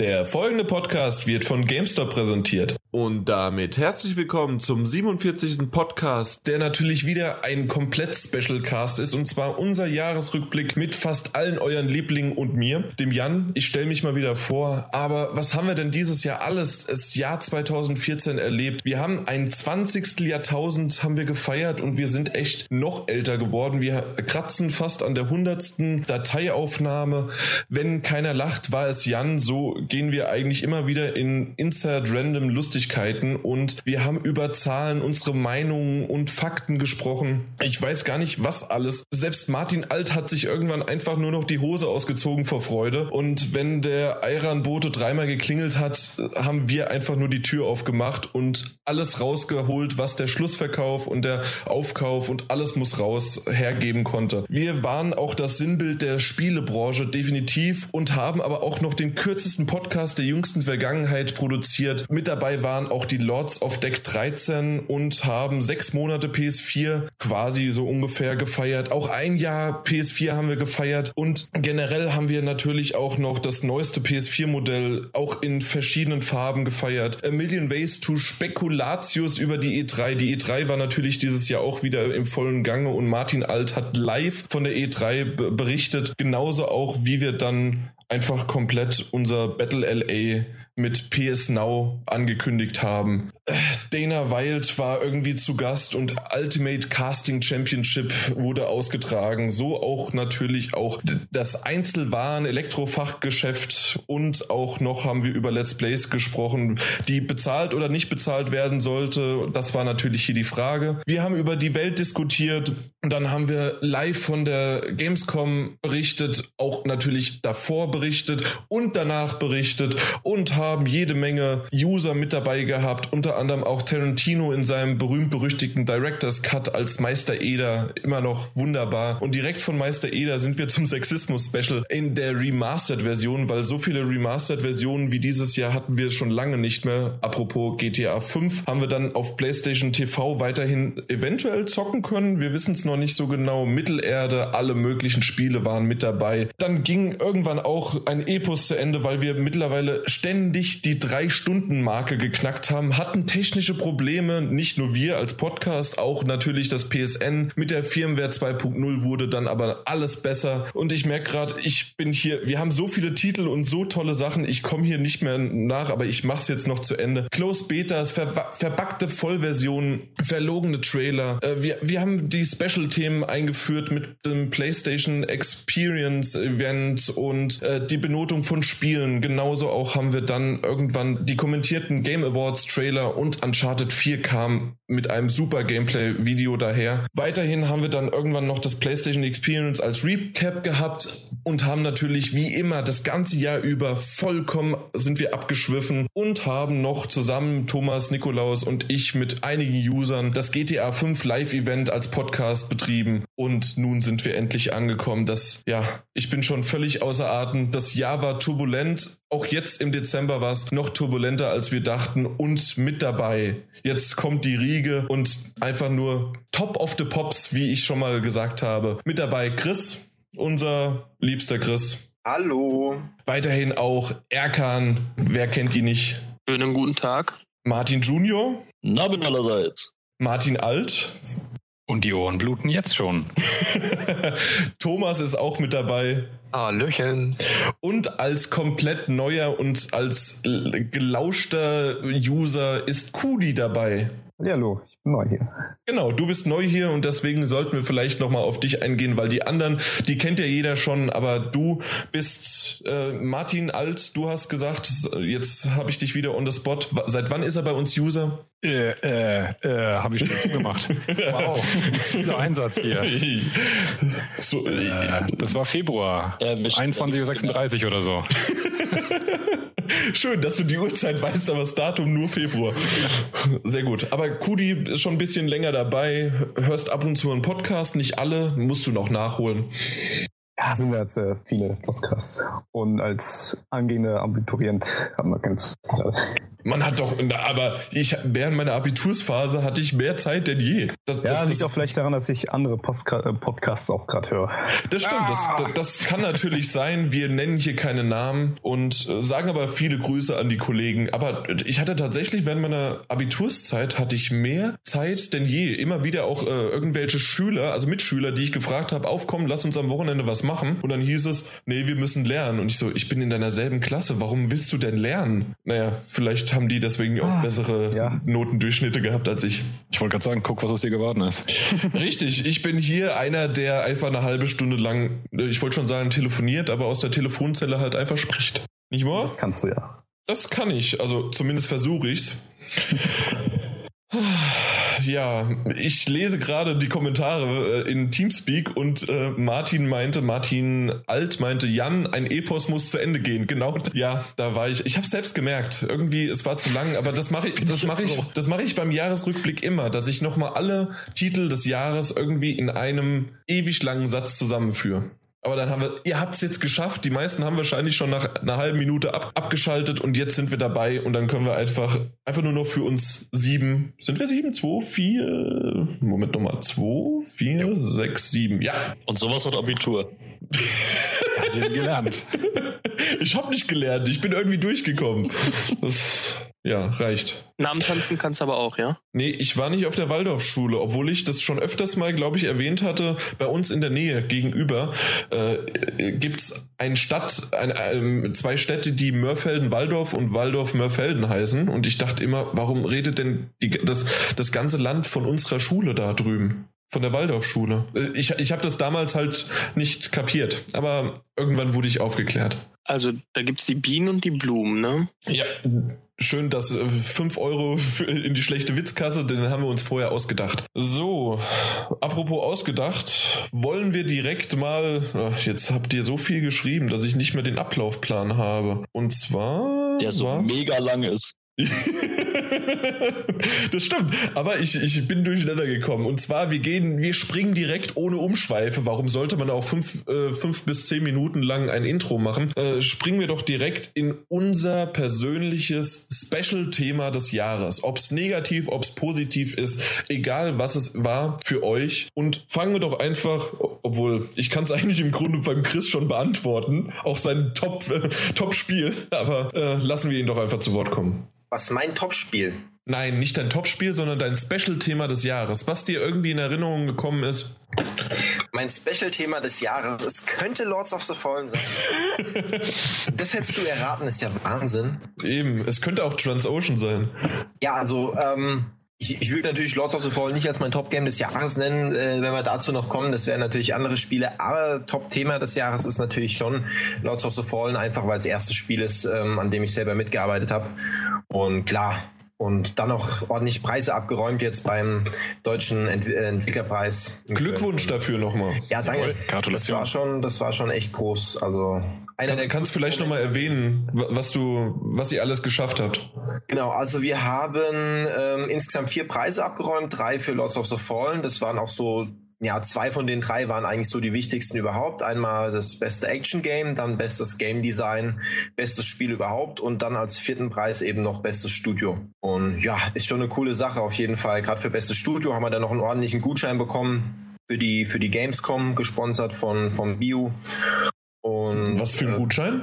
Der folgende Podcast wird von GameStop präsentiert. Und damit herzlich willkommen zum 47. Podcast, der natürlich wieder ein komplett Special Cast ist und zwar unser Jahresrückblick mit fast allen euren Lieblingen und mir, dem Jan. Ich stelle mich mal wieder vor, aber was haben wir denn dieses Jahr alles, das Jahr 2014 erlebt? Wir haben ein 20. Jahrtausend haben wir gefeiert und wir sind echt noch älter geworden. Wir kratzen fast an der 100. Dateiaufnahme. Wenn keiner lacht, war es Jan. So gehen wir eigentlich immer wieder in Insert Random Lustig Lustigkeiten und wir haben über Zahlen, unsere Meinungen und Fakten gesprochen. Ich weiß gar nicht, was alles. Selbst Martin Alt hat sich irgendwann einfach nur noch die Hose ausgezogen vor Freude. Und wenn der Eiran-Bote dreimal geklingelt hat, haben wir einfach nur die Tür aufgemacht und alles rausgeholt, was der Schlussverkauf und der Aufkauf und alles muss raus hergeben konnte. Wir waren auch das Sinnbild der Spielebranche definitiv und haben aber auch noch den kürzesten Podcast der jüngsten Vergangenheit produziert. Mit dabei war waren auch die Lords of Deck 13 und haben sechs Monate PS4 quasi so ungefähr gefeiert. Auch ein Jahr PS4 haben wir gefeiert und generell haben wir natürlich auch noch das neueste PS4-Modell auch in verschiedenen Farben gefeiert. A Million Ways to Spekulatius über die E3. Die E3 war natürlich dieses Jahr auch wieder im vollen Gange und Martin Alt hat live von der E3 berichtet. Genauso auch, wie wir dann einfach komplett unser Battle LA mit PS Now angekündigt haben. Dana Wild war irgendwie zu Gast und Ultimate Casting Championship wurde ausgetragen. So auch natürlich auch das Einzelwaren Elektrofachgeschäft und auch noch haben wir über Let's Plays gesprochen, die bezahlt oder nicht bezahlt werden sollte. Das war natürlich hier die Frage. Wir haben über die Welt diskutiert. Dann haben wir live von der Gamescom berichtet, auch natürlich davor berichtet und danach berichtet und haben jede Menge User mit dabei gehabt, unter anderem auch Tarantino in seinem berühmt-berüchtigten Director's Cut als Meister Eder, immer noch wunderbar. Und direkt von Meister Eder sind wir zum Sexismus-Special in der Remastered-Version, weil so viele Remastered-Versionen wie dieses Jahr hatten wir schon lange nicht mehr. Apropos GTA 5 haben wir dann auf PlayStation TV weiterhin eventuell zocken können. Wir wissen es noch nicht so genau. Mittelerde, alle möglichen Spiele waren mit dabei. Dann ging irgendwann auch ein Epos zu Ende, weil wir mittlerweile ständig die Drei-Stunden-Marke geknackt haben, hatten technische Probleme, nicht nur wir als Podcast, auch natürlich das PSN mit der Firmware 2.0 wurde dann aber alles besser. Und ich merke gerade, ich bin hier, wir haben so viele Titel und so tolle Sachen, ich komme hier nicht mehr nach, aber ich mache es jetzt noch zu Ende. Close Betas, ver verbackte Vollversionen, verlogene Trailer. Äh, wir, wir haben die Special-Themen eingeführt mit dem PlayStation Experience Event und äh, die Benotung von Spielen. Genauso auch haben wir dann irgendwann die kommentierten Game Awards Trailer und Uncharted 4 kam mit einem super Gameplay-Video daher. Weiterhin haben wir dann irgendwann noch das PlayStation Experience als Recap gehabt und haben natürlich wie immer das ganze Jahr über vollkommen sind wir abgeschwiffen und haben noch zusammen Thomas, Nikolaus und ich mit einigen Usern das GTA 5 Live-Event als Podcast betrieben und nun sind wir endlich angekommen. Das, ja, ich bin schon völlig außer Atem. Das Jahr war turbulent. Auch jetzt im Dezember war es noch turbulenter, als wir dachten und mit dabei. Jetzt kommt die Riege und einfach nur Top of the Pops, wie ich schon mal gesagt habe. Mit dabei Chris, unser liebster Chris. Hallo. Weiterhin auch Erkan, wer kennt ihn nicht? Schönen guten Tag. Martin Junior. Na, bin allerseits. Martin Alt. Und die Ohren bluten jetzt schon. Thomas ist auch mit dabei. Hallöchen. Und als komplett neuer und als gelauschter User ist Kudi dabei. Hallo, ich neu hier. Genau, du bist neu hier und deswegen sollten wir vielleicht nochmal auf dich eingehen, weil die anderen, die kennt ja jeder schon, aber du bist äh, Martin Alt, du hast gesagt, jetzt habe ich dich wieder on the spot. Seit wann ist er bei uns User? Äh, äh, äh, habe ich schon zugemacht. wow, dieser Einsatz hier. So, äh, das war Februar. 21.36 Uhr oder so. Schön, dass du die Uhrzeit weißt, aber das Datum nur Februar. Sehr gut. Aber Kudi ist schon ein bisschen länger dabei, hörst ab und zu einen Podcast, nicht alle, musst du noch nachholen. Ja, sind ja jetzt äh, viele Podcasts. Und als angehender Abiturient haben wir Zeit. Man hat doch, aber ich während meiner Abitursphase hatte ich mehr Zeit denn je. Das, ja, das, liegt das, auch vielleicht daran, dass ich andere Postka äh, Podcasts auch gerade höre. Das stimmt, ah. das, das, kann natürlich sein. Wir nennen hier keine Namen und äh, sagen aber viele Grüße an die Kollegen. Aber ich hatte tatsächlich während meiner Abiturszeit hatte ich mehr Zeit denn je. Immer wieder auch äh, irgendwelche Schüler, also Mitschüler, die ich gefragt habe, aufkommen, lass uns am Wochenende was machen. Und dann hieß es, nee, wir müssen lernen. Und ich so, ich bin in deiner selben Klasse. Warum willst du denn lernen? Naja, vielleicht haben die deswegen auch ah, bessere ja. Notendurchschnitte gehabt als ich. Ich wollte gerade sagen, guck, was aus dir geworden ist. Richtig, ich bin hier einer, der einfach eine halbe Stunde lang, ich wollte schon sagen, telefoniert, aber aus der Telefonzelle halt einfach spricht. Nicht wahr? Das kannst du ja. Das kann ich, also zumindest versuche ich's. Ja, ich lese gerade die Kommentare äh, in Teamspeak und äh, Martin meinte, Martin Alt meinte, Jan, ein Epos muss zu Ende gehen. Genau, ja, da war ich. Ich habe selbst gemerkt, irgendwie es war zu lang, aber das mache ich, das mache ich, das mache ich beim Jahresrückblick immer, dass ich nochmal alle Titel des Jahres irgendwie in einem ewig langen Satz zusammenführe. Aber dann haben wir, ihr habt es jetzt geschafft. Die meisten haben wahrscheinlich schon nach einer halben Minute ab, abgeschaltet und jetzt sind wir dabei und dann können wir einfach, einfach nur noch für uns sieben, sind wir sieben? Zwei, vier, Moment nochmal, zwei, vier, sechs, sieben, ja. Und sowas hat Abitur. Hat ihr gelernt? Ich habe nicht gelernt, ich bin irgendwie durchgekommen. Das ja, reicht. Namen tanzen kannst aber auch, ja? Nee, ich war nicht auf der Waldorfschule, obwohl ich das schon öfters mal, glaube ich, erwähnt hatte. Bei uns in der Nähe gegenüber äh, gibt's ein Stadt, ein, äh, zwei Städte, die Mörfelden-Waldorf und Waldorf-Mörfelden heißen. Und ich dachte immer, warum redet denn die, das, das ganze Land von unserer Schule da drüben? Von der Waldorfschule. Äh, ich, ich habe das damals halt nicht kapiert, aber irgendwann wurde ich aufgeklärt. Also da gibt's die Bienen und die Blumen, ne? Ja, schön, dass äh, 5 Euro in die schlechte Witzkasse, den haben wir uns vorher ausgedacht. So, apropos ausgedacht, wollen wir direkt mal, ach, jetzt habt ihr so viel geschrieben, dass ich nicht mehr den Ablaufplan habe. Und zwar... Der so war, mega lang ist. das stimmt. Aber ich, ich bin durcheinander gekommen. Und zwar, wir gehen, wir springen direkt ohne Umschweife. Warum sollte man auch fünf, äh, fünf bis zehn Minuten lang ein Intro machen? Äh, springen wir doch direkt in unser persönliches Special-Thema des Jahres. Ob es negativ, ob es positiv ist, egal was es war für euch. Und fangen wir doch einfach, obwohl ich kann es eigentlich im Grunde beim Chris schon beantworten, auch sein Top-Spiel. Äh, Top aber lassen wir ihn doch einfach zu Wort kommen. Was mein Topspiel? Nein, nicht dein Topspiel, sondern dein Special-Thema des Jahres. Was dir irgendwie in Erinnerung gekommen ist? Mein Special-Thema des Jahres, es könnte Lords of the Fallen sein. das hättest du erraten, ist ja Wahnsinn. Eben, es könnte auch Transocean sein. Ja, also, ähm, ich, ich würde natürlich Lords of the Fallen nicht als mein Top-Game des Jahres nennen, äh, wenn wir dazu noch kommen. Das wären natürlich andere Spiele. Aber Top-Thema des Jahres ist natürlich schon Lords of the Fallen, einfach weil es das erste Spiel ist, ähm, an dem ich selber mitgearbeitet habe. Und klar, und dann noch ordentlich Preise abgeräumt jetzt beim deutschen Ent Entwicklerpreis. Glückwunsch dafür nochmal. Ja, danke. Das war schon, das war schon echt groß. Also einer Kann, kannst du vielleicht nochmal erwähnen, was du, was ihr alles geschafft habt? Genau, also wir haben ähm, insgesamt vier Preise abgeräumt, drei für Lords of the Fallen. Das waren auch so ja, zwei von den drei waren eigentlich so die wichtigsten überhaupt. Einmal das beste Action-Game, dann bestes Game Design, bestes Spiel überhaupt und dann als vierten Preis eben noch bestes Studio. Und ja, ist schon eine coole Sache auf jeden Fall. Gerade für bestes Studio haben wir dann noch einen ordentlichen Gutschein bekommen für die, für die Gamescom, gesponsert von, von Bio. Und, Was für ein äh, Gutschein?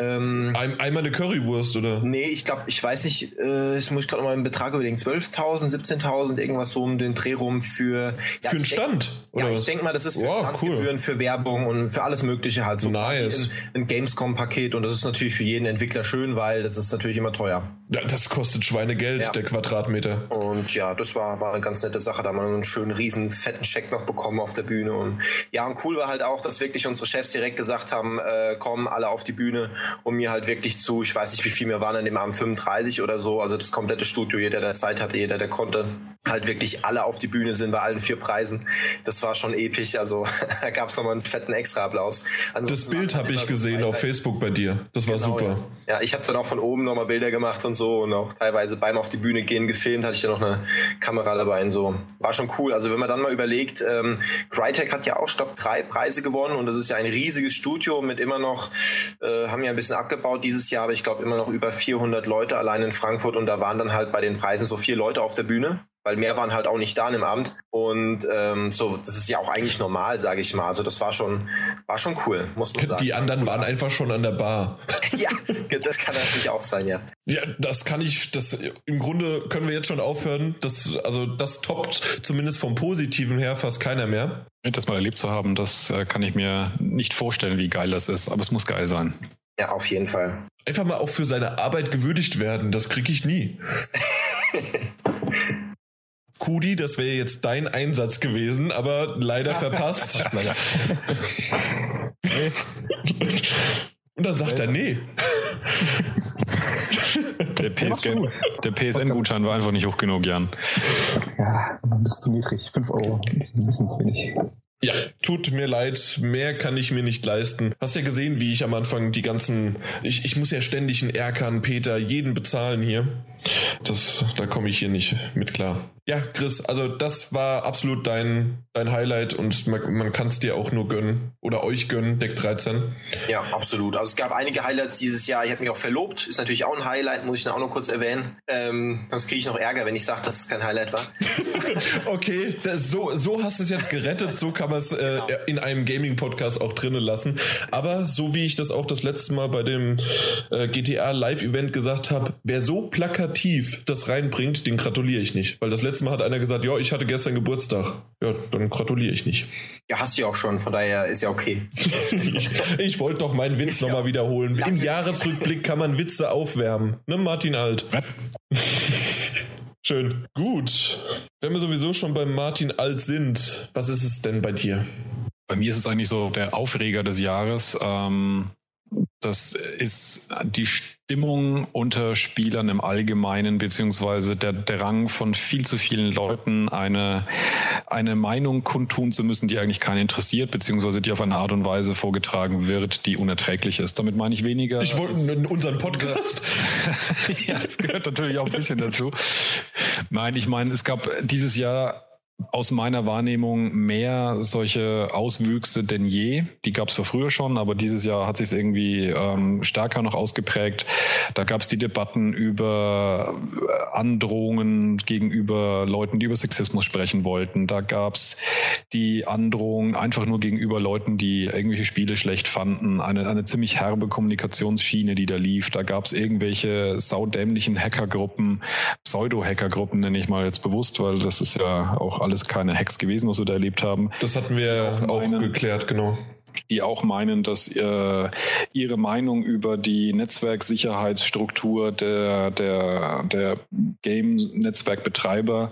Ähm, Ein, einmal eine Currywurst, oder? Nee, ich glaube, ich weiß nicht, äh, ich muss gerade mal einen Betrag überlegen, 12.000, 17.000, irgendwas so um den Dreh rum für... Ja, für einen Stand? Denk, ja, ich denke mal, das ist für wow, Standgebühren, cool. für Werbung und für alles mögliche halt so nice. ein, ein Gamescom-Paket und das ist natürlich für jeden Entwickler schön, weil das ist natürlich immer teuer. Ja, das kostet Schweinegeld, ja. der Quadratmeter. Und ja, das war, war eine ganz nette Sache, da haben wir einen schönen, riesen, fetten Scheck noch bekommen auf der Bühne und ja, und cool war halt auch, dass wirklich unsere Chefs direkt gesagt haben, äh, kommen alle auf die Bühne und mir halt wirklich zu, ich weiß nicht, wie viel wir waren an dem Abend, 35 oder so, also das komplette Studio, jeder, der Zeit hatte, jeder, der konnte. Halt wirklich alle auf die Bühne sind bei allen vier Preisen. Das war schon episch. Also da gab es nochmal einen fetten Extra-Applaus. Das Bild habe ich gesehen so auf Facebook bei dir. Das war genau, super. Ja, ja ich habe dann auch von oben nochmal Bilder gemacht und so und auch teilweise beim auf die Bühne gehen gefilmt, hatte ich ja noch eine Kamera dabei und so. War schon cool. Also wenn man dann mal überlegt, ähm, Crytek hat ja auch, ich glaube, drei Preise gewonnen und das ist ja ein riesiges Studio mit immer noch, äh, haben ja ein bisschen abgebaut dieses Jahr, aber ich glaube immer noch über 400 Leute allein in Frankfurt und da waren dann halt bei den Preisen so vier Leute auf der Bühne weil mehr waren halt auch nicht da im Amt. Und ähm, so, das ist ja auch eigentlich normal, sage ich mal. Also das war schon, war schon cool, muss man sagen. Die anderen waren einfach schon an der Bar. ja, das kann natürlich auch sein, ja. Ja, das kann ich, das im Grunde können wir jetzt schon aufhören. Das, also das toppt zumindest vom Positiven her fast keiner mehr. Das mal erlebt zu haben, das äh, kann ich mir nicht vorstellen, wie geil das ist, aber es muss geil sein. Ja, auf jeden Fall. Einfach mal auch für seine Arbeit gewürdigt werden, das kriege ich nie. Kudi, das wäre jetzt dein Einsatz gewesen, aber leider verpasst. Und dann sagt er, nee. Der, PSN, der PSN-Gutschein war einfach nicht hoch genug, Jan. Ja, das ist zu niedrig. 5 Euro. Das ist ein bisschen zu wenig. Ja, tut mir leid, mehr kann ich mir nicht leisten. Hast ja gesehen, wie ich am Anfang die ganzen. Ich, ich muss ja ständig einen Erkan, Peter, jeden bezahlen hier. Das, da komme ich hier nicht mit klar. Ja, Chris, also das war absolut dein, dein Highlight und man, man kann es dir auch nur gönnen oder euch gönnen, Deck 13. Ja, absolut. Also es gab einige Highlights dieses Jahr. Ich habe mich auch verlobt, ist natürlich auch ein Highlight, muss ich dann auch noch kurz erwähnen. Ähm, sonst kriege ich noch Ärger, wenn ich sage, dass es kein Highlight war. okay, das, so, so hast du es jetzt gerettet, so kann man es äh, genau. in einem Gaming-Podcast auch drinnen lassen. Aber so wie ich das auch das letzte Mal bei dem äh, GTA Live-Event gesagt habe, wer so plakativ das reinbringt, den gratuliere ich nicht, weil das letzte Mal hat einer gesagt, ja, ich hatte gestern Geburtstag. Ja, dann gratuliere ich nicht. Ja, hast du ja auch schon, von daher ist ja okay. ich, ich wollte doch meinen Witz nochmal ja. wiederholen. Im Jahresrückblick kann man Witze aufwärmen. Ne, Martin Alt? Schön. Gut. Wenn wir sowieso schon beim Martin Alt sind, was ist es denn bei dir? Bei mir ist es eigentlich so der Aufreger des Jahres. Ähm, das ist die Stimmung unter Spielern im Allgemeinen, beziehungsweise der Drang von viel zu vielen Leuten, eine, eine Meinung kundtun zu müssen, die eigentlich keinen interessiert, beziehungsweise die auf eine Art und Weise vorgetragen wird, die unerträglich ist. Damit meine ich weniger. Ich wollte in unseren Podcast. ja, das gehört natürlich auch ein bisschen dazu. Nein, ich meine, es gab dieses Jahr aus meiner Wahrnehmung mehr solche Auswüchse denn je. Die gab es früher schon, aber dieses Jahr hat sich es irgendwie ähm, stärker noch ausgeprägt. Da gab es die Debatten über äh, Androhungen gegenüber Leuten, die über Sexismus sprechen wollten. Da gab es die Androhung einfach nur gegenüber Leuten, die irgendwelche Spiele schlecht fanden. Eine, eine ziemlich herbe Kommunikationsschiene, die da lief. Da gab es irgendwelche saudämlichen Hackergruppen, Pseudo-Hackergruppen nenne ich mal jetzt bewusst, weil das ist ja auch alles keine Hacks gewesen, was wir da erlebt haben. Das hatten wir auch, auch geklärt, genau die auch meinen, dass äh, ihre Meinung über die Netzwerksicherheitsstruktur der, der, der Game-Netzwerkbetreiber,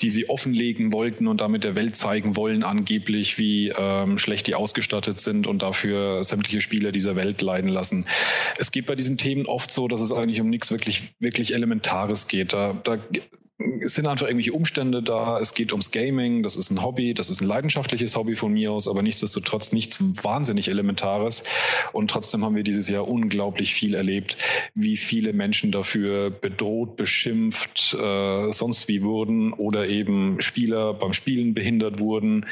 die sie offenlegen wollten und damit der Welt zeigen wollen, angeblich, wie ähm, schlecht die ausgestattet sind und dafür sämtliche Spieler dieser Welt leiden lassen. Es geht bei diesen Themen oft so, dass es eigentlich um nichts wirklich, wirklich Elementares geht. Da, da es sind einfach irgendwelche Umstände da. Es geht ums Gaming. Das ist ein Hobby. Das ist ein leidenschaftliches Hobby von mir aus, aber nichtsdestotrotz nichts wahnsinnig Elementares. Und trotzdem haben wir dieses Jahr unglaublich viel erlebt, wie viele Menschen dafür bedroht, beschimpft, äh, sonst wie wurden oder eben Spieler beim Spielen behindert wurden.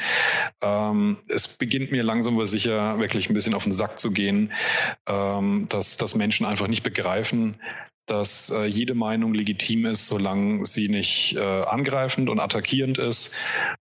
Ähm, es beginnt mir langsam aber sicher wirklich ein bisschen auf den Sack zu gehen, ähm, dass, dass Menschen einfach nicht begreifen, dass äh, jede Meinung legitim ist, solange sie nicht äh, angreifend und attackierend ist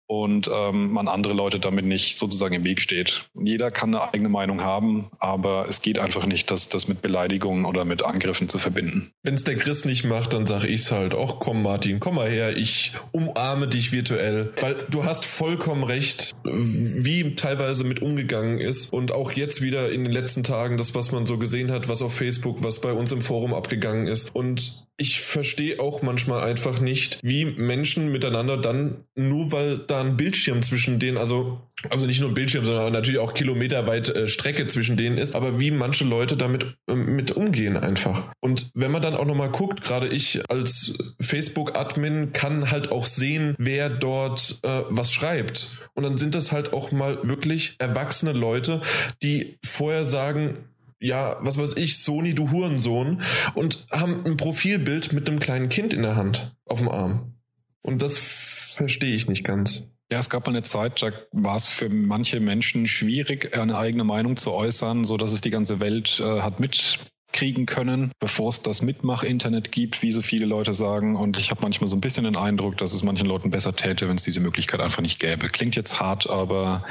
und ähm, man andere Leute damit nicht sozusagen im Weg steht. Jeder kann eine eigene Meinung haben, aber es geht einfach nicht, das, das mit Beleidigungen oder mit Angriffen zu verbinden. Wenn es der Chris nicht macht, dann sag ich's halt. Ach komm, Martin, komm mal her, ich umarme dich virtuell. Weil du hast vollkommen recht, wie teilweise mit umgegangen ist. Und auch jetzt wieder in den letzten Tagen, das, was man so gesehen hat, was auf Facebook, was bei uns im Forum abgegangen ist. Und ich verstehe auch manchmal einfach nicht, wie Menschen miteinander dann, nur weil da ein Bildschirm zwischen denen, also, also nicht nur ein Bildschirm, sondern natürlich auch kilometerweit äh, Strecke zwischen denen ist, aber wie manche Leute damit äh, mit umgehen einfach. Und wenn man dann auch nochmal guckt, gerade ich als Facebook-Admin kann halt auch sehen, wer dort äh, was schreibt. Und dann sind das halt auch mal wirklich erwachsene Leute, die vorher sagen, ja, was weiß ich, Sony, du Hurensohn, und haben ein Profilbild mit einem kleinen Kind in der Hand auf dem Arm. Und das verstehe ich nicht ganz. Ja, es gab mal eine Zeit, da war es für manche Menschen schwierig, eine eigene Meinung zu äußern, so dass es die ganze Welt äh, hat mit kriegen können, bevor es das Mitmach-Internet gibt, wie so viele Leute sagen. Und ich habe manchmal so ein bisschen den Eindruck, dass es manchen Leuten besser täte, wenn es diese Möglichkeit einfach nicht gäbe. Klingt jetzt hart, aber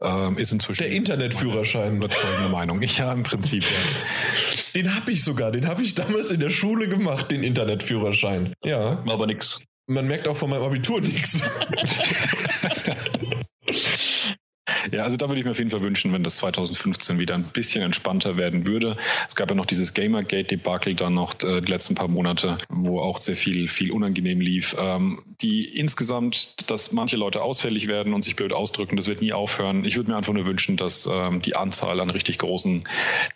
ähm, ist inzwischen... Der Internetführerschein. Überzeugende Meinung. Ich ja, im Prinzip. Ja. Den habe ich sogar. Den habe ich damals in der Schule gemacht, den Internetführerschein. Ja. Aber nix. Man merkt auch von meinem Abitur nichts. Ja, also da würde ich mir auf jeden Fall wünschen, wenn das 2015 wieder ein bisschen entspannter werden würde. Es gab ja noch dieses Gamergate-Debakel dann noch äh, die letzten paar Monate, wo auch sehr viel, viel unangenehm lief. Ähm, die insgesamt, dass manche Leute ausfällig werden und sich blöd ausdrücken, das wird nie aufhören. Ich würde mir einfach nur wünschen, dass ähm, die Anzahl an richtig großen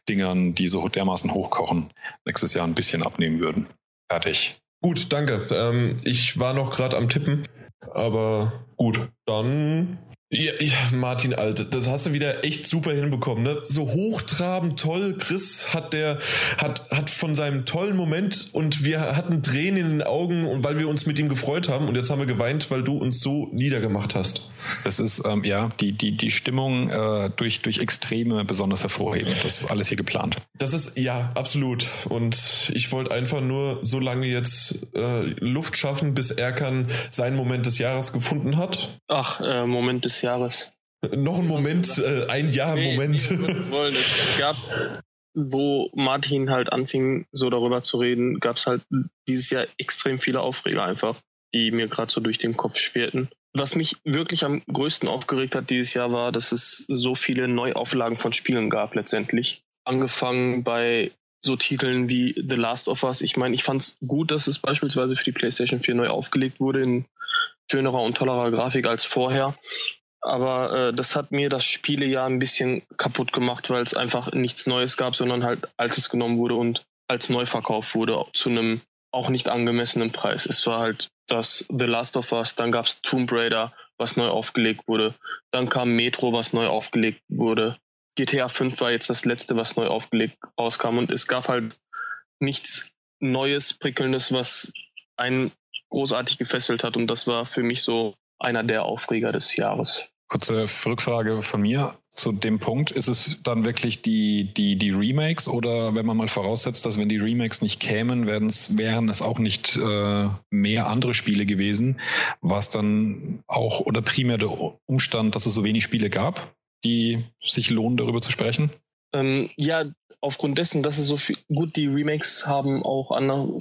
Dingern, die so dermaßen hochkochen, nächstes Jahr ein bisschen abnehmen würden. Fertig. Gut, danke. Ähm, ich war noch gerade am Tippen, aber gut, dann ja, ja, Martin, Alter, das hast du wieder echt super hinbekommen, ne? So hochtrabend, toll. Chris hat der, hat, hat von seinem tollen Moment und wir hatten Tränen in den Augen und weil wir uns mit ihm gefreut haben und jetzt haben wir geweint, weil du uns so niedergemacht hast. Das ist, ähm, ja, die, die, die Stimmung äh, durch, durch Extreme besonders hervorheben. Das ist alles hier geplant. Das ist, ja, absolut. Und ich wollte einfach nur so lange jetzt äh, Luft schaffen, bis Erkan seinen Moment des Jahres gefunden hat. Ach, äh, Moment des Jahres. Noch ein Moment, äh, ein Jahr Nee, Moment. nee, Willen. Es gab, wo Martin halt anfing, so darüber zu reden, gab es halt dieses Jahr extrem viele Aufreger einfach, die mir gerade so durch den Kopf schwirrten. Was mich wirklich am größten aufgeregt hat dieses Jahr war, dass es so viele Neuauflagen von Spielen gab letztendlich. Angefangen bei so Titeln wie The Last of Us. Ich meine, ich fand es gut, dass es beispielsweise für die PlayStation 4 neu aufgelegt wurde in schönerer und tollerer Grafik als vorher. Aber äh, das hat mir das Spielejahr ein bisschen kaputt gemacht, weil es einfach nichts Neues gab, sondern halt altes genommen wurde und als neu verkauft wurde zu einem auch nicht angemessenen Preis. Es war halt das The Last of Us, dann gab's Tomb Raider, was neu aufgelegt wurde. Dann kam Metro, was neu aufgelegt wurde. GTA 5 war jetzt das letzte, was neu aufgelegt rauskam. Und es gab halt nichts Neues, Prickelndes, was einen großartig gefesselt hat. Und das war für mich so einer der Aufreger des Jahres. Kurze Rückfrage von mir zu dem Punkt. Ist es dann wirklich die, die, die Remakes oder wenn man mal voraussetzt, dass wenn die Remakes nicht kämen, wären es auch nicht äh, mehr andere Spiele gewesen? War es dann auch oder primär der Umstand, dass es so wenig Spiele gab, die sich lohnen, darüber zu sprechen? Ähm, ja, aufgrund dessen, dass es so viel, gut, die Remakes haben auch andersrum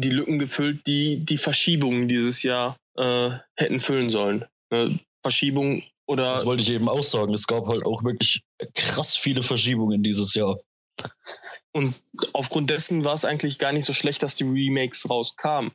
die Lücken gefüllt, die die Verschiebungen dieses Jahr äh, hätten füllen sollen. Äh, Verschiebung oder Das wollte ich eben auch sagen. Es gab halt auch wirklich krass viele Verschiebungen dieses Jahr. Und aufgrund dessen war es eigentlich gar nicht so schlecht, dass die Remakes rauskamen.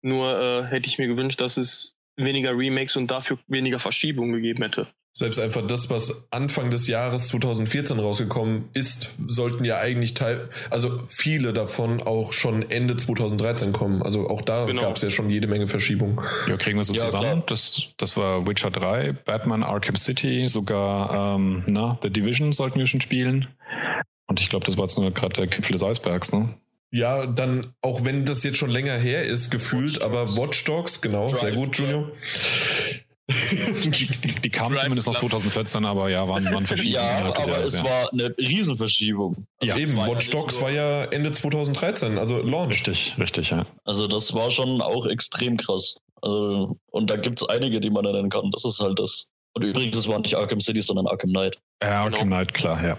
Nur äh, hätte ich mir gewünscht, dass es weniger Remakes und dafür weniger Verschiebungen gegeben hätte. Selbst einfach das, was Anfang des Jahres 2014 rausgekommen ist, sollten ja eigentlich teil, also viele davon auch schon Ende 2013 kommen. Also auch da Genau. gab es ja schon jede Menge Verschiebungen. Ja, kriegen wir so Ja, zusammen. klar. Das, das war Witcher 3, Batman Arkham City, sogar ähm, na, The Division sollten wir schon spielen. Und ich glaube, das war jetzt nur gerade der Gipfel des Eisbergs, ne? Ja, dann, auch wenn das jetzt schon länger her ist, gefühlt, Watch aber. Watch Dogs, genau, Drive, sehr gut, Junior. Die, die, die kam Drive zumindest noch Club. 2014, aber ja, waren, waren verschiedene. Ja, aber es ja. war eine Riesenverschiebung. Ja, Eben, Watch Dogs war ja Ende 2013, also Launch. Richtig, richtig, ja. Also das war schon auch extrem krass. Also, und da gibt es einige, die man nennen kann. Das ist halt das. Und übrigens, es war nicht Arkham City, sondern Arkham Knight. Ja, Arkham Genau. Knight, klar, ja.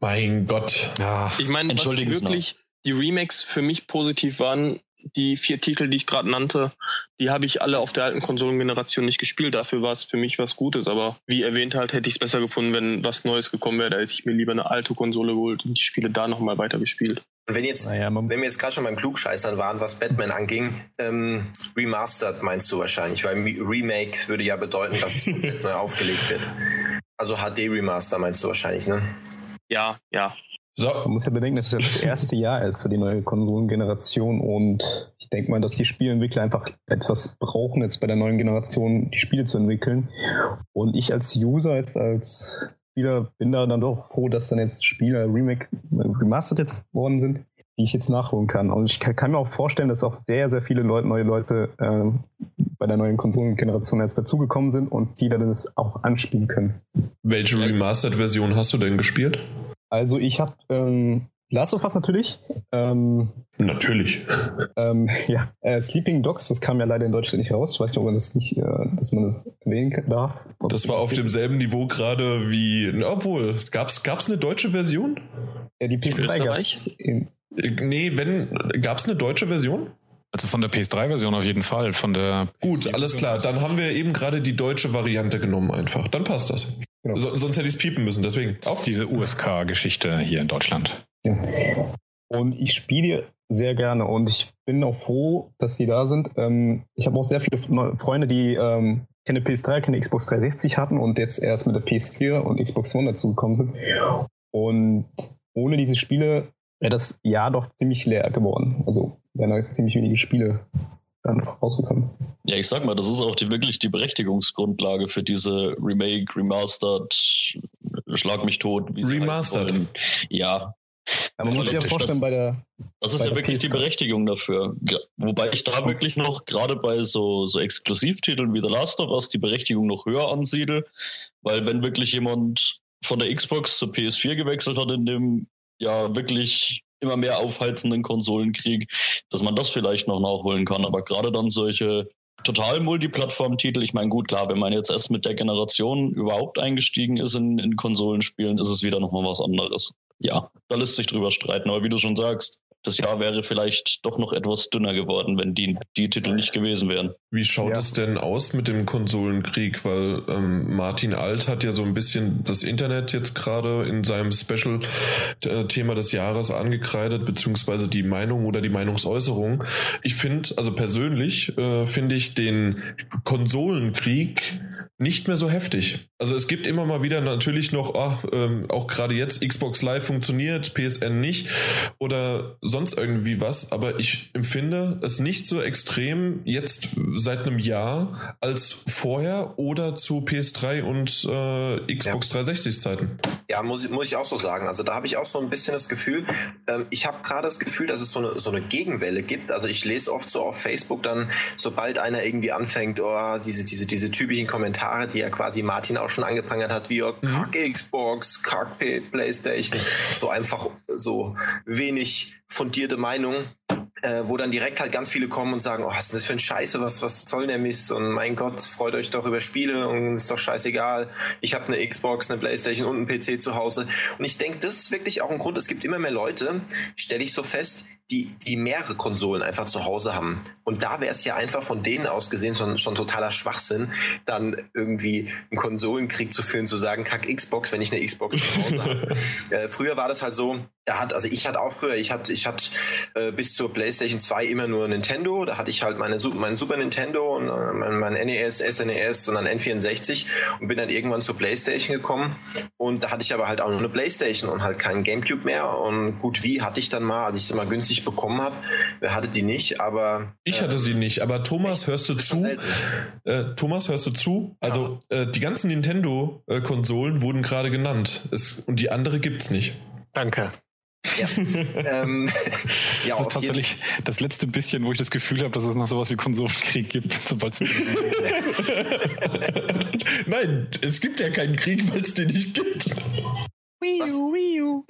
Mein Gott. Ja, Ich meine, was Entschuldigen Sie wirklich die Remakes für mich positiv waren, die vier Titel, die ich gerade nannte, die habe ich alle auf der alten Konsolengeneration nicht gespielt. Dafür war es für mich was Gutes. Aber wie erwähnt halt, hätte ich es besser gefunden, wenn was Neues gekommen wäre. Da hätte ich mir lieber eine alte Konsole geholt und die Spiele da nochmal weiter gespielt. Und wenn jetzt, naja, wenn wir jetzt gerade schon beim Klugscheißern waren, was Batman anging, ähm, remastered meinst du wahrscheinlich, weil Remake würde ja bedeuten, dass neu aufgelegt wird. Also HD Remaster meinst du wahrscheinlich, ne? Ja, ja. So. Man muss ja bedenken, dass es ja das erste Jahr ist für die neue Konsolengeneration und ich denke mal, dass die Spieleentwickler einfach etwas brauchen, jetzt bei der neuen Generation die Spiele zu entwickeln. Und ich als User, jetzt als Spieler, bin da dann doch froh, dass dann jetzt Spiele Remake remastered jetzt worden sind, die ich jetzt nachholen kann. Und ich kann, kann mir auch vorstellen, dass auch sehr, sehr viele Leute, neue Leute äh, bei der neuen Konsolengeneration jetzt dazugekommen sind und die dann das auch anspielen können. Welche Remastered-Version hast du denn gespielt? Also ich habe ähm, Last of Us natürlich. Ähm, natürlich. Ähm, ja, äh, Sleeping Dogs, das kam ja leider in Deutschland nicht raus. Ich weiß nicht, ob man das nicht, äh, dass man das erwähnen darf. Das war auf demselben Niveau gerade wie, obwohl, gab's gab's eine deutsche Version? Ja, die PS3 gab's. Nee, wenn, gab's eine deutsche Version? Also von der PS3-Version auf jeden Fall. Von der Gut, alles klar. Dann haben wir eben gerade die deutsche Variante genommen einfach. Dann passt das. Genau. So, sonst hätte ich es piepen müssen, deswegen. Auch diese USK-Geschichte hier in Deutschland. Ja. Und ich spiele sehr gerne und ich bin auch froh, dass die da sind. Ähm, ich habe auch sehr viele Freunde, die ähm, keine PS3, keine Xbox 360 hatten und jetzt erst mit der PS4 und Xbox One dazugekommen sind. Und ohne diese Spiele wäre das Jahr doch ziemlich leer geworden. Also wären da ziemlich wenige Spiele dann rausgekommen. Ja, ich sag mal, das ist auch die, wirklich die Berechtigungsgrundlage für diese Remake, Remastered, Schlag mich tot. Remastered. Ja. ja man muss sich ja vorstellen, das, bei der. Das ist ja wirklich die Berechtigung dafür. Wobei ich da wirklich noch, gerade bei so, so Exklusivtiteln wie The Last of Us, die Berechtigung noch höher ansiedel. Weil wenn wirklich jemand von der Xbox zur PS4 gewechselt hat in dem ja wirklich immer mehr aufheizenden Konsolenkrieg, dass man das vielleicht noch nachholen kann. Aber gerade dann solche total Multiplattform-Titel, ich meine, gut, klar, wenn man jetzt erst mit der Generation überhaupt eingestiegen ist in, in Konsolenspielen, ist es wieder nochmal was anderes. Ja, da lässt sich drüber streiten. Aber wie du schon sagst, das Jahr wäre vielleicht doch noch etwas dünner geworden, wenn die, die Titel nicht gewesen wären. Wie schaut ja. es denn aus mit dem Konsolenkrieg? Weil ähm, Martin Alt hat ja so ein bisschen das Internet jetzt gerade in seinem Special-Thema des Jahres angekreidet, beziehungsweise die Meinung oder die Meinungsäußerung. Ich finde, also persönlich äh, finde ich den Konsolenkrieg nicht mehr so heftig. Also es gibt immer mal wieder natürlich noch, oh, ähm, auch gerade jetzt, Xbox Live funktioniert, PSN nicht oder sonst irgendwie was, aber ich empfinde es nicht so extrem jetzt seit einem Jahr als vorher oder zu PS3 und äh, Xbox ja. 360 Zeiten. Ja, muss, muss ich auch so sagen. Also da habe ich auch so ein bisschen das Gefühl, ähm, ich habe gerade das Gefühl, dass es so eine, so eine Gegenwelle gibt. Also ich lese oft so auf Facebook dann, sobald einer irgendwie anfängt, oh, diese, diese, diese typischen Kommentare, die ja quasi Martin auch schon angeprangert hat, wie Kack Xbox, Kack Playstation, so einfach so wenig fundierte Meinung äh, wo dann direkt halt ganz viele kommen und sagen, oh, was ist das für ein Scheiße, was, was soll der Mist? Und mein Gott, freut euch doch über Spiele und ist doch scheißegal. Ich habe eine Xbox, eine Playstation und einen PC zu Hause. Und ich denke, das ist wirklich auch ein Grund, es gibt immer mehr Leute, stelle ich so fest, die, die mehrere Konsolen einfach zu Hause haben. Und da wäre es ja einfach von denen aus gesehen schon, schon totaler Schwachsinn, dann irgendwie einen Konsolenkrieg zu führen, zu sagen, kack Xbox, wenn ich eine Xbox zu Hause habe. äh, früher war das halt so, da hat, also ich hatte auch früher, ich hatte, ich hatte äh, bis zur PlayStation 2 immer nur Nintendo, da hatte ich halt meine, mein Super Nintendo und äh, mein, mein NES, SNES und dann N64 und bin dann irgendwann zur PlayStation gekommen und da hatte ich aber halt auch nur eine PlayStation und halt keinen Gamecube mehr und gut, wie hatte ich dann mal, als ich sie mal günstig bekommen habe, wer hatte die nicht, aber... Ich hatte sie nicht, aber Thomas, hörst du zu? Äh, Thomas, hörst du zu? Also ja. äh, die ganzen Nintendo-Konsolen wurden gerade genannt es, und die andere gibt's nicht. Danke. Ja. ähm, ja, das ist tatsächlich das letzte bisschen, wo ich das Gefühl habe, dass es noch sowas wie Konsolenkrieg gibt, sobald es Nein, es gibt ja keinen Krieg, weil es den nicht gibt. Wii U, Wii U.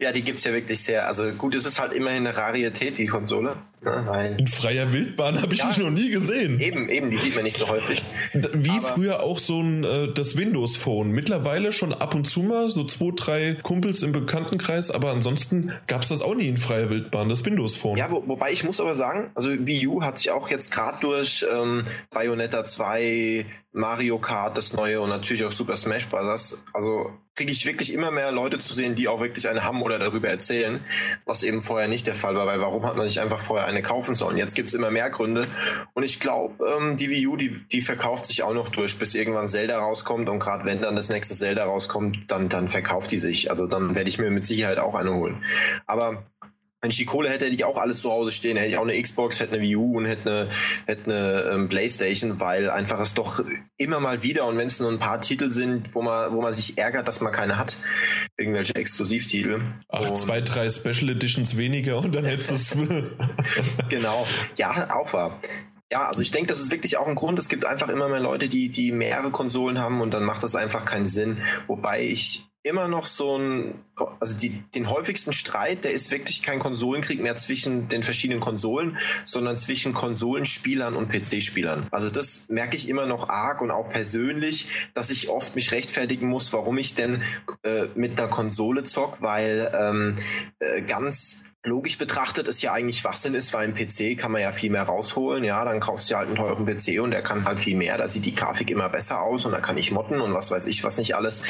ja, die gibt es ja wirklich sehr. Also gut, es ist halt immerhin eine Rarität, die Konsole. Ne, weil In freier Wildbahn habe ich Ja. dich noch nie gesehen. eben, eben, die sieht man nicht so häufig. Wie Aber- früher auch so ein äh, das Windows Phone. Mittlerweile schon ab und zu mal so zwei, drei Kumpels im Bekanntenkreis, aber ansonsten gab es das auch nie in freier Wildbahn, das Windows Phone. Ja, wo, wobei ich muss aber sagen, also Wii U hat sich auch jetzt gerade durch ähm, Bayonetta 2, Mario Kart, das neue und natürlich auch Super Smash Bros. Also kriege ich wirklich immer mehr Leute zu sehen, die auch wirklich eine haben oder darüber erzählen, was eben vorher nicht der Fall war, weil warum hat man nicht einfach vorher eine kaufen sollen? Jetzt gibt es immer mehr Gründe und ich glaube, ähm, die Wii U, die, die verkauft sich auch noch durch, bis irgendwann Zelda rauskommt und gerade wenn dann das nächste Zelda rauskommt, dann, dann verkauft die sich. Also dann werde ich mir mit Sicherheit auch eine holen. Aber wenn ich die Kohle hätte, hätte ich auch alles zu Hause stehen. Hätte ich auch eine Xbox, hätte eine Wii U und hätte eine, hätte eine ähm, Playstation, weil einfach es doch immer mal wieder und wenn es nur ein paar Titel sind, wo man, wo man sich ärgert, dass man keine hat, irgendwelche Exklusivtitel. Ach, Und- zwei, drei Special Editions weniger und dann hättest du es. Genau. Ja, auch wahr. Ja, also ich denke, das ist wirklich auch ein Grund. Es gibt einfach immer mehr Leute, die, die mehrere Konsolen haben und dann macht das einfach keinen Sinn. Wobei ich immer noch so ein, also die, den häufigsten Streit, der ist wirklich kein Konsolenkrieg mehr zwischen den verschiedenen Konsolen, sondern zwischen Konsolenspielern und PC-Spielern. Also das merke ich immer noch arg und auch persönlich, dass ich oft mich rechtfertigen muss, warum ich denn äh, mit einer Konsole zock, weil ähm, äh, ganz logisch betrachtet es ja eigentlich Schwachsinn ist, weil im PC kann man ja viel mehr rausholen. Ja, dann kaufst du halt einen teuren PC und der kann halt viel mehr. Da sieht die Grafik immer besser aus und da kann ich modden und was weiß ich, was nicht alles.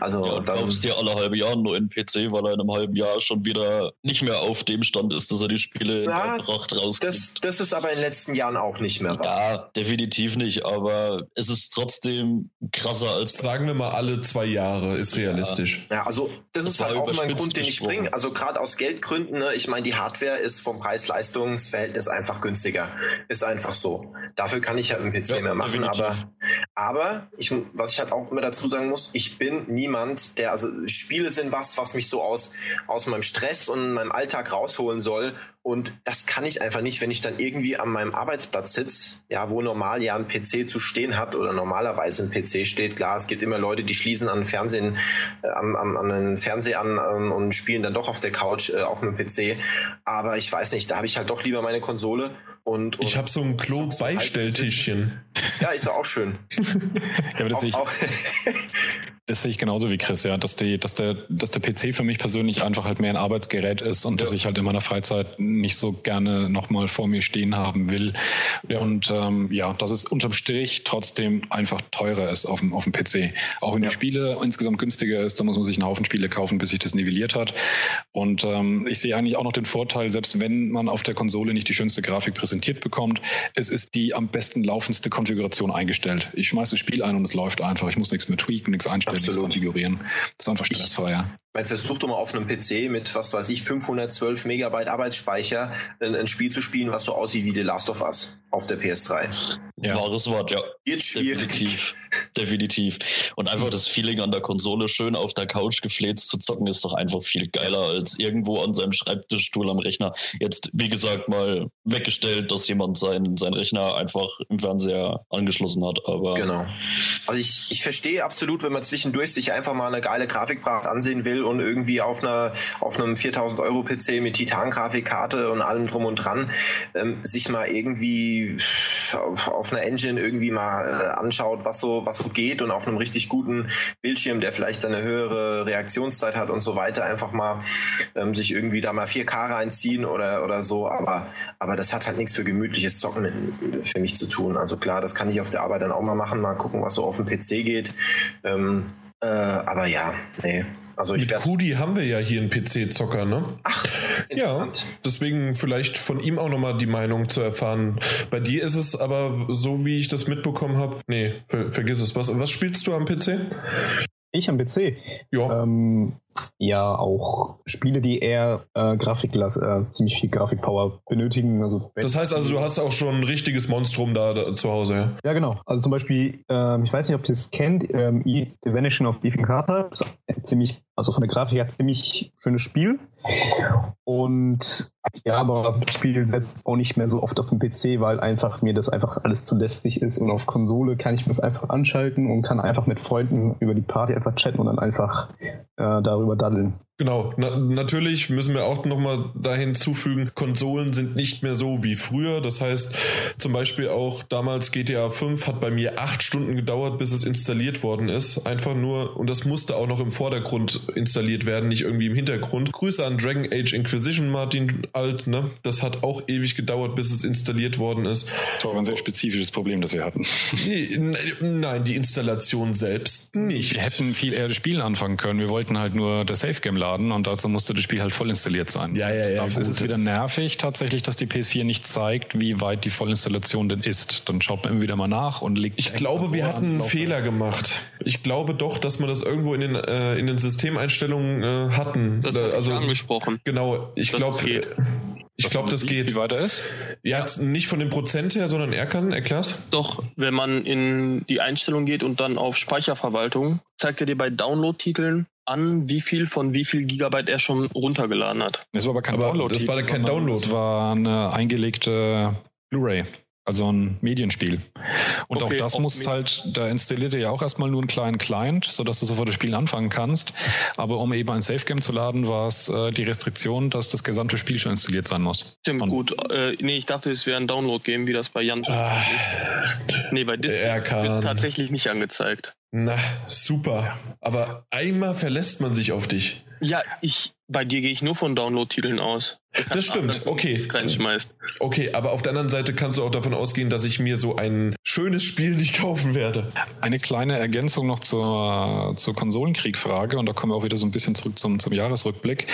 Also Ja, du dann, kaufst dir alle halbe Jahr einen neuen PC, weil er in einem halben Jahr schon wieder nicht mehr auf dem Stand ist, dass er die Spiele in Ja, der Pracht rauskriegt. das, das ist aber in den letzten Jahren auch nicht mehr wahr. Ja, definitiv nicht, aber es ist trotzdem krasser als Sagen wir mal, alle zwei Jahre ist realistisch. Ja, also das, Das ist halt auch mein Grund, den ich bringe. Also gerade aus Geldgründen, ne? Ich meine, die Hardware ist vom Preis-Leistungs-Verhältnis einfach günstiger. Ist einfach so. Dafür kann ich halt dem PC Ja, mehr machen, definitiv. aber aber ich, was ich halt auch immer dazu sagen muss, ich bin niemand, der, also Spiele sind was, was mich so aus, aus meinem Stress und meinem Alltag rausholen soll. Und das kann ich einfach nicht, wenn ich dann irgendwie an meinem Arbeitsplatz sitze, ja, wo normal ja ein PC zu stehen hat oder normalerweise ein PC steht. Klar, es gibt immer Leute, die schließen an den Fernsehen, äh, am, an den Fernseher an ähm, und spielen dann doch auf der Couch, äh, auch mit dem PC. Aber ich weiß nicht, da habe ich halt doch lieber meine Konsole und, und Ich habe so ein Klo-Beistelltischchen. Ja, ist auch schön. Ja, aber das sehe ich, Auch, auch, das sehe ich genauso wie Chris, ja, dass, die, dass, der, dass der PC für mich persönlich einfach halt mehr ein Arbeitsgerät ist und dass ich halt in meiner Freizeit nicht so gerne nochmal vor mir stehen haben will. Und ähm, ja, dass es unterm Strich trotzdem einfach teurer ist auf dem, auf dem PC. Auch wenn die Spiele insgesamt günstiger ist, da muss man sich einen Haufen Spiele kaufen, bis sich das nivelliert hat. Und ähm, ich sehe eigentlich auch noch den Vorteil, selbst wenn man auf der Konsole nicht die schönste Grafik präsentiert bekommt, es ist die am besten laufendste Konfiguration eingestellt. Ich schmeiße das Spiel ein und es läuft einfach. Ich muss nichts mehr tweaken, nichts einstellen, nichts Absolut. konfigurieren. Das ist einfach stressfreier. Man versucht doch mal auf einem PC mit, was weiß ich, 512 Megabyte Arbeitsspeicher ein, ein Spiel zu spielen, was so aussieht wie The Last of Us auf der PS3. Ja. wahres Wort, ja. Wird schwierig. Definitiv. Definitiv. Und einfach das Feeling an der Konsole schön auf der Couch gefläzt zu zocken, ist doch einfach viel geiler als irgendwo an seinem Schreibtischstuhl am Rechner. Jetzt, wie gesagt, mal weggestellt, dass jemand seinen sein Rechner einfach im Fernseher angeschlossen hat. Aber Genau. Also ich, ich verstehe absolut, wenn man zwischendurch sich einfach mal eine geile Grafikpracht ansehen will und irgendwie auf einer auf einem 4000 Euro PC mit Titan-Grafikkarte und allem drum und dran ähm, sich mal irgendwie auf, auf einer Engine irgendwie mal äh, anschaut, was so was so geht und auf einem richtig guten Bildschirm, der vielleicht eine höhere Reaktionszeit hat und so weiter, einfach mal ähm, sich irgendwie da mal 4K reinziehen oder oder so. Aber aber das hat halt nichts für gemütliches Zocken für mich zu tun. Also klar, das kann ich auf der Arbeit dann auch mal machen, mal gucken, was so auf dem PC geht. Ähm, äh, aber ja, nee. Also ich Mit werde. Kudi haben wir ja hier einen PC-Zocker, ne? Ach, Ja, deswegen vielleicht von ihm auch nochmal die Meinung zu erfahren. Bei dir ist es aber so, wie ich das mitbekommen habe. Nee, ver vergiss es. Was, was spielst du am PC? Ich am PC. Ja. Ähm, ja, auch Spiele, die eher äh, Grafik äh, ziemlich viel Grafikpower benötigen. Also Das heißt also, du hast auch schon ein richtiges Monstrum da, da zu Hause, ja? Ja, genau. Also zum Beispiel, ähm, ich weiß nicht, ob ihr das kennt, ähm, The Vanishing of Ethan Carter. Das ist ziemlich, also von der Grafik her ziemlich schönes Spiel. Und ja, aber ich spiele selbst auch nicht mehr so oft auf dem PC, weil einfach mir das einfach alles zu lästig ist. Und auf Konsole kann ich das einfach anschalten und kann einfach mit Freunden über die Party einfach chatten und dann einfach äh, darüber እንወጣለን። Genau, Na, natürlich müssen wir auch nochmal da hinzufügen, Konsolen sind nicht mehr so wie früher. Das heißt, zum Beispiel auch damals GTA 5 hat bei mir acht Stunden gedauert, bis es installiert worden ist. Einfach nur, und das musste auch noch im Vordergrund installiert werden, nicht irgendwie im Hintergrund. Grüße an Dragon Age Inquisition, Martin Alt, ne? Das hat auch ewig gedauert, bis es installiert worden ist. Das war ein sehr spezifisches Problem, das wir hatten. Nein, die Installation selbst nicht. Wir hätten viel eher das Spiel anfangen können. Wir wollten halt nur das Safe Game laden und dazu musste das Spiel halt voll installiert sein. Ja, ja, ja. Dafür ist es wieder nervig tatsächlich, dass die PS4 nicht zeigt, wie weit die Vollinstallation denn ist. Dann schaut man immer wieder mal nach und legt. Ich glaube, wir hatten einen Fehler gemacht. Ich glaube doch, dass wir das irgendwo in den, äh, in den Systemeinstellungen äh, hatten. Das hat also angesprochen. Genau, ich glaube, ich glaube, das geht. Wie weiter ist? Ja, nicht von dem Prozent her, sondern er kann, erklär's. Doch, wenn man in die Einstellung geht und dann auf Speicherverwaltung, zeigt er dir bei Download-Titeln an, wie viel von wie viel Gigabyte er schon runtergeladen hat. Das war aber kein aber Download. Das war kein Download. Das war eine eingelegte Blu-ray. Also ein Medienspiel. Und okay, auch das muss halt, da installiert er ja auch erstmal nur einen kleinen Client, sodass du sofort das Spiel anfangen kannst. Aber um eben ein Safe Game zu laden, war es äh, die Restriktion, dass das gesamte Spiel schon installiert sein muss. Stimmt, Und gut. Äh, nee, ich dachte, es wäre ein Download-Game, wie das bei Jan schon ah, ist. Nee, bei Disney wird tatsächlich nicht angezeigt. Na, super. Aber einmal verlässt man sich auf dich. Ja, ich, bei dir gehe ich nur von Download-Titeln aus. Das stimmt, okay. Okay, aber auf der anderen Seite kannst du auch davon ausgehen, dass ich mir so ein schönes Spiel nicht kaufen werde. Eine kleine Ergänzung noch zur, zur Konsolenkrieg-Frage und da kommen wir auch wieder so ein bisschen zurück zum, zum Jahresrückblick.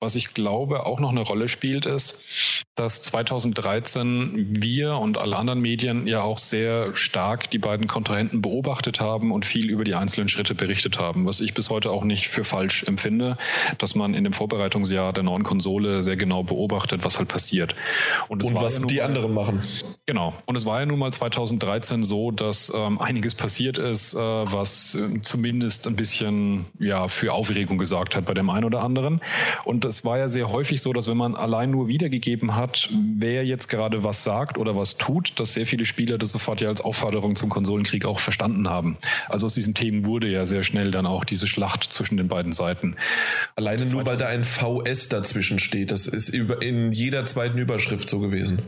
Was ich glaube auch noch eine Rolle spielt, ist, dass 2013 wir und alle anderen Medien ja auch sehr stark die beiden Kontrahenten beobachtet haben und viel über die einzelnen Schritte berichtet haben, was ich bis heute auch nicht für falsch empfinde, dass man in dem Vorbereitungsjahr der neuen Konsole sehr genau beobachtet, was halt passiert. Und, und was ja die mal, anderen machen. Genau. Und es war ja nun mal 2013 so, dass ähm, einiges passiert ist, äh, was äh, zumindest ein bisschen ja für Aufregung gesorgt hat bei dem einen oder anderen. Und es war ja sehr häufig so, dass wenn man allein nur wiedergegeben hat, wer jetzt gerade was sagt oder was tut, dass sehr viele Spieler das sofort ja als Aufforderung zum Konsolenkrieg auch verstanden haben. Also aus diesen Themen wurde ja sehr schnell dann auch diese Schlacht zwischen den beiden Seiten. Alleine nur, weil da ein VS dazwischen steht. Das ist in jeder zweiten Überschrift so gewesen.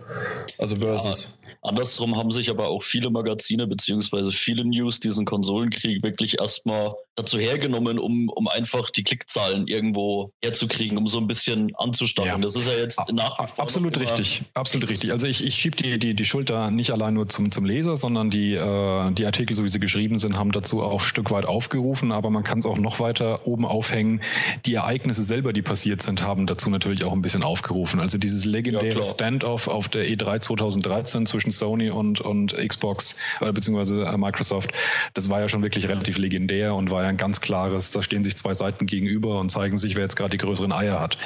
Also versus. Andersrum haben sich aber auch viele Magazine beziehungsweise viele News diesen Konsolenkrieg wirklich erstmal dazu hergenommen, um, um einfach die Klickzahlen irgendwo herzukriegen, um so ein bisschen anzustacheln. Ja. Das ist ja jetzt nach wie vor Absolut richtig, absolut richtig. Also ich, ich schiebe die, die, die Schulter nicht allein nur zum, zum Leser, sondern die, äh, die Artikel, so wie sie geschrieben sind, haben dazu auch ein Stück weit aufgerufen, aber man kann es auch noch weiter oben aufhängen. Die Ereignisse selber, die passiert sind, haben dazu natürlich auch ein bisschen aufgerufen. Also dieses legendäre ja, Standoff auf der E3 2013 zwischen Sony und, und Xbox, äh, beziehungsweise äh, Microsoft, das war ja schon wirklich relativ legendär und war ja ein ganz klares, da stehen sich zwei Seiten gegenüber und zeigen sich, wer jetzt gerade die größeren Eier hat.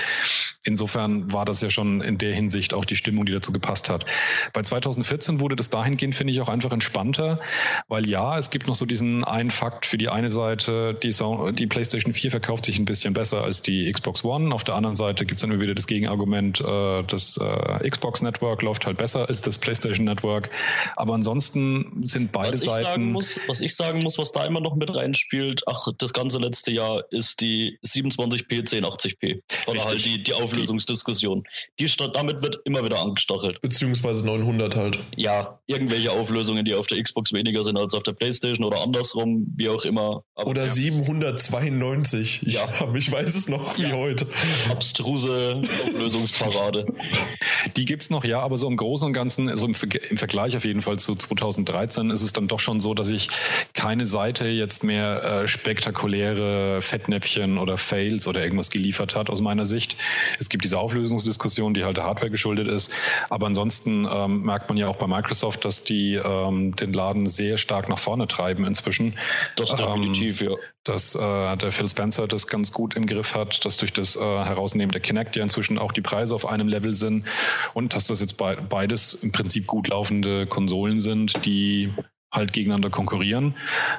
Insofern war das ja schon in der Hinsicht auch die Stimmung, die dazu gepasst hat. Bei 2014 wurde das dahingehend, finde ich, auch einfach entspannter, weil ja, es gibt noch so diesen einen Fakt für die eine Seite, die, so die PlayStation 4 verkauft sich ein bisschen besser als die Xbox One. Auf der anderen Seite gibt es dann wieder das Gegenargument, äh, das äh, Xbox Network läuft halt besser als das PlayStation Network. Aber ansonsten sind beide was Seiten. Muss, was ich sagen muss, was da immer noch mit reinspielt, ach, das ganze letzte Jahr ist die 27p 1080p. Oder Richtig. halt die, die Auflösungsdiskussion. Die, damit wird immer wieder angestachelt. Beziehungsweise 900 halt. Ja, irgendwelche Auflösungen, die auf der Xbox weniger sind als auf der Playstation oder andersrum, wie auch immer. Aber oder ja. 792. Ich, ja. ich weiß es noch wie ja. heute. Abstruse Auflösungsparade. Die gibt's noch, ja, aber so im Großen und Ganzen, also im, im Vergleich auf jeden Fall zu 2013 ist es dann doch schon so, dass ich keine Seite jetzt mehr äh, spektakuläre Fettnäpfchen oder Fails oder irgendwas geliefert hat, aus meiner Sicht. Es gibt diese Auflösungsdiskussion, die halt der Hardware geschuldet ist. Aber ansonsten ähm, merkt man ja auch bei Microsoft, dass die ähm, den Laden sehr stark nach vorne treiben inzwischen. Das definitiv, ähm, ja. Dass äh, der Phil Spencer das ganz gut im Griff hat, dass durch das äh, Herausnehmen der Kinect ja inzwischen auch die Preise auf einem Level sind und dass das jetzt be beides im Prinzip gut laufende Konsolen sind, die halt gegeneinander konkurrieren,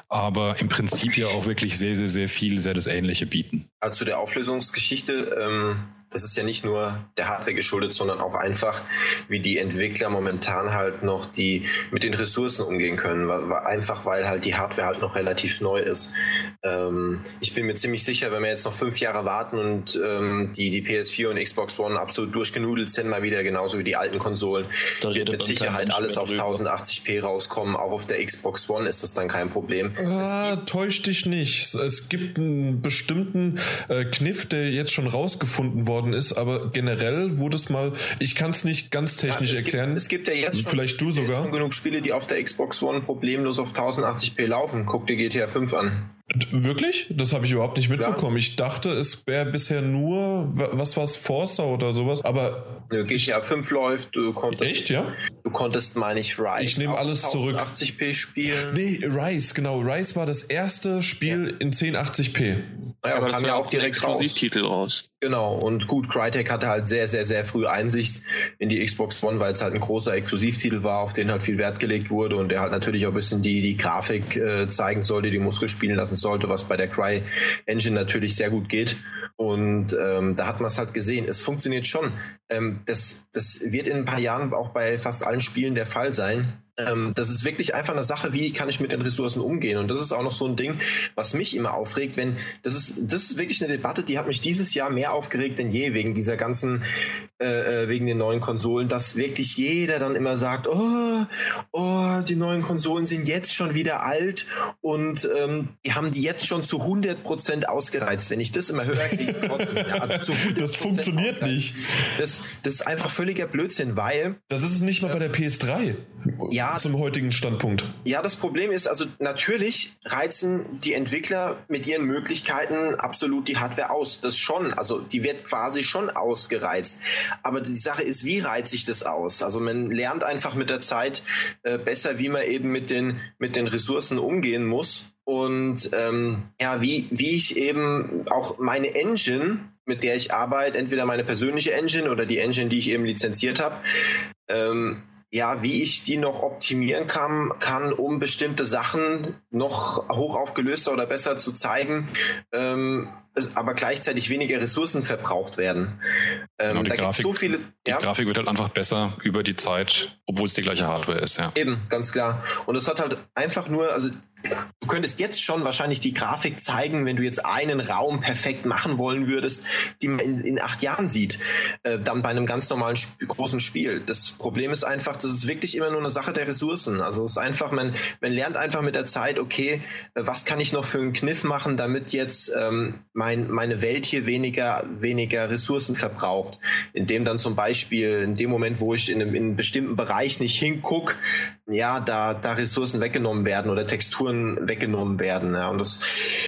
aber im Prinzip ja auch wirklich sehr, sehr, sehr viel, sehr das Ähnliche bieten. Also zu der Auflösungsgeschichte, ähm, das ist ja nicht nur der Hardware geschuldet, sondern auch einfach, wie die Entwickler momentan halt noch die mit den Ressourcen umgehen können. Einfach weil halt die Hardware halt noch relativ neu ist. Ähm, ich bin mir ziemlich sicher, wenn wir jetzt noch fünf Jahre warten und ähm, die, die PS4 und Xbox One absolut durchgenudelt sind, mal wieder genauso wie die alten Konsolen, da wird mit Sicherheit alles auf 1080p rauskommen. Auch auf der Xbox One ist das dann kein Problem. Ah, täusch dich nicht. Es gibt einen bestimmten äh, Kniff, der jetzt schon rausgefunden wurde worden ist, aber generell wurde es mal, ich kann es nicht ganz technisch ja, es erklären. Gibt, es gibt ja jetzt schon, vielleicht du sogar. schon genug Spiele, die auf der Xbox One problemlos auf 1080p laufen. Guck dir GTA 5 an. Wirklich? Das habe ich überhaupt nicht mitbekommen. Ja. Ich dachte, es wäre bisher nur, was war es, Forza oder sowas, aber. Ja, GTA 5 läuft, du konntest. Echt, ja? Du konntest, meine ich, Rise. Ich nehme alles zurück. 80p spielen. Nee, Rise, genau. Rise war das erste Spiel ja. in 1080p. Ja, aber kam ja auch direkt Exklusivtitel raus. raus. Genau, und gut, Crytek hatte halt sehr, sehr, sehr früh Einsicht in die Xbox One, weil es halt ein großer Exklusivtitel war, auf den halt viel Wert gelegt wurde und der halt natürlich auch ein bisschen die, die Grafik äh, zeigen sollte, die Muskel spielen lassen sollte, was bei der Cry Engine natürlich sehr gut geht. Und ähm, da hat man es halt gesehen. Es funktioniert schon. Ähm, das, das wird in ein paar Jahren auch bei fast allen Spielen der Fall sein ähm, das ist wirklich einfach eine Sache, wie kann ich mit den Ressourcen umgehen. Und das ist auch noch so ein Ding, was mich immer aufregt, wenn das ist, das ist wirklich eine Debatte, die hat mich dieses Jahr mehr aufgeregt denn je wegen dieser ganzen, äh, äh, wegen den neuen Konsolen, dass wirklich jeder dann immer sagt, oh, oh, die neuen Konsolen sind jetzt schon wieder alt und ähm, die haben die jetzt schon zu 100 Prozent ausgereizt. Wenn ich das immer höre, kriege ich trotzdem. Ja, also das funktioniert nicht. Das, das ist einfach völliger Blödsinn, weil. Das ist es nicht mal bei der PS3. Ja, zum heutigen Standpunkt? Ja, das Problem ist, also natürlich reizen die Entwickler mit ihren Möglichkeiten absolut die Hardware aus. Das schon. Also die wird quasi schon ausgereizt. Aber die Sache ist, wie reizt sich das aus? Also man lernt einfach mit der Zeit äh, besser, wie man eben mit den, mit den Ressourcen umgehen muss. Und ähm, ja, wie, wie ich eben auch meine Engine, mit der ich arbeite, entweder meine persönliche Engine oder die Engine, die ich eben lizenziert habe, ähm, ja, wie ich die noch optimieren kann, kann um bestimmte Sachen noch hoch aufgelöster oder besser zu zeigen, ähm, aber gleichzeitig weniger Ressourcen verbraucht werden. Ähm, genau, die, Grafik, so viele, ja? die Grafik wird halt einfach besser über die Zeit, obwohl es die gleiche Hardware ist, ja. Eben, ganz klar. Und es hat halt einfach nur, also Du könntest jetzt schon wahrscheinlich die Grafik zeigen, wenn du jetzt einen Raum perfekt machen wollen würdest, die man in, in acht Jahren sieht, äh, dann bei einem ganz normalen Sp großen Spiel. Das Problem ist einfach, das ist wirklich immer nur eine Sache der Ressourcen. Also es ist einfach, man, man lernt einfach mit der Zeit, okay, äh, was kann ich noch für einen Kniff machen, damit jetzt ähm, mein, meine Welt hier weniger, weniger Ressourcen verbraucht. Indem dann zum Beispiel in dem Moment, wo ich in einem, in einem bestimmten Bereich nicht hinguck, ja, da, da Ressourcen weggenommen werden oder Texturen weggenommen werden. Ja, und das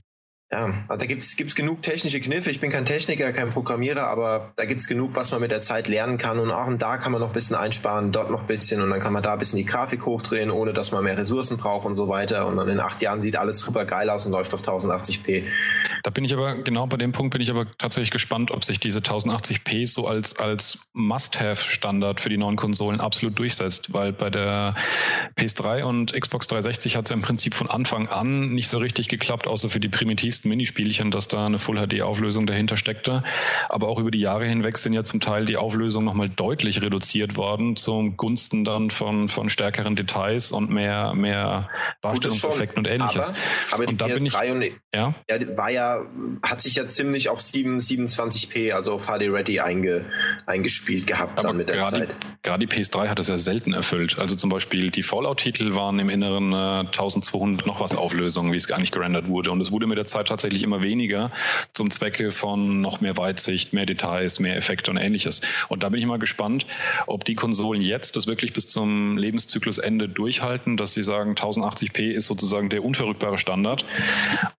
ja, also da gibt es genug technische Kniffe. Ich bin kein Techniker, kein Programmierer, aber da gibt es genug, was man mit der Zeit lernen kann. Und auch und da kann man noch ein bisschen einsparen, dort noch ein bisschen und dann kann man da ein bisschen die Grafik hochdrehen, ohne dass man mehr Ressourcen braucht und so weiter. Und dann in acht Jahren sieht alles super geil aus und läuft auf 1080p. Da bin ich aber, genau bei dem Punkt bin ich aber tatsächlich gespannt, ob sich diese 1080p so als, als Must-Have-Standard für die neuen Konsolen absolut durchsetzt, weil bei der PS3 und Xbox 360 hat es ja im Prinzip von Anfang an nicht so richtig geklappt, außer für die primitivsten nächsten Minispielchen, dass da eine Full-HD-Auflösung dahinter steckte. Aber auch über die Jahre hinweg sind ja zum Teil die Auflösungen nochmal deutlich reduziert worden, zum Gunsten dann von, von stärkeren Details und mehr, mehr Darstellungseffekten und ähnliches. Aber, aber und die da PS3 und, ja? ja? war ja, hat sich ja ziemlich auf 7, 27p, also auf HD Ready einge, eingespielt gehabt aber dann mit der gerade, Zeit. Gerade die PS3 hat es ja selten erfüllt. Also zum Beispiel die Fallout-Titel waren im Inneren äh, 1200 noch was Auflösung, wie es gar nicht gerendert wurde. Und es wurde mit der Zeit tatsächlich immer weniger zum Zwecke von noch mehr Weitsicht, mehr Details, mehr Effekte und ähnliches. Und da bin ich mal gespannt, ob die Konsolen jetzt das wirklich bis zum Lebenszyklusende durchhalten, dass sie sagen, 1080p ist sozusagen der unverrückbare Standard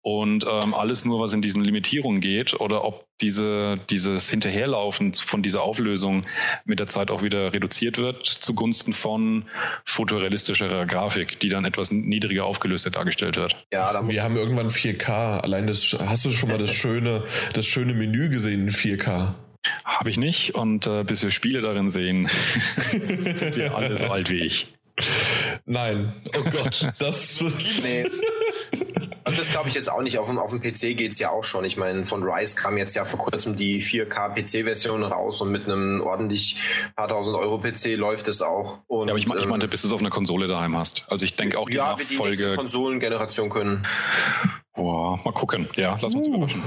und ähm, alles nur, was in diesen Limitierungen geht, oder ob diese, dieses Hinterherlaufen von dieser Auflösung mit der Zeit auch wieder reduziert wird zugunsten von fotorealistischerer Grafik, die dann etwas niedriger aufgelöst dargestellt wird. Ja, da wir haben irgendwann 4K. Allein das hast du schon mal das schöne, das schöne Menü gesehen in 4K. Habe ich nicht und äh, bis wir Spiele darin sehen, sind wir alle so alt wie ich. Nein. Oh Gott, das. nee. Und das glaube ich jetzt auch nicht. Auf dem, auf dem PC geht es ja auch schon. Ich meine, von Rise kam jetzt ja vor kurzem die 4K PC-Version raus und mit einem ordentlich paar tausend Euro PC läuft es auch. Und, ja, aber ich, mein, ich meinte, bis du es auf einer Konsole daheim hast. Also ich denke auch die ja, Nachfolge. Ja, die Konsolengeneration können. Boah, mal gucken. Ja, lass uns uh. überraschen.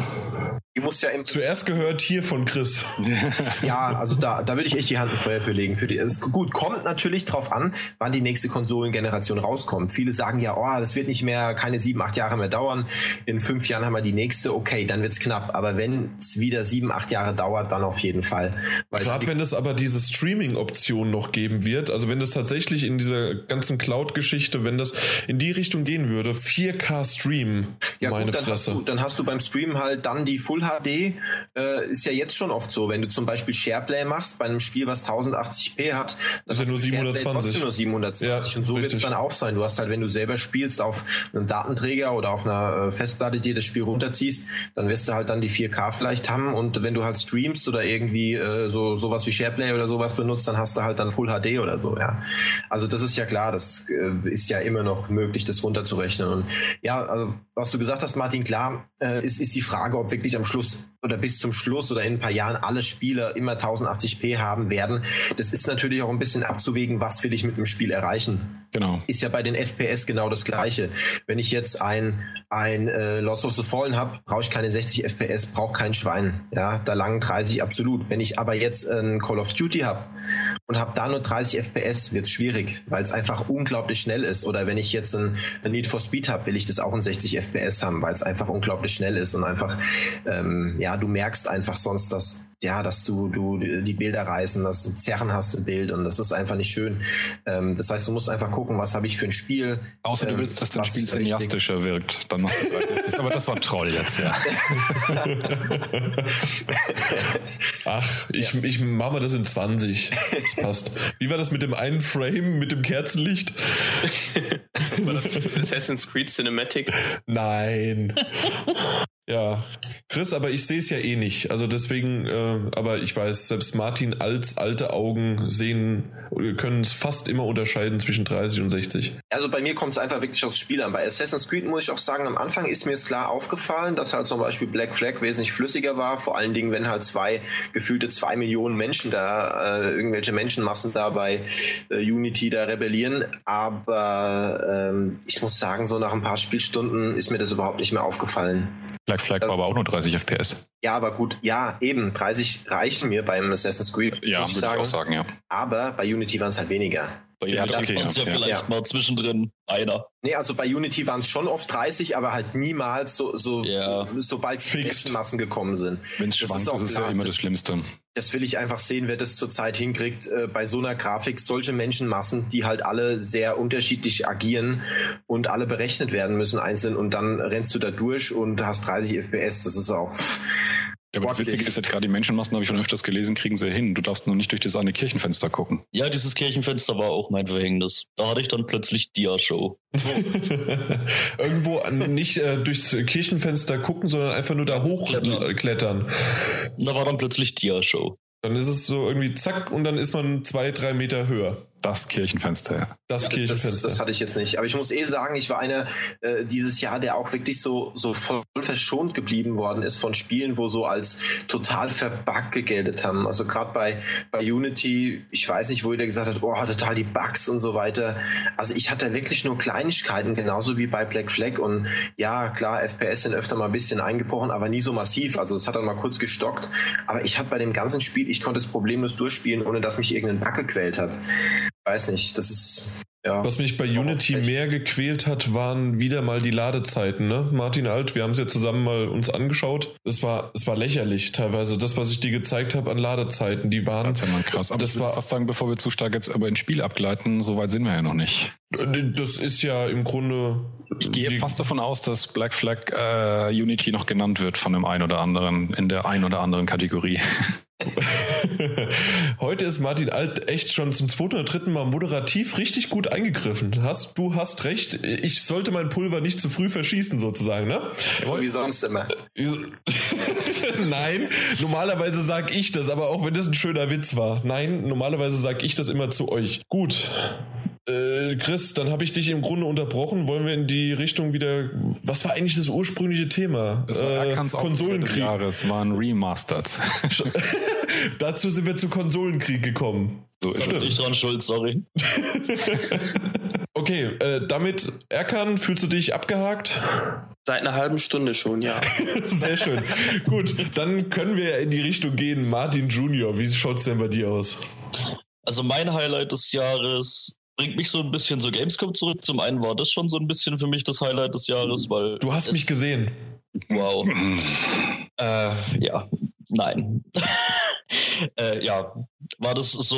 Die muss ja im Zuerst gehört hier von Chris. ja, also da, da würde ich echt die Hand ins Feuer für legen. Für die, es gut, kommt natürlich drauf an, wann die nächste Konsolengeneration rauskommt. Viele sagen ja, oh, das wird nicht mehr, keine sieben, acht Jahre mehr dauern. In fünf Jahren haben wir die nächste, okay, dann wird es knapp. Aber wenn es wieder sieben, acht Jahre dauert, dann auf jeden Fall. Gerade wenn es aber diese Streaming-Option noch geben wird, also wenn das tatsächlich in dieser ganzen Cloud-Geschichte, wenn das in die Richtung gehen würde, 4K Stream, ja, meine gut, dann Fresse. Hast du, dann hast du beim Stream halt dann die Full HD äh, ist ja jetzt schon oft so, wenn du zum Beispiel Shareplay machst bei einem Spiel, was 1080p hat, dann ist ja nur 720. nur 720 ja, und so wird es dann auch sein. Du hast halt, wenn du selber spielst auf einem Datenträger oder auf einer äh, Festplatte dir das Spiel runterziehst, dann wirst du halt dann die 4K vielleicht haben und wenn du halt streamst oder irgendwie äh, so sowas wie Shareplay oder sowas benutzt, dann hast du halt dann Full HD oder so, ja. Also das ist ja klar, das äh, ist ja immer noch möglich, das runterzurechnen und ja, also was du gesagt hast, Martin, klar, äh, ist, ist die Frage, ob wirklich am Schluss Schluss oder bis zum Schluss oder in ein paar Jahren alle Spieler immer 1080p haben werden. Das ist natürlich auch ein bisschen abzuwägen, was will ich mit dem Spiel erreichen. Genau. Ist ja bei den FPS genau das Gleiche. Wenn ich jetzt ein, ein äh, Lords of the Fallen habe, brauche ich keine 60 FPS, brauche kein Schwein. Ja, da langen 30 absolut. Wenn ich aber jetzt ein Call of Duty habe und habe da nur 30 FPS, wird es schwierig, weil es einfach unglaublich schnell ist. Oder wenn ich jetzt ein, ein Need for Speed habe, will ich das auch in 60 FPS haben, weil es einfach unglaublich schnell ist und einfach, ähm, ja, du merkst einfach sonst, dass ja, dass du, du die Bilder reißen, dass du Zerren hast im Bild und das ist einfach nicht schön. Ähm, das heißt, du musst einfach gucken, was habe ich für ein Spiel. Außer ähm, du willst, dass dein Spiel cineastischer wirkt. Dann machst du Aber das war toll jetzt, ja. Ach, ich, ja. ich mache mal das in 20. Das passt. Wie war das mit dem einen Frame, mit dem Kerzenlicht? war das Assassin's Creed Cinematic? Nein. Ja, Chris, aber ich sehe es ja eh nicht. Also deswegen, äh, aber ich weiß, selbst Martin als alte Augen sehen, können es fast immer unterscheiden zwischen 30 und 60. Also bei mir kommt es einfach wirklich aufs Spiel an. Bei Assassin's Creed muss ich auch sagen, am Anfang ist mir es klar aufgefallen, dass halt zum Beispiel Black Flag wesentlich flüssiger war. Vor allen Dingen, wenn halt zwei gefühlte zwei Millionen Menschen da, äh, irgendwelche Menschenmassen da bei äh, Unity da rebellieren. Aber ähm, ich muss sagen, so nach ein paar Spielstunden ist mir das überhaupt nicht mehr aufgefallen. Black Flag war aber auch nur 30 FPS. Ja, aber gut, ja, eben, 30 reichen mir beim Assassin's Creed. Ja, würde ich auch sagen, ja. Aber bei Unity waren es halt weniger. Bei Unity ja, okay, waren es ja, ja, vielleicht ja. mal zwischendrin einer. Nee, also bei Unity waren es schon oft 30, aber halt niemals so, so, ja. so sobald Menschenmassen gekommen sind. Wenn es schwankt, ist, das ist ja immer das Schlimmste. Das will ich einfach sehen, wer das zurzeit hinkriegt, äh, bei so einer Grafik solche Menschenmassen, die halt alle sehr unterschiedlich agieren und alle berechnet werden müssen einzeln und dann rennst du da durch und hast 30 FPS. Das ist auch ja, aber das Witzige ist ja gerade die Menschenmassen, habe ich schon öfters gelesen, kriegen sie hin. Du darfst nur nicht durch das eine Kirchenfenster gucken. Ja, dieses Kirchenfenster war auch mein Verhängnis. Da hatte ich dann plötzlich Dia-Show. Irgendwo nicht äh, durchs Kirchenfenster gucken, sondern einfach nur da hochklettern. Da war dann plötzlich Dia-Show. Dann ist es so irgendwie zack und dann ist man zwei, drei Meter höher. Das Kirchenfenster, ja. Das ja, Kirchenfenster. Das, das, hatte ich jetzt nicht. Aber ich muss eh sagen, ich war einer äh, dieses Jahr, der auch wirklich so, so voll verschont geblieben worden ist von Spielen, wo so als total verbuggt gegeltet haben. Also gerade bei, bei Unity, ich weiß nicht, wo jeder gesagt hat, oh, total die Bugs und so weiter. Also ich hatte wirklich nur Kleinigkeiten, genauso wie bei Black Flag. Und ja, klar, FPS sind öfter mal ein bisschen eingebrochen, aber nie so massiv. Also es hat dann mal kurz gestockt. Aber ich hatte bei dem ganzen Spiel, ich konnte es problemlos durchspielen, ohne dass mich irgendein Bug gequält hat weiß nicht, das ist. Ja, Was mich bei Unity mehr gequält hat, waren wieder mal die Ladezeiten, ne? Martin Alt, wir haben es ja zusammen mal uns angeschaut. Es war, es war lächerlich teilweise. Das, was ich dir gezeigt habe an Ladezeiten, die waren. Das ist ja mal krass. Aber das ich war fast sagen, bevor wir zu stark jetzt aber ins Spiel abgleiten, so weit sind wir ja noch nicht. Das ist ja im Grunde. Ich gehe fast davon aus, dass Black Flag äh, Unity noch genannt wird von dem einen oder anderen in der ein oder anderen Kategorie. Heute ist Martin Alt echt schon zum zweiten oder dritten Mal moderativ richtig gut eingegriffen. Hast, du hast recht. Ich sollte mein Pulver nicht zu früh verschießen, sozusagen, ne? Wie sonst immer. Nein, normalerweise sag ich das, aber auch wenn das ein schöner Witz war. Nein, normalerweise sag ich das immer zu euch. Gut. Äh, Chris, dann habe ich dich im Grunde unterbrochen. Wollen wir in die Richtung wieder. Was war eigentlich das ursprüngliche Thema? Das war äh, Konsolenkrieg. Jahres waren Remastered. Dazu sind wir zu Konsolenkrieg gekommen. So ist Stimmt. ich dran schuld, sorry. okay, äh, damit Erkan, fühlst du dich abgehakt? Seit einer halben Stunde schon, ja. Sehr schön. Gut, dann können wir in die Richtung gehen. Martin Junior, wie schaut es denn bei dir aus? Also mein Highlight des Jahres bringt mich so ein bisschen zur Gamescom zurück. Zum einen war das schon so ein bisschen für mich das Highlight des Jahres, weil. Du hast mich gesehen. Wow. äh, ja, nein. äh, ja, war das so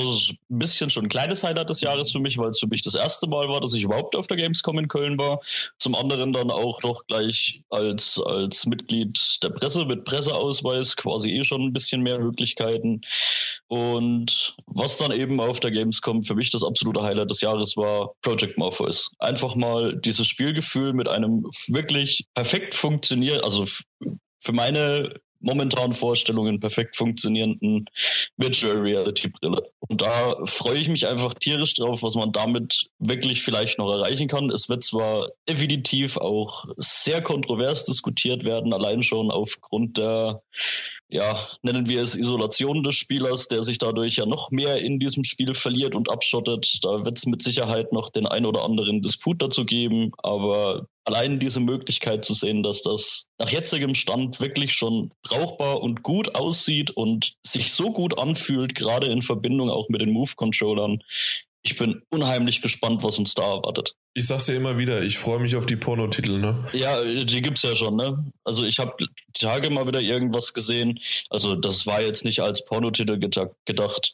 ein bisschen schon ein kleines Highlight des Jahres für mich, weil es für mich das erste Mal war, dass ich überhaupt auf der Gamescom in Köln war. Zum anderen dann auch noch gleich als, als Mitglied der Presse mit Presseausweis, quasi eh schon ein bisschen mehr Möglichkeiten. Und was dann eben auf der Gamescom für mich das absolute Highlight des Jahres war, Project Morpheus. Einfach mal dieses Spielgefühl mit einem wirklich perfekt funktioniert, also für meine momentanen Vorstellungen perfekt funktionierenden Virtual Reality Brille. Und da freue ich mich einfach tierisch drauf, was man damit wirklich vielleicht noch erreichen kann. Es wird zwar definitiv auch sehr kontrovers diskutiert werden, allein schon aufgrund der ja, nennen wir es Isolation des Spielers, der sich dadurch ja noch mehr in diesem Spiel verliert und abschottet. Da wird es mit Sicherheit noch den ein oder anderen Disput dazu geben, aber allein diese Möglichkeit zu sehen, dass das nach jetzigem Stand wirklich schon brauchbar und gut aussieht und sich so gut anfühlt, gerade in Verbindung auch mit den Move-Controllern, ich bin unheimlich gespannt, was uns da erwartet. Ich sag's ja immer wieder, ich freue mich auf die Pornotitel, ne? Ja, die gibt's ja schon, ne? Also ich habe die Tage mal wieder irgendwas gesehen. Also das war jetzt nicht als Pornotitel gedacht,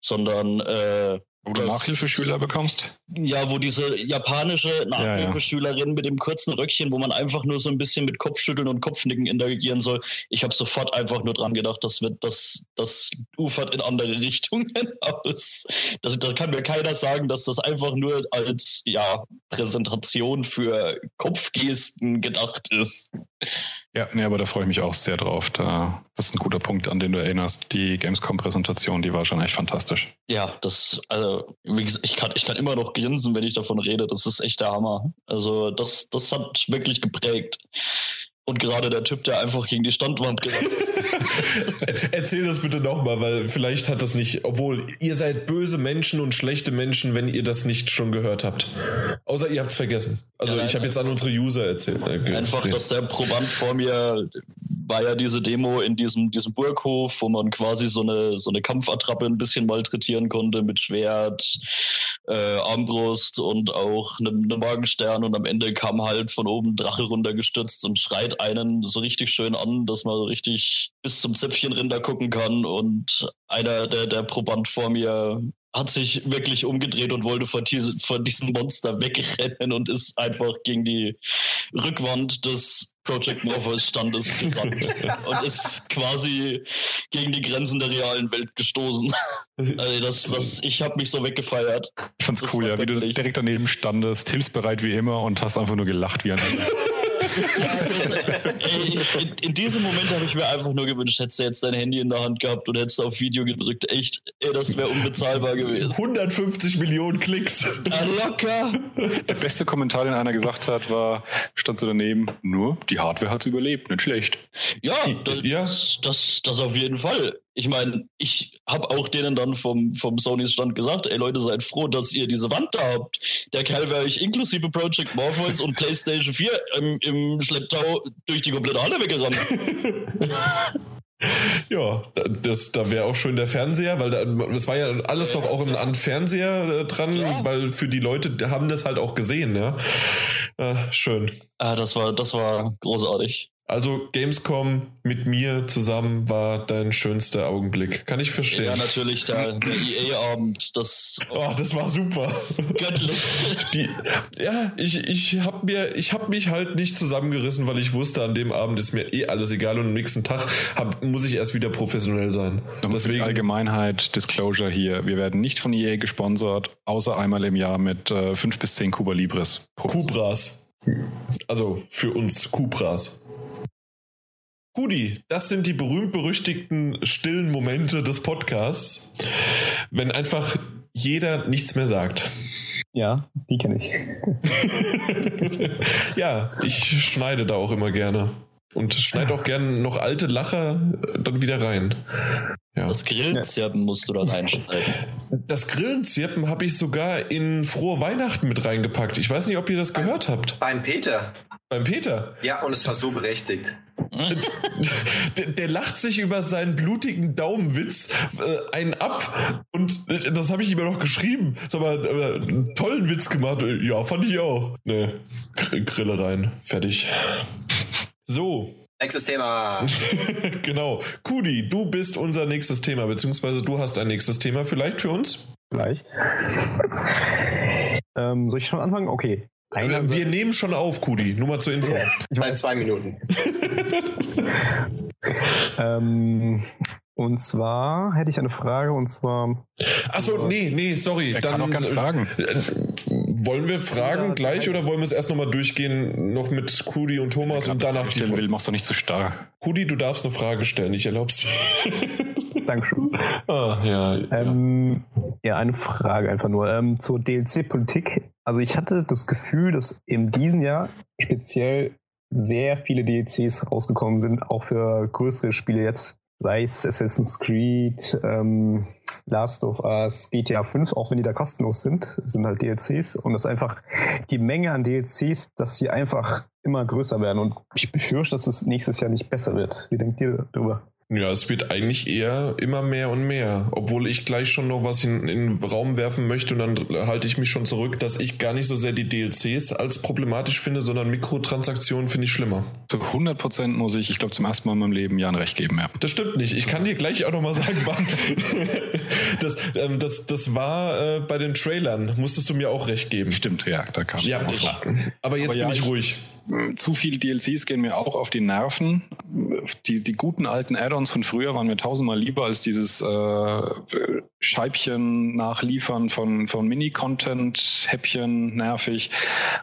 sondern äh, wo du Nachhilfeschüler bekommst? Ja, wo diese japanische Nachhilfeschülerin ja, ja. mit dem kurzen Röckchen, wo man einfach nur so ein bisschen mit Kopfschütteln und Kopfnicken interagieren soll. Ich habe sofort einfach nur dran gedacht, das wird das, das ufert in andere Richtungen aus. Das, da kann mir keiner sagen, dass das einfach nur als ja, Präsentation für Kopfgesten gedacht ist. Ja, nee, aber da freue ich mich auch sehr drauf. Da, das ist ein guter Punkt, an den du erinnerst. Die Gamescom-Präsentation, die war schon echt fantastisch. Ja, das, also, gesagt, ich kann, ich kann immer noch grinsen, wenn ich davon rede. Das ist echt der Hammer. Also, das, das hat wirklich geprägt. Und gerade der Typ, der einfach gegen die Standwand gerannt Erzähl das bitte nochmal, weil vielleicht hat das nicht, obwohl ihr seid böse Menschen und schlechte Menschen, wenn ihr das nicht schon gehört habt. Außer ihr habt es vergessen. Also ja, ich habe jetzt an unsere User erzählt. Äh, einfach, dass der Proband vor mir war ja diese Demo in diesem, diesem Burghof, wo man quasi so eine, so eine Kampfattrappe ein bisschen malträtieren konnte mit Schwert, äh, Armbrust und auch einem, einem Morgenstern und am Ende kam halt von oben Drache runtergestürzt und schreit einen so richtig schön an, dass man so richtig bis zum Zäpfchenrinder gucken kann und einer der, der Proband vor mir hat sich wirklich umgedreht und wollte vor, diese, vor diesem Monster wegrennen und ist einfach gegen die Rückwand des Project Morpheus Standes gerannt und ist quasi gegen die Grenzen der realen Welt gestoßen. Also das, das, ich habe mich so weggefeiert. Ich fand's das cool, ja, wie du direkt daneben standest, hilfsbereit wie immer und hast einfach nur gelacht wie ein in, in, diesem Moment habe ich mir einfach nur gewünscht, hättest du jetzt dein Handy in der Hand gehabt und hättest auf Video gedrückt. Echt, ey, das wäre unbezahlbar gewesen. 150 Millionen Klicks. Locker. Der beste Kommentar, den einer gesagt hat, war, stand so daneben, nur die Hardware hat es überlebt, nicht schlecht. Ja, das, ja. Das, das auf jeden Fall ich meine, ich habe auch denen dann vom, vom Sonys Stand gesagt, ey Leute, seid froh, dass ihr diese Wand da habt. Der Kerl wäre euch inklusive Project Morpheus und PlayStation 4 im, im Schlepptau durch die komplette Halle weggerannt. Ja, das, da wäre auch schön der Fernseher, weil da, das war ja alles noch auch an Fernseher äh, dran, ja. weil für die Leute haben das halt auch gesehen, ja. Äh, schön. Ah, das war, das war großartig. Also Gamescom mit mir zusammen war dein schönster Augenblick. Kann ich verstehen. Ja, natürlich, der, der EA-Abend, das. Oh, das war super. Göttlich. Die, ja, ich, ich habe mir, ich habe mich halt nicht zusammengerissen, weil ich wusste, an dem Abend ist mir eh alles egal und am nächsten Tag hab, muss ich erst wieder professionell sein. Deswegen Allgemeinheit, Disclosure hier. Wir werden nicht von EA gesponsert, außer einmal im Jahr mit äh, 5 bis 10 Kuba Libres. Kubras. Also für uns Kubras. Gudi, das sind die berühmt-berüchtigten stillen Momente des Podcasts, wenn einfach jeder nichts mehr sagt. Ja, die kenne ich. ja, ich schneide da auch immer gerne. Und schneide auch gerne noch alte Lacher äh, dann wieder rein. Ja. Das Grillenzirpen musst du da reinschneiden. Das Grillenzirpen habe ich sogar in Frohe Weihnachten mit reingepackt. Ich weiß nicht, ob ihr das gehört habt. Beim Peter. Beim Peter? Ja, und es war so berechtigt. der, der, lacht sich über seinen blutigen Daumenwitz äh, einen ab und das habe ich ihm noch geschrieben. Sag mal, äh, einen tollen Witz gemacht. Ja, fand ich auch. Ne, Grille rein. Fertig. So. Nächstes Thema. genau. Kudi, du bist unser nächstes Thema, beziehungsweise du hast ein nächstes Thema vielleicht für uns? Vielleicht. ähm, soll ich schon anfangen? Okay. Einer wir nehmen schon auf, Kudi. Nur mal zur Info. Ich meine zwei Minuten. ähm, und zwar hätte ich eine Frage und zwar. Achso, nee, nee, sorry. Er dann kann auch ganz fragen. Äh, wollen wir fragen ja, gleich oder wollen wir es erst nochmal durchgehen, noch mit Kudi und Thomas und danach die will, machst du nicht zu so starr. Kudi, du darfst eine Frage stellen, ich erlaub's dir. Dankeschön. Ah, ja, ähm, ja. ja, eine Frage einfach nur ähm, zur DLC-Politik. Also ich hatte das Gefühl, dass in diesem Jahr speziell sehr viele DLCs rausgekommen sind, auch für größere Spiele jetzt sei es Assassin's Creed, ähm, Last of Us, GTA 5, auch wenn die da kostenlos sind, sind halt DLCs und das einfach die Menge an DLCs, dass sie einfach immer größer werden und ich befürchte, dass es nächstes Jahr nicht besser wird. Wie denkt ihr darüber? Ja, es wird eigentlich eher immer mehr und mehr. Obwohl ich gleich schon noch was in, in den Raum werfen möchte und dann halte ich mich schon zurück, dass ich gar nicht so sehr die DLCs als problematisch finde, sondern Mikrotransaktionen finde ich schlimmer. Zu 100 Prozent muss ich, ich glaube, zum ersten Mal in meinem Leben Jan recht geben, ja. Das stimmt nicht. Ich kann dir gleich auch noch mal sagen, wann. das, ähm, das, das war äh, bei den Trailern. Musstest du mir auch recht geben. Stimmt, ja, da kam ja, ich. Aber jetzt Aber ja, bin ich ruhig zu viele DLCs gehen mir auch auf die Nerven. Die, die guten alten Add-ons von früher waren mir tausendmal lieber als dieses äh, Scheibchen nachliefern von, von Mini-Content, Häppchen, nervig.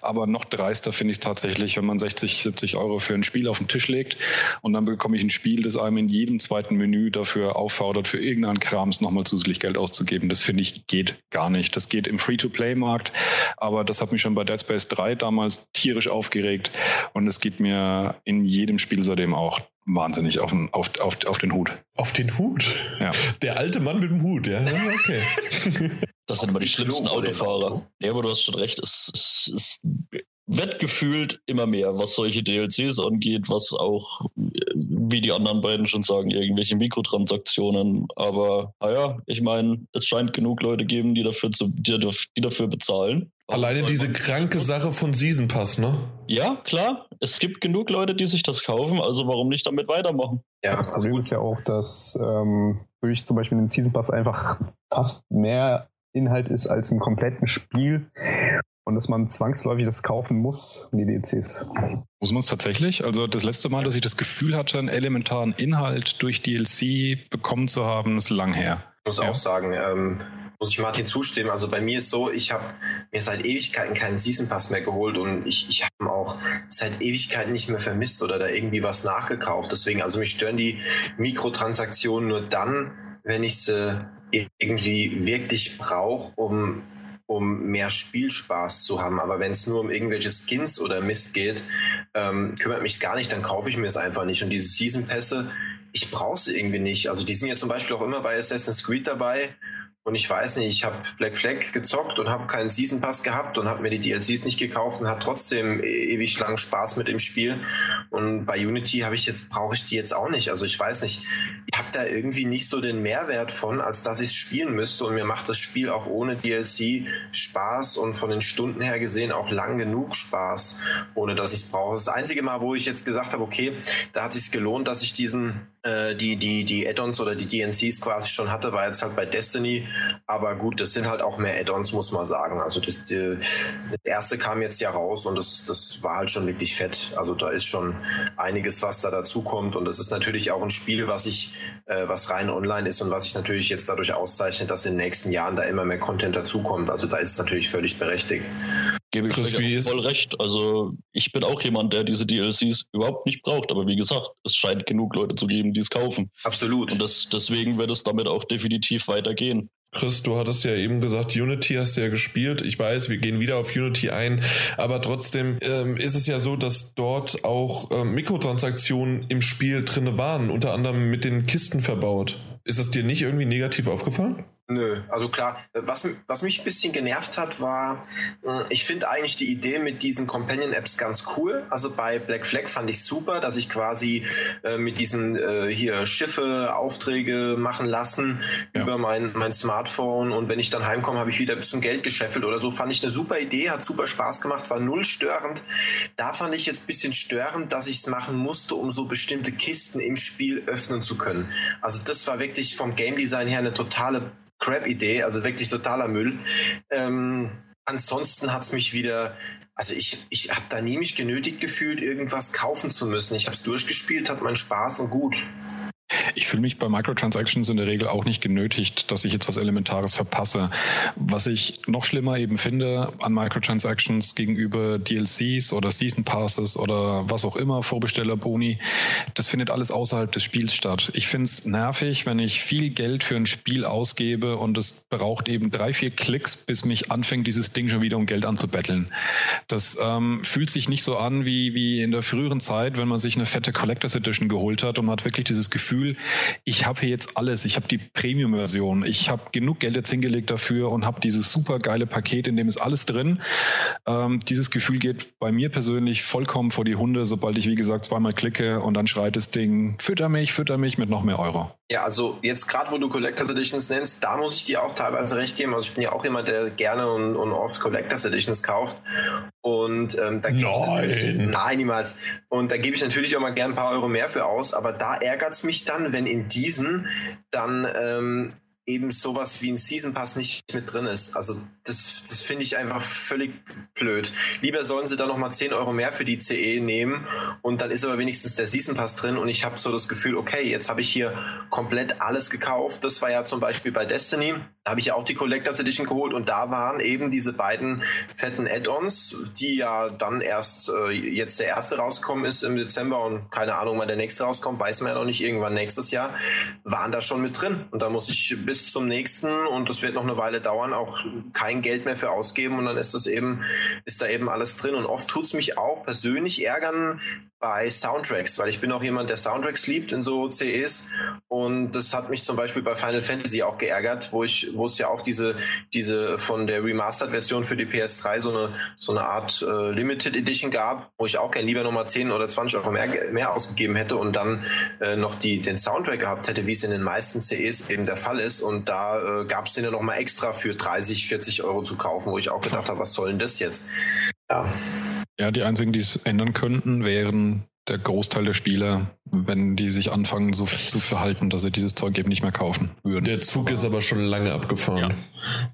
Aber noch dreister finde ich es tatsächlich, wenn man 60, 70 Euro für ein Spiel auf den Tisch legt und dann bekomme ich ein Spiel, das einem in jedem zweiten Menü dafür auffordert, für irgendeinen Krams nochmal zusätzlich Geld auszugeben. Das finde ich geht gar nicht. Das geht im Free-to-Play-Markt, aber das hat mich schon bei Dead Space 3 damals tierisch aufgeregt und es geht mir in jedem Spiel seitdem auch wahnsinnig auf den, auf, auf, auf den Hut. Auf den Hut? Ja. Der alte Mann mit dem Hut, ja. Okay. Das sind immer die schlimmsten Autofahrer. Ja, aber du hast schon recht. Es, es, es wird gefühlt immer mehr, was solche DLCs angeht, was auch, wie die anderen beiden schon sagen, irgendwelche Mikrotransaktionen. Aber naja, ich meine, es scheint genug Leute geben, die dafür, zu, die, die dafür bezahlen. Alleine diese kranke Sache von Season Pass, ne? Ja, klar. Es gibt genug Leute, die sich das kaufen, also warum nicht damit weitermachen? Ja, das Problem ist ja auch, dass ähm, durch zum Beispiel den Season Pass einfach fast mehr Inhalt ist als im kompletten Spiel und dass man zwangsläufig das kaufen muss, die DLCs. Muss man es tatsächlich? Also das letzte Mal, dass ich das Gefühl hatte, einen elementaren Inhalt durch DLC bekommen zu haben, ist lang her. Ich muss ja. auch sagen, ähm, muss ich Martin zustimmen. Also bei mir ist so, ich habe mir seit Ewigkeiten keinen Season Pass mehr geholt und ich, ich habe auch seit Ewigkeiten nicht mehr vermisst oder da irgendwie was nachgekauft. Deswegen, also mich stören die Mikrotransaktionen nur dann, wenn ich sie irgendwie wirklich brauche, um um mehr Spielspaß zu haben. Aber wenn es nur um irgendwelche Skins oder Mist geht, ähm, kümmert mich gar nicht, dann kaufe ich mir es einfach nicht. Und diese Season Pässe, ich brauche sie irgendwie nicht. Also die sind ja zum Beispiel auch immer bei Assassin's Creed dabei. Und ich weiß nicht, ich habe Black Flag gezockt und habe keinen Season Pass gehabt und habe mir die DLCs nicht gekauft und habe trotzdem e-, ewig lang Spaß mit dem Spiel. Und bei Unity habe ich jetzt brauche ich die jetzt auch nicht. Also ich weiß nicht. ich habe da irgendwie nicht so den Mehrwert von, als dass ich es spielen müsste. Und mir macht das Spiel auch ohne DLC Spaß und von den Stunden her gesehen auch lang genug Spaß, ohne dass ich es brauche. Das einzige Mal, wo ich jetzt gesagt habe, okay, da hat es gelohnt, dass ich diesen äh, die, die, die Add-ons oder die DNCs quasi schon hatte, war jetzt halt bei Destiny. Aber gut, das sind halt auch mehr Add-ons, muss man sagen. Also das, die, das erste kam jetzt ja raus und das, das war halt schon wirklich fett. Also da ist schon einiges, was da dazu kommt. Und das ist natürlich auch ein Spiel, was ich, was rein online ist und was sich natürlich jetzt dadurch auszeichnet, dass in den nächsten Jahren da immer mehr Content dazukommt. Also da ist es natürlich völlig berechtigt. Gebe ich voll recht. Also ich bin auch jemand, der diese DLCs überhaupt nicht braucht. Aber wie gesagt, es scheint genug Leute zu geben, die es kaufen. Absolut. Und das, deswegen wird es damit auch definitiv weitergehen. Chris, du hattest ja eben gesagt, Unity hast du ja gespielt. Ich weiß, wir gehen wieder auf Unity ein, aber trotzdem ähm, ist es ja so, dass dort auch ähm, Mikrotransaktionen im Spiel drinne waren, unter anderem mit den Kisten verbaut. Ist es dir nicht irgendwie negativ aufgefallen? Nö, also klar, was, was mich ein bisschen genervt hat, war, hm, ich finde eigentlich die Idee mit diesen Companion-Apps ganz cool. Also bei Black Flag fand ich super, dass ich quasi äh, mit diesen äh, hier Schiffe Aufträge machen lassen ja. über mein, mein Smartphone und wenn ich dann heimkomme, habe ich wieder ein bisschen Geld gescheffelt oder so. Fand ich eine super Idee, hat super Spaß gemacht, war null störend. Da fand ich jetzt ein bisschen störend, dass ich es machen musste, um so bestimmte Kisten im Spiel öffnen zu können. Also das war wirklich vom Game Design her eine totale Crap-Idee, also wirklich totaler Müll. Ähm, ansonsten hat es mich wieder, also ich, ich habe da nie mich genötigt gefühlt, irgendwas kaufen zu müssen. Ich habe es durchgespielt, hat meinen Spaß und gut. Ich fühle mich bei Microtransactions in der Regel auch nicht genötigt, dass ich jetzt was Elementares verpasse. Was ich noch schlimmer eben finde an Microtransactions gegenüber DLCs oder Season Passes oder was auch immer, Vorbestellerboni, das findet alles außerhalb des Spiels statt. Ich finde es nervig, wenn ich viel Geld für ein Spiel ausgebe und es braucht eben drei, vier Klicks, bis mich anfängt, dieses Ding schon wieder um Geld anzubetteln. Das ähm, fühlt sich nicht so an wie, wie in der früheren Zeit, wenn man sich eine fette Collectors Edition geholt hat und man hat wirklich dieses Gefühl, Gefühl, ich habe hier jetzt alles. Ich habe die Premium-Version. Ich habe genug Geld jetzt hingelegt dafür und habe dieses super geile Paket, in dem ist alles drin. Ähm, dieses Gefühl geht bei mir persönlich vollkommen vor die Hunde, sobald ich, wie gesagt, zweimal klicke und dann schreit das Ding, fütter mich, fütter mich mit noch mehr Euro. Ja, also jetzt gerade, wo du Collectors Editions nennst, da muss ich dir auch teilweise recht geben. Also ich bin ja auch jemand, der gerne und, und oft Collectors Editions kauft. Und ähm, da nein. nein, niemals. Und da gebe ich natürlich auch mal gern ein paar Euro mehr für aus, aber da ärgert es mich dann, wenn in diesen dann ähm, eben sowas wie ein Season Pass nicht mit drin ist. Also das, das finde ich einfach völlig blöd. Lieber sollen sie da nochmal 10 Euro mehr für die CE nehmen und dann ist aber wenigstens der Season Pass drin und ich habe so das Gefühl, okay, jetzt habe ich hier komplett alles gekauft. Das war ja zum Beispiel bei Destiny. Habe ich ja auch die Collectors Edition geholt und da waren eben diese beiden fetten Add-ons, die ja dann erst äh, jetzt der erste rausgekommen ist im Dezember und keine Ahnung, wann der nächste rauskommt, weiß man ja noch nicht, irgendwann nächstes Jahr, waren da schon mit drin. Und da muss ich bis zum nächsten und das wird noch eine Weile dauern, auch kein Geld mehr für ausgeben und dann ist das eben, ist da eben alles drin. Und oft tut es mich auch persönlich ärgern, bei Soundtracks, weil ich bin auch jemand, der Soundtracks liebt in so CEs und das hat mich zum Beispiel bei Final Fantasy auch geärgert, wo ich, wo es ja auch diese, diese von der Remastered-Version für die PS3 so eine, so eine Art äh, Limited Edition gab, wo ich auch gerne lieber nochmal 10 oder 20 Euro mehr, mehr ausgegeben hätte und dann äh, noch die, den Soundtrack gehabt hätte, wie es in den meisten CEs eben der Fall ist und da äh, gab es den ja nochmal extra für 30, 40 Euro zu kaufen, wo ich auch gedacht habe, was soll denn das jetzt? Ja. Ja, die einzigen, die es ändern könnten, wären der Großteil der Spieler, wenn die sich anfangen so zu verhalten, dass sie dieses Zeug eben nicht mehr kaufen würden. Der Zug ist aber schon lange abgefahren.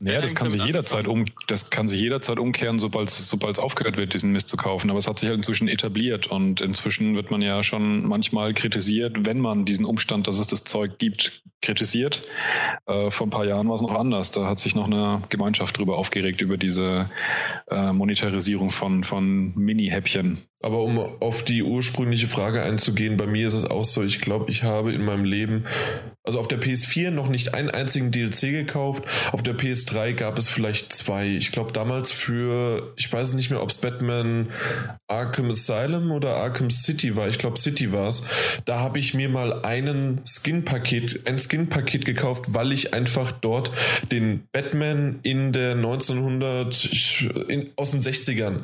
Ja, ja das kann sich jederzeit um, das kann sich jederzeit umkehren, sobald es sobald es aufgehört wird, diesen Mist zu kaufen. Aber es hat sich halt inzwischen etabliert und inzwischen wird man ja schon manchmal kritisiert, wenn man diesen Umstand, dass es das Zeug gibt, kritisiert. Äh, vor ein paar Jahren war es noch anders. Da hat sich noch eine Gemeinschaft drüber aufgeregt über diese äh, Monetarisierung von von Mini-Häppchen. Aber um auf die ursprüngliche Frage einzugehen, bei mir ist es auch so, ich glaube, ich habe in meinem Leben, also auf der PS4 noch nicht einen einzigen DLC gekauft, auf der PS3 gab es vielleicht zwei. Ich glaube damals für, ich weiß nicht mehr, ob es Batman Arkham Asylum oder Arkham City war, ich glaube City war es, da habe ich mir mal einen Skin-Paket, ein Skin Skin-Paket gekauft, weil ich einfach dort den Batman in der 1900 in, aus den 60ern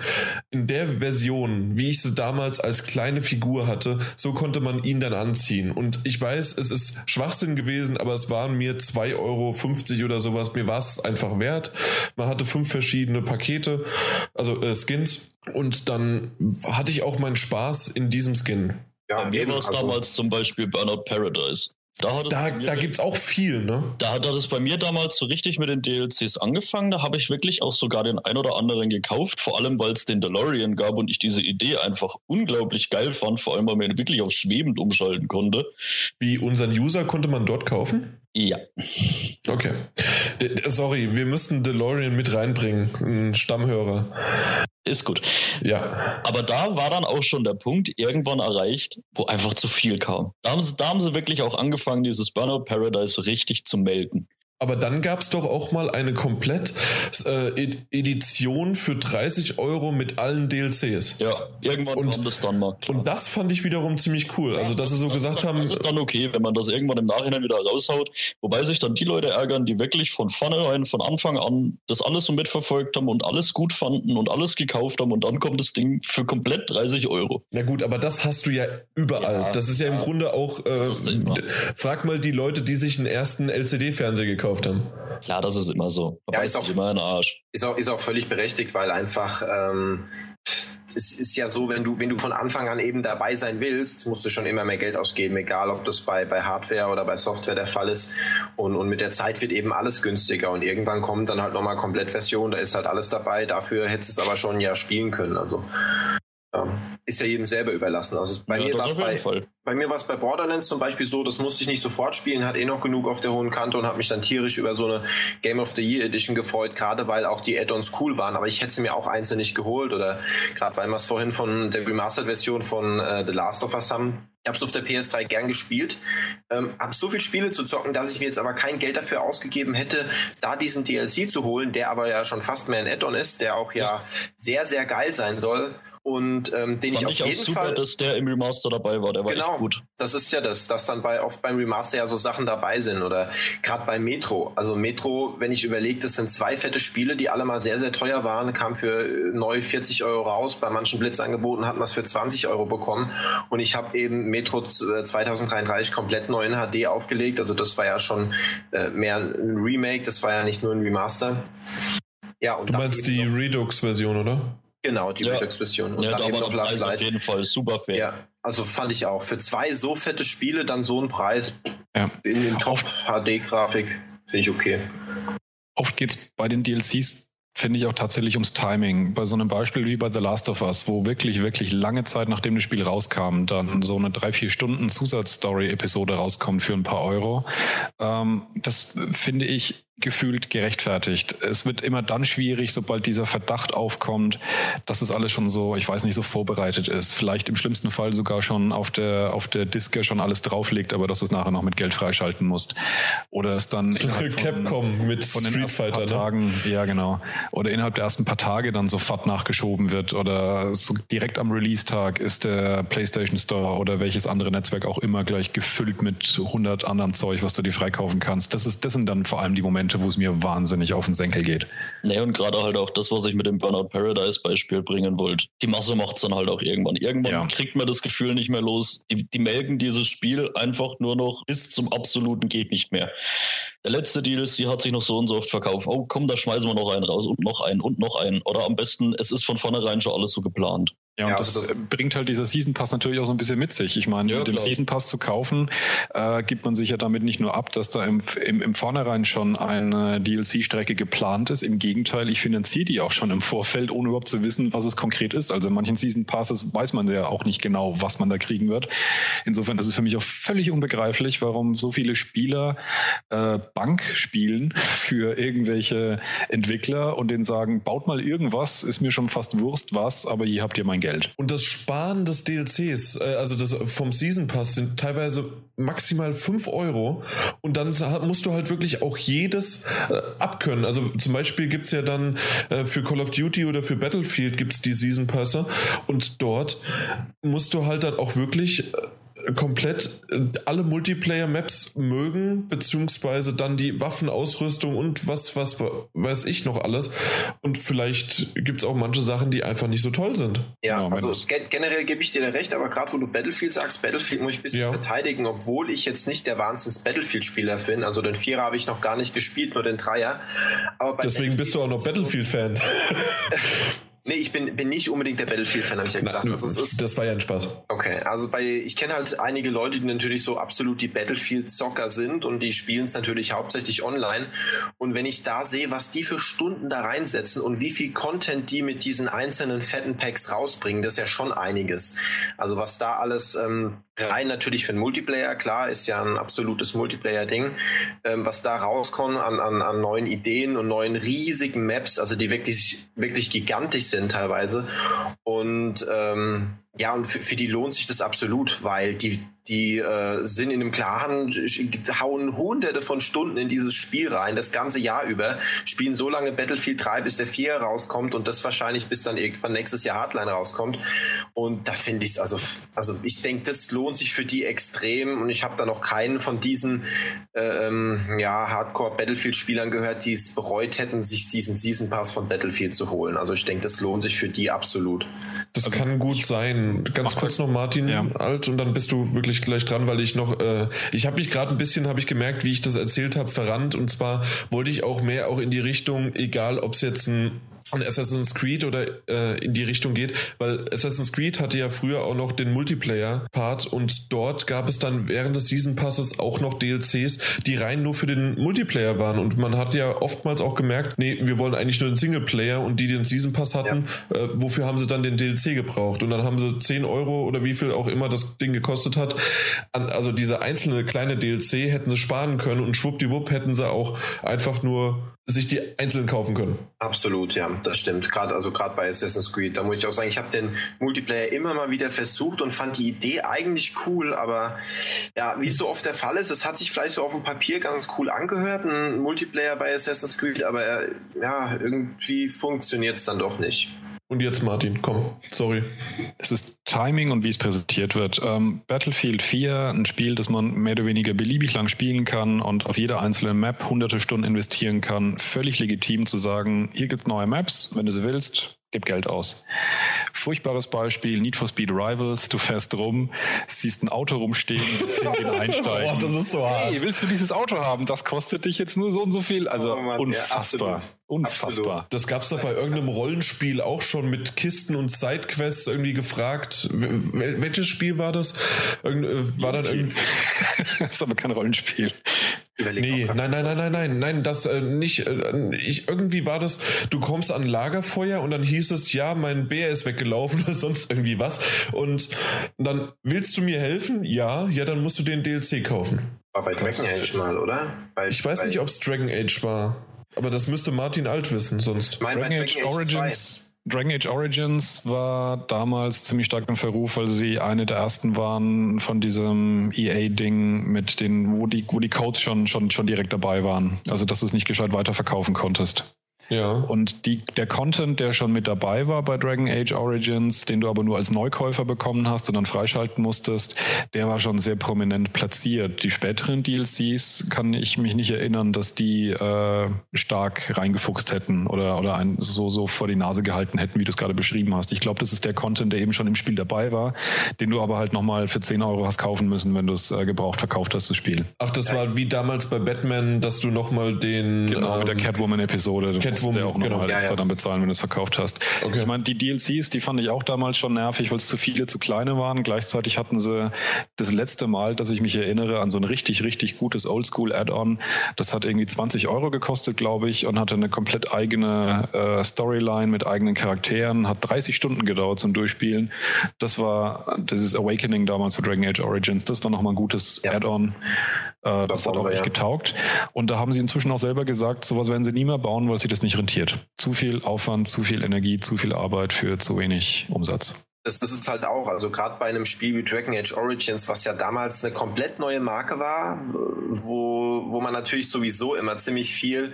in der Version, wie ich sie damals als kleine Figur hatte, so konnte man ihn dann anziehen. Und ich weiß, es ist Schwachsinn gewesen, aber es waren mir 2,50 Euro oder sowas. Mir war es einfach wert. Man hatte fünf verschiedene Pakete, also äh, Skins. Und dann hatte ich auch meinen Spaß in diesem Skin. Ja, Bei mir war es also, damals zum Beispiel Burnout Paradise. Da, da, da gibt es auch viel, ne? Da hat es bei mir damals so richtig mit den DLCs angefangen. Da habe ich wirklich auch sogar den ein oder anderen gekauft, vor allem weil es den DeLorean gab und ich diese Idee einfach unglaublich geil fand, vor allem weil man ihn wirklich auf schwebend umschalten konnte. Wie unseren User konnte man dort kaufen? Ja. Okay. De sorry, wir müssten DeLorean mit reinbringen, ein Stammhörer. Ist gut. Ja. Aber da war dann auch schon der Punkt irgendwann erreicht, wo einfach zu viel kam. Da haben sie, da haben sie wirklich auch angefangen, dieses Burnout Paradise so richtig zu melden. Aber dann gab es doch auch mal eine komplett äh, Edition für 30 Euro mit allen DLCs. Ja, irgendwann und, kommt es dann mal. Klar. Und das fand ich wiederum ziemlich cool. Also, dass sie so das gesagt dann, haben. Das ist dann okay, wenn man das irgendwann im Nachhinein wieder raushaut. Wobei sich dann die Leute ärgern, die wirklich von vornherein, von Anfang an das alles so mitverfolgt haben und alles gut fanden und alles gekauft haben und dann kommt das Ding für komplett 30 Euro. Na gut, aber das hast du ja überall. Ja, das ist ja, ja, im Grunde auch. Äh, frag mal die Leute, die sich einen ersten LCD-Fernseher gekauft gekauft haben. Klar, das ist immer so. ja, ist auch, immer ein Arsch. Ist auch, ist auch völlig berechtigt, weil einfach ähm, es ist ja so, wenn du, wenn du von Anfang an eben dabei sein willst, musst du schon immer mehr Geld ausgeben, egal ob das bei, bei Hardware oder bei Software der Fall ist. Und, und mit der Zeit wird eben alles günstiger und irgendwann kommt dann halt nochmal Komplettversion, da ist halt alles dabei, dafür hättest du es aber schon ein Jahr spielen können. Also ja, ist ja jedem selber überlassen. Also bei ja, mir war es bei, bei mir war es bei Borderlands zum Beispiel so, das musste ich nicht sofort spielen, hat eh noch genug auf der hohen Kante und habe mich dann tierisch über so eine Game of the Year Edition gefreut, gerade weil auch die Add-ons cool waren. Aber ich hätte sie mir auch einzeln nicht geholt oder gerade weil wir es vorhin von der Remastered-Version von äh, The Last of Us haben. Ich habe es auf der PS3 gern gespielt, ähm, habe so viele Spiele zu zocken, dass ich mir jetzt aber kein Geld dafür ausgegeben hätte, da diesen DLC zu holen, der aber ja schon fast mehr ein Add-on ist, der auch ja sehr, sehr geil sein soll und ähm, den Fand ich auf ich jeden auch super, Fall, dass der im Remaster dabei war, der war genau, echt gut. Das ist ja das, dass dann bei oft beim Remaster ja so Sachen dabei sind oder gerade bei Metro. Also Metro, wenn ich überlege, das sind zwei fette Spiele, die alle mal sehr sehr teuer waren, kam für neu 40 Euro raus. Bei manchen Blitzangeboten hat man es für 20 Euro bekommen und ich habe eben Metro 2033 äh, komplett neu in HD aufgelegt. Also das war ja schon äh, mehr ein Remake, das war ja nicht nur ein Remaster. Ja, und du meinst die Redux-Version, oder? Genau, die ja. Redux-Version. Und ja, dann eben noch Last Light. auf jeden Fall super fair. Ja, also fand ich auch. Für zwei so fette Spiele dann so ein Preis ja. in den Top-HD-Grafik finde ich okay. Oft geht es bei den DLCs finde ich auch tatsächlich ums Timing. Bei so einem Beispiel wie bei The Last of Us, wo wirklich, wirklich lange Zeit nachdem das Spiel rauskam, dann so eine drei, vier Stunden Zusatzstory-Episode rauskommt für ein paar Euro. Ähm, das finde ich gefühlt gerechtfertigt. Es wird immer dann schwierig, sobald dieser Verdacht aufkommt, dass es alles schon so, ich weiß nicht, so vorbereitet ist. Vielleicht im schlimmsten Fall sogar schon auf der, auf der Diske schon alles drauflegt, aber dass du es nachher noch mit Geld freischalten musst. Oder es dann von, Capcom mit von den Street Fighter, paar ne? Tagen, ja genau. Oder innerhalb der ersten paar Tage dann sofort nachgeschoben wird oder so direkt am Release-Tag ist der PlayStation Store oder welches andere Netzwerk auch immer gleich gefüllt mit 100 anderen Zeug, was du dir freikaufen kannst. Das ist, das sind dann vor allem die Momente, Momente, wo es mir wahnsinnig auf den Senkel geht. Nee, und gerade halt auch das, was ich mit dem Burnout Paradise Beispiel bringen wollte. Die Masse macht es dann halt auch irgendwann. Irgendwann ja. kriegt man das Gefühl nicht mehr los. Die, die melken dieses Spiel einfach nur noch bis zum absoluten geht nicht mehr. Der letzte Deal ist, die hat sich noch so und so oft verkauft. Oh, komm, da schmeißen wir noch einen raus und noch einen und noch einen. Oder am besten, es ist von vornherein schon alles so geplant. Ja, und ja, das, also bringt halt dieser Season Pass natürlich auch so ein bisschen mit sich. Ich meine, ja, mit dem Season Pass zu kaufen, äh, gibt man sich ja damit nicht nur ab, dass da im, im, im Vornherein schon eine DLC-Strecke geplant ist. Im Gegenteil, ich finanziere die auch schon im Vorfeld, ohne überhaupt zu wissen, was es konkret ist. Also in manchen Season Passes weiß man ja auch nicht genau, was man da kriegen wird. Insofern ist es für mich auch völlig unbegreiflich, warum so viele Spieler äh, Bank spielen für irgendwelche Entwickler und denen sagen, baut mal irgendwas, ist mir schon fast Wurst was, aber hier habt ihr mein Geld. Und das Sparen des DLCs, äh, also das vom Season Pass, sind teilweise maximal 5 Euro. Und dann musst du halt wirklich auch jedes äh, abkönnen. Also zum Beispiel gibt es ja dann äh, für Call of Duty oder für Battlefield gibt es die Season Pässe. Und dort musst du halt dann auch wirklich komplett äh, alle Multiplayer-Maps mögen, beziehungsweise dann die Waffenausrüstung und was, was weiß ich noch alles. Und vielleicht gibt es auch manche Sachen, die einfach nicht so toll sind. Ja, also ge generell gebe ich dir da recht, aber gerade wo du Battlefield sagst, Battlefield muss ich ein bisschen ja. verteidigen, obwohl ich jetzt nicht der Wahnsinns-Battlefield-Spieler bin. Also den Vierer habe ich noch gar nicht gespielt, nur den Dreier. Deswegen bist du auch noch Battlefield-Fan. Nee, ich bin, bin nicht unbedingt der Battlefield-Fan, habe ich ja gesagt. Na, also, ist, das war ja ein Spaß. Okay, also bei, ich kenne halt einige Leute, die natürlich so absolut die Battlefield-Zocker sind und die spielen es natürlich hauptsächlich online. Und wenn ich da sehe, was die für Stunden da reinsetzen und wie viel Content die mit diesen einzelnen fetten Packs rausbringen, das ist ja schon einiges. Also was da alles ähm, rein natürlich für den Multiplayer, klar, ist ja ein absolutes Multiplayer-Ding, ähm, was da rauskommt an, an, an neuen Ideen und neuen riesigen Maps, also die wirklich, wirklich gigantisch sind teilweise. Und ähm, ja, und für, für die lohnt sich das absolut, weil die, die äh, sind in einem klaren, hauen hunderte von Stunden in dieses Spiel rein, das ganze Jahr über, spielen so lange Battlefield 3, bis der 4 rauskommt und das wahrscheinlich bis dann irgendwann nächstes Jahr Hardline rauskommt. Und da finde ich es, also, also ich denke, das lohnt sich für die extrem und ich habe da noch keinen von diesen ähm, ja, Hardcore-Battlefield-Spielern gehört, die es bereut hätten, sich diesen Season Pass von Battlefield zu holen. Also ich denke, das lohnt sich für die absolut. Das also kann gut sein. Ganz kurz noch Martin ja. alt und dann bist du wirklich gleich dran, weil ich noch, äh, ich habe mich gerade ein bisschen, habe ich gemerkt, wie ich das erzählt habe, verrannt und zwar wollte ich auch mehr auch in die Richtung, egal ob es jetzt ein an Assassin's Creed oder äh, in die Richtung geht, weil Assassin's Creed hatte ja früher auch noch den Multiplayer-Part und dort gab es dann während des Season Passes auch noch DLCs, die rein nur für den Multiplayer waren und man hat ja oftmals auch gemerkt, nee, wir wollen eigentlich nur den Singleplayer und die, die den Season Pass hatten, ja. äh, wofür haben sie dann den DLC gebraucht und dann haben sie 10 Euro oder wie viel auch immer das Ding gekostet hat, an, also diese einzelne kleine DLC hätten sie sparen können und schwuppdiwupp hätten sie auch einfach nur sich die einzeln kaufen können. Absolut, ja, das stimmt. Gerade also gerade bei Assassin's Creed, da muss ich auch sagen, ich habe den Multiplayer immer mal wieder versucht und fand die Idee eigentlich cool, aber ja, wie es so oft der Fall ist, es hat sich vielleicht so auf dem Papier ganz cool angehört, ein Multiplayer bei Assassin's Creed, aber ja, irgendwie funktioniert es dann doch nicht. Und jetzt Martin, komm, sorry. Es ist Timing und wie es präsentiert wird. Ähm, Battlefield 4, ein Spiel, das man mehr oder weniger beliebig lang spielen kann und auf jeder einzelne Map hunderte Stunden investieren kann. Völlig legitim zu sagen, hier gibt es neue Maps, wenn du sie willst, gib Geld aus. Furchtbares Beispiel, Need for Speed Rivals, du fährst rum, siehst ein Auto rumstehen, willst in einsteigen. Boah, das ist so hart. Hey, willst du dieses Auto haben? Das kostet dich jetzt nur so und so viel. Also oh Mann, unfassbar. Ja, unfassbar. Absolut. Das gab es doch bei irgendeinem Rollenspiel auch schon mit Kisten und Sidequests irgendwie gefragt. Welches Spiel war das? Irgend, äh, war dann irgendwie. das ist aber kein Rollenspiel. Nee, nein, nein, nein, nein, nein, nein, das äh, nicht. Äh, ich, irgendwie war das, du kommst an Lagerfeuer und dann hieß es, ja, mein Bär ist weggelaufen oder sonst irgendwie was. Und dann willst du mir helfen? Ja, ja, dann musst du den DLC kaufen. War bei Dragon Age mal, oder? Bei, ich weiß nicht, ob es Dragon Age war. Aber das müsste Martin alt wissen, sonst. Mein, Dragon, Age, Age Origins. 2. Dragon Age Origins war damals ziemlich stark im Verruf, weil sie eine der ersten waren von diesem EA-Ding mit den, wo die, wo die Codes schon, schon, schon direkt dabei waren. Also, dass du es nicht gescheit weiterverkaufen konntest. Ja. Und die, der Content, der schon mit dabei war bei Dragon Age Origins, den du aber nur als Neukäufer bekommen hast und dann freischalten musstest, der war schon sehr prominent platziert. Die späteren DLCs kann ich mich nicht erinnern, dass die äh, stark reingefuchst hätten oder, oder ein, so, so vor die Nase gehalten hätten, wie du es gerade beschrieben hast. Ich glaube, das ist der Content, der eben schon im Spiel dabei war, den du aber halt nochmal für 10 Euro hast kaufen müssen, wenn du es äh, gebraucht verkauft hast, das Spiel. Ach, das war wie damals bei Batman, dass du nochmal den... Genau, ähm, mit der ähm, Catwoman-Episode. Catwoman musst du ja auch nochmal genau. extra ja. dann bezahlen, wenn du es verkauft hast. Okay. Ich meine, die DLCs, die fand ich auch damals schon nervig, weil es zu viele, zu kleine waren. Gleichzeitig hatten sie das letzte Mal, dass ich mich erinnere, an so ein richtig, richtig gutes Oldschool-Add-on. Das hat irgendwie 20 Euro gekostet, glaube ich, und hatte eine komplett eigene äh, Storyline mit eigenen Charakteren. Hat 30 Stunden gedauert zum Durchspielen. Das war dieses Awakening damals für Dragon Age Origins. Das war nochmal ein gutes ja. Add-on. Äh, das hat auch echt ja. getaugt. Und da haben sie inzwischen auch selber gesagt, sowas werden sie nie mehr bauen, weil sie das nicht rentiert. Zu viel Aufwand, zu viel Energie, zu viel Arbeit für zu wenig Umsatz. Das, ist halt auch, also gerade bei einem Spiel wie Dragon Age Origins, was ja damals eine komplett neue Marke war, wo, wo man natürlich sowieso immer ziemlich viel,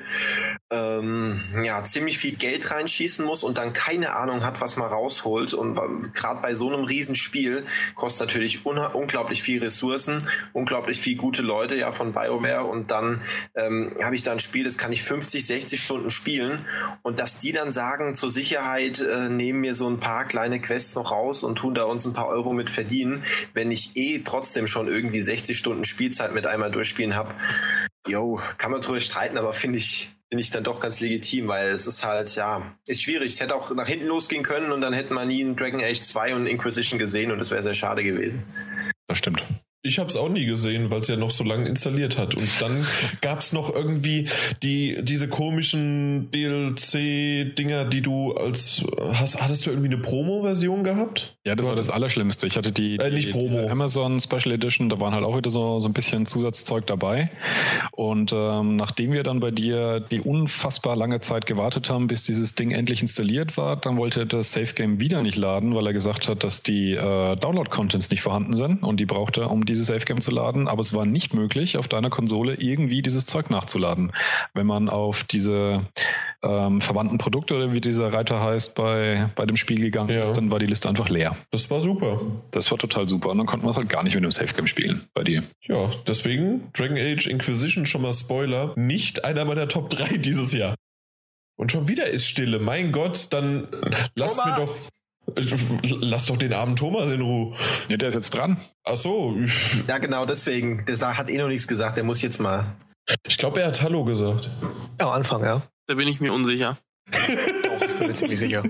ähm, ja, ziemlich viel Geld reinschießen muss und dann keine Ahnung hat, was man rausholt. Und gerade bei so einem Riesenspiel kostet natürlich un unglaublich viel Ressourcen, unglaublich viel gute Leute ja von BioWare und dann ähm, habe ich da ein Spiel, das kann ich 50, 60 Stunden spielen und dass die dann sagen, zur Sicherheit äh, nehmen wir so ein paar kleine Quests noch raus und tun da uns ein paar Euro mit verdienen, wenn ich eh trotzdem schon irgendwie 60 Stunden Spielzeit mit einmal durchspielen habe. Jo, kann man drüber streiten, aber finde ich, finde ich dann doch ganz legitim, weil es ist halt, ja, ist schwierig. Es hätte auch nach hinten losgehen können und dann hätten wir nie ein Dragon Age 2 und Inquisition gesehen und das wäre sehr schade gewesen. Das stimmt. Ich habe es auch nie gesehen, weil es ja noch so lange installiert hat. Und dann gab es noch irgendwie die diese komischen DLC-Dinger, die du als hast, hattest du irgendwie eine Promo-Version gehabt? Ja, das war das Allerschlimmste. Ich hatte die, äh, nicht die Promo. Amazon Special Edition, da waren halt auch wieder so, so ein bisschen Zusatzzeug dabei. Und ähm, nachdem wir dann bei dir die unfassbar lange Zeit gewartet haben, bis dieses Ding endlich installiert war, dann wollte das Safe Game wieder nicht laden, weil er gesagt hat, dass die äh, Download-Contents nicht vorhanden sind und die brauchte, um dieses Safe Game zu laden. Aber es war nicht möglich, auf deiner Konsole irgendwie dieses Zeug nachzuladen. Wenn man auf diese ähm, verwandten Produkte oder wie dieser Reiter heißt bei, bei dem Spiel gegangen Ja. ist, dann war die Liste einfach leer. Das war super. Das war total super. Und dann konnten wir es halt gar nicht mit dem Safe Game spielen bei dir. Ja, deswegen Dragon Age Inquisition schon mal Spoiler, nicht einer meiner Top 3 dieses Jahr. Und schon wieder ist Stille. Mein Gott, dann lasst mir doch! Lass doch den armen Thomas in Ruhe. Ja, der ist jetzt dran. Ach so, Ja, genau, deswegen. Der hat eh noch nichts gesagt, der muss jetzt mal. ich glaube, er hat Hallo gesagt. Ja, am Anfang, ja. Da bin ich mir unsicher. Doch, ich bin mir ziemlich sicher.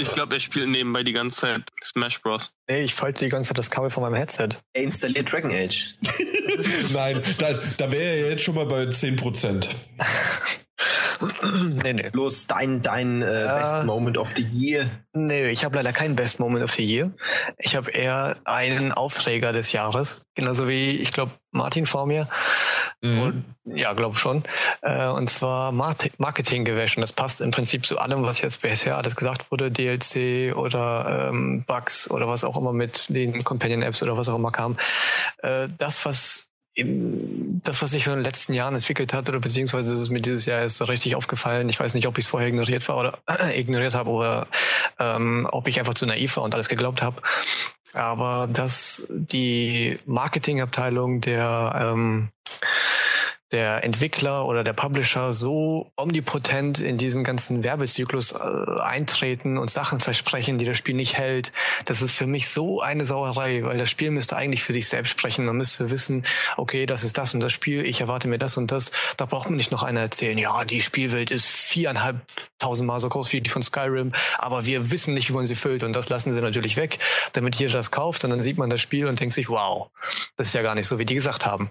Ich glaube, er spielt nebenbei die ganze Zeit Smash Bros. Nee, ich falte die ganze Zeit das Kabel von meinem Headset. Er installiert Dragon Age. Nein, da, da wäre er jetzt schon mal bei 10%. nee, nee. Bloß dein, dein äh, Ja. Best Moment of the Year. Nee, ich habe leider keinen Best Moment of the Year. Ich habe eher einen Aufreger des Jahres. Genauso wie, ich glaube, Martin vor mir. Mhm. Und, ja, glaube schon. Äh, und zwar Marketinggewäsch. Und das passt im Prinzip zu allem, was jetzt bisher alles gesagt wurde. DLC oder ähm, Bugs oder was auch immer mit den Companion-Apps oder was auch immer kam. Äh, das, was das, was sich in den letzten Jahren entwickelt hat, oder beziehungsweise ist es mir dieses Jahr erst so richtig aufgefallen. Ich weiß nicht, ob ich es vorher ignoriert war oder ignoriert habe oder ähm, ob ich einfach zu naiv war und alles geglaubt habe. Aber dass die Marketingabteilung der ähm, der Entwickler oder der Publisher so omnipotent in diesen ganzen Werbezyklus äh, eintreten und Sachen versprechen, die das Spiel nicht hält. Das ist für mich so eine Sauerei, weil das Spiel müsste eigentlich für sich selbst sprechen. Man müsste wissen, okay, das ist das und das Spiel, ich erwarte mir das und das. Da braucht man nicht noch einer erzählen, ja, die Spielwelt ist viereinhalb tausendmal so groß wie die von Skyrim, aber wir wissen nicht, wie man sie füllt und das lassen sie natürlich weg, damit jeder das kauft und dann sieht man das Spiel und denkt sich, wow, das ist ja gar nicht so, wie die gesagt haben.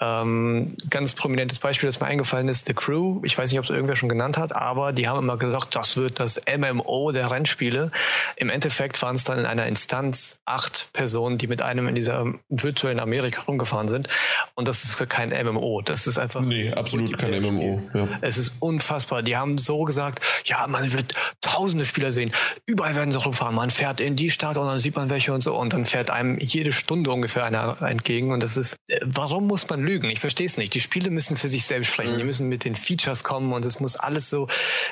Ähm, ganz prominentes Beispiel, das mir eingefallen ist, The Crew. Ich weiß nicht, ob es irgendwer schon genannt hat, aber die haben immer gesagt, das wird das MMO der Rennspiele. Im Endeffekt waren es dann in einer Instanz acht Personen, die mit einem in dieser virtuellen Amerika rumgefahren sind. Und das ist kein MMO. Das ist einfach. Nee, absolut kein MMO. Ja. Es ist unfassbar. Die haben so gesagt, ja, man wird tausende Spieler sehen. Überall werden sie rumfahren. Man fährt in die Stadt und dann sieht man welche und so. Und dann fährt einem jede Stunde ungefähr einer entgegen. Und das ist, äh, warum muss man lügen? Ich verstehe es nicht. Die Spiele müssen für sich selbst sprechen. Die müssen mit den Features kommen und es muss alles so,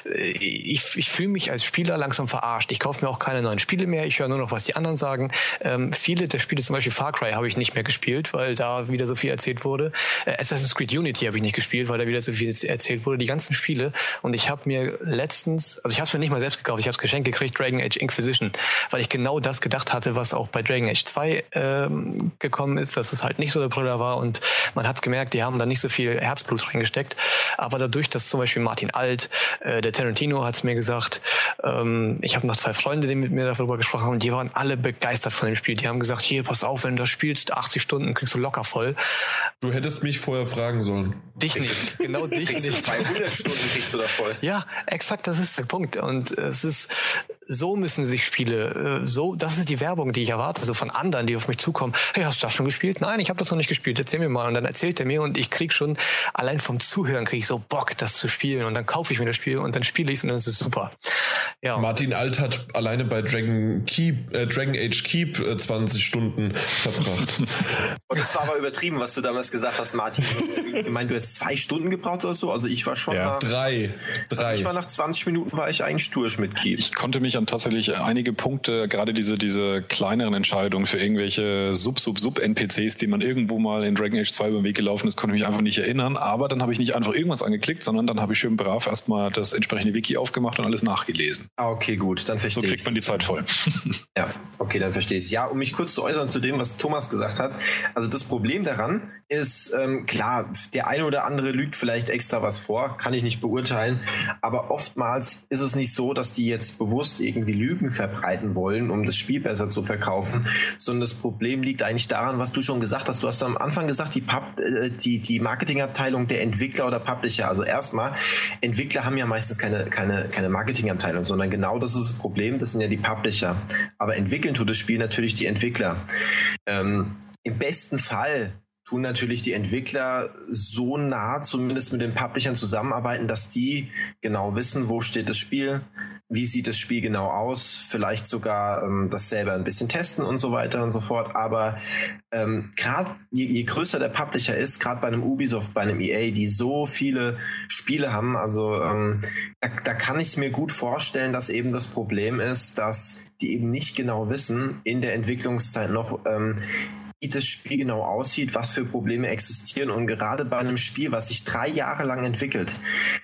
äh, ich, ich fühle mich als Spieler langsam verarscht. Ich kaufe mir auch keine neuen Spiele mehr. Ich höre nur noch, was die anderen sagen. Ähm, viele der Spiele, zum Beispiel Far Cry, habe ich nicht mehr gespielt, weil da wieder so viel erzählt wurde. Äh, Assassin's Creed Unity habe ich nicht gespielt, weil da wieder so viel erzählt wurde. Die ganzen Spiele. Und ich habe mir letztens, also ich habe es mir nicht mal selbst gekauft, ich habe es geschenkt gekriegt, Dragon Age Inquisition, weil ich genau das gedacht hatte, was auch bei Dragon Age 2 ähm, gekommen ist, dass es halt nicht so der Brüller war und man hat es gemerkt, die haben da nicht so viel Herzblut reingesteckt. Aber dadurch, dass zum Beispiel Martin Alt, äh, der Tarantino hat es mir gesagt, ähm, ich habe noch zwei Freunde, die mit mir darüber gesprochen haben, und die waren alle begeistert von dem Spiel. Die haben gesagt, hier, pass auf, wenn du das spielst, 80 Stunden kriegst du locker voll. Du hättest mich vorher fragen sollen. Dich nicht, genau dich nicht. 200 Stunden kriegst du da voll. Ja, exakt, das ist der Punkt. Und es ist, so müssen sich Spiele, äh, so, das ist die Werbung, die ich erwarte, so von anderen, die auf mich zukommen. Hey, hast du das schon gespielt? Nein, ich habe das noch nicht gespielt. Erzähl mir mal. Und dann erzählt er mir und ich krieg schon, allein vom Zuhören kriege ich so Bock, das zu spielen. Und dann kaufe ich mir das Spiel und dann spiele ich es und dann ist es super. Ja. Martin Alt hat alleine bei Dragon, Keep, äh, Dragon Age Keep äh, 20 Stunden verbracht. Und das war aber übertrieben, was du damals gesagt hast, Martin. Ich meine, du hast zwei Stunden gebraucht oder so. Also ich war schon ja. nach... Drei. Drei. Also ich war nach 20 Minuten war ich eigentlich durch mit Keep. Ich konnte mich an tatsächlich einige Punkte, gerade diese, diese kleineren Entscheidungen für irgendwelche Sub-Sub-Sub-NPCs, die man irgendwo mal in Dragon Age 2 über den Weg gelaufen ist, konnte ich mich einfach nicht erinnern. Aber dann habe ich nicht einfach irgendwas angeklickt, sondern dann habe ich schön brav erstmal das entsprechende Wiki aufgemacht und alles nachgelesen. Ah, okay, gut, dann verstehe ich. So kriegt man die Zeit voll. ja, okay, dann verstehe ich Ja, um mich kurz zu äußern zu dem, was Thomas gesagt hat. Also das Problem daran ist, ähm, klar, der eine oder andere lügt vielleicht extra was vor, kann ich nicht beurteilen, aber oftmals ist es nicht so, dass die jetzt bewusst irgendwie Lügen verbreiten wollen, um das Spiel besser zu verkaufen, sondern das Problem liegt eigentlich daran, was du schon gesagt hast. Du hast am Anfang gesagt, die, Pub, äh, die, die Marketingabteilung der Entwickler oder Publisher. Also erstmal, Entwickler haben ja meistens keine, keine, keine Marketingabteilung, sondern genau das ist das Problem, das sind ja die Publisher. Aber entwickeln tut das Spiel natürlich die Entwickler. Ähm, Im besten Fall tun natürlich die Entwickler so nah zumindest mit den Publishern zusammenarbeiten, dass die genau wissen, wo steht das Spiel, wie sieht das Spiel genau aus, vielleicht sogar ähm, das selber ein bisschen testen und so weiter und so fort. Aber ähm, gerade je, je, größer der Publisher ist, gerade bei einem Ubisoft, bei einem EA, die so viele Spiele haben, also ähm, da, da kann ich mir gut vorstellen, dass eben das Problem ist, dass die eben nicht genau wissen in der Entwicklungszeit noch, ähm, wie das Spiel genau aussieht, was für Probleme existieren. Und gerade bei einem Spiel, was sich drei Jahre lang entwickelt,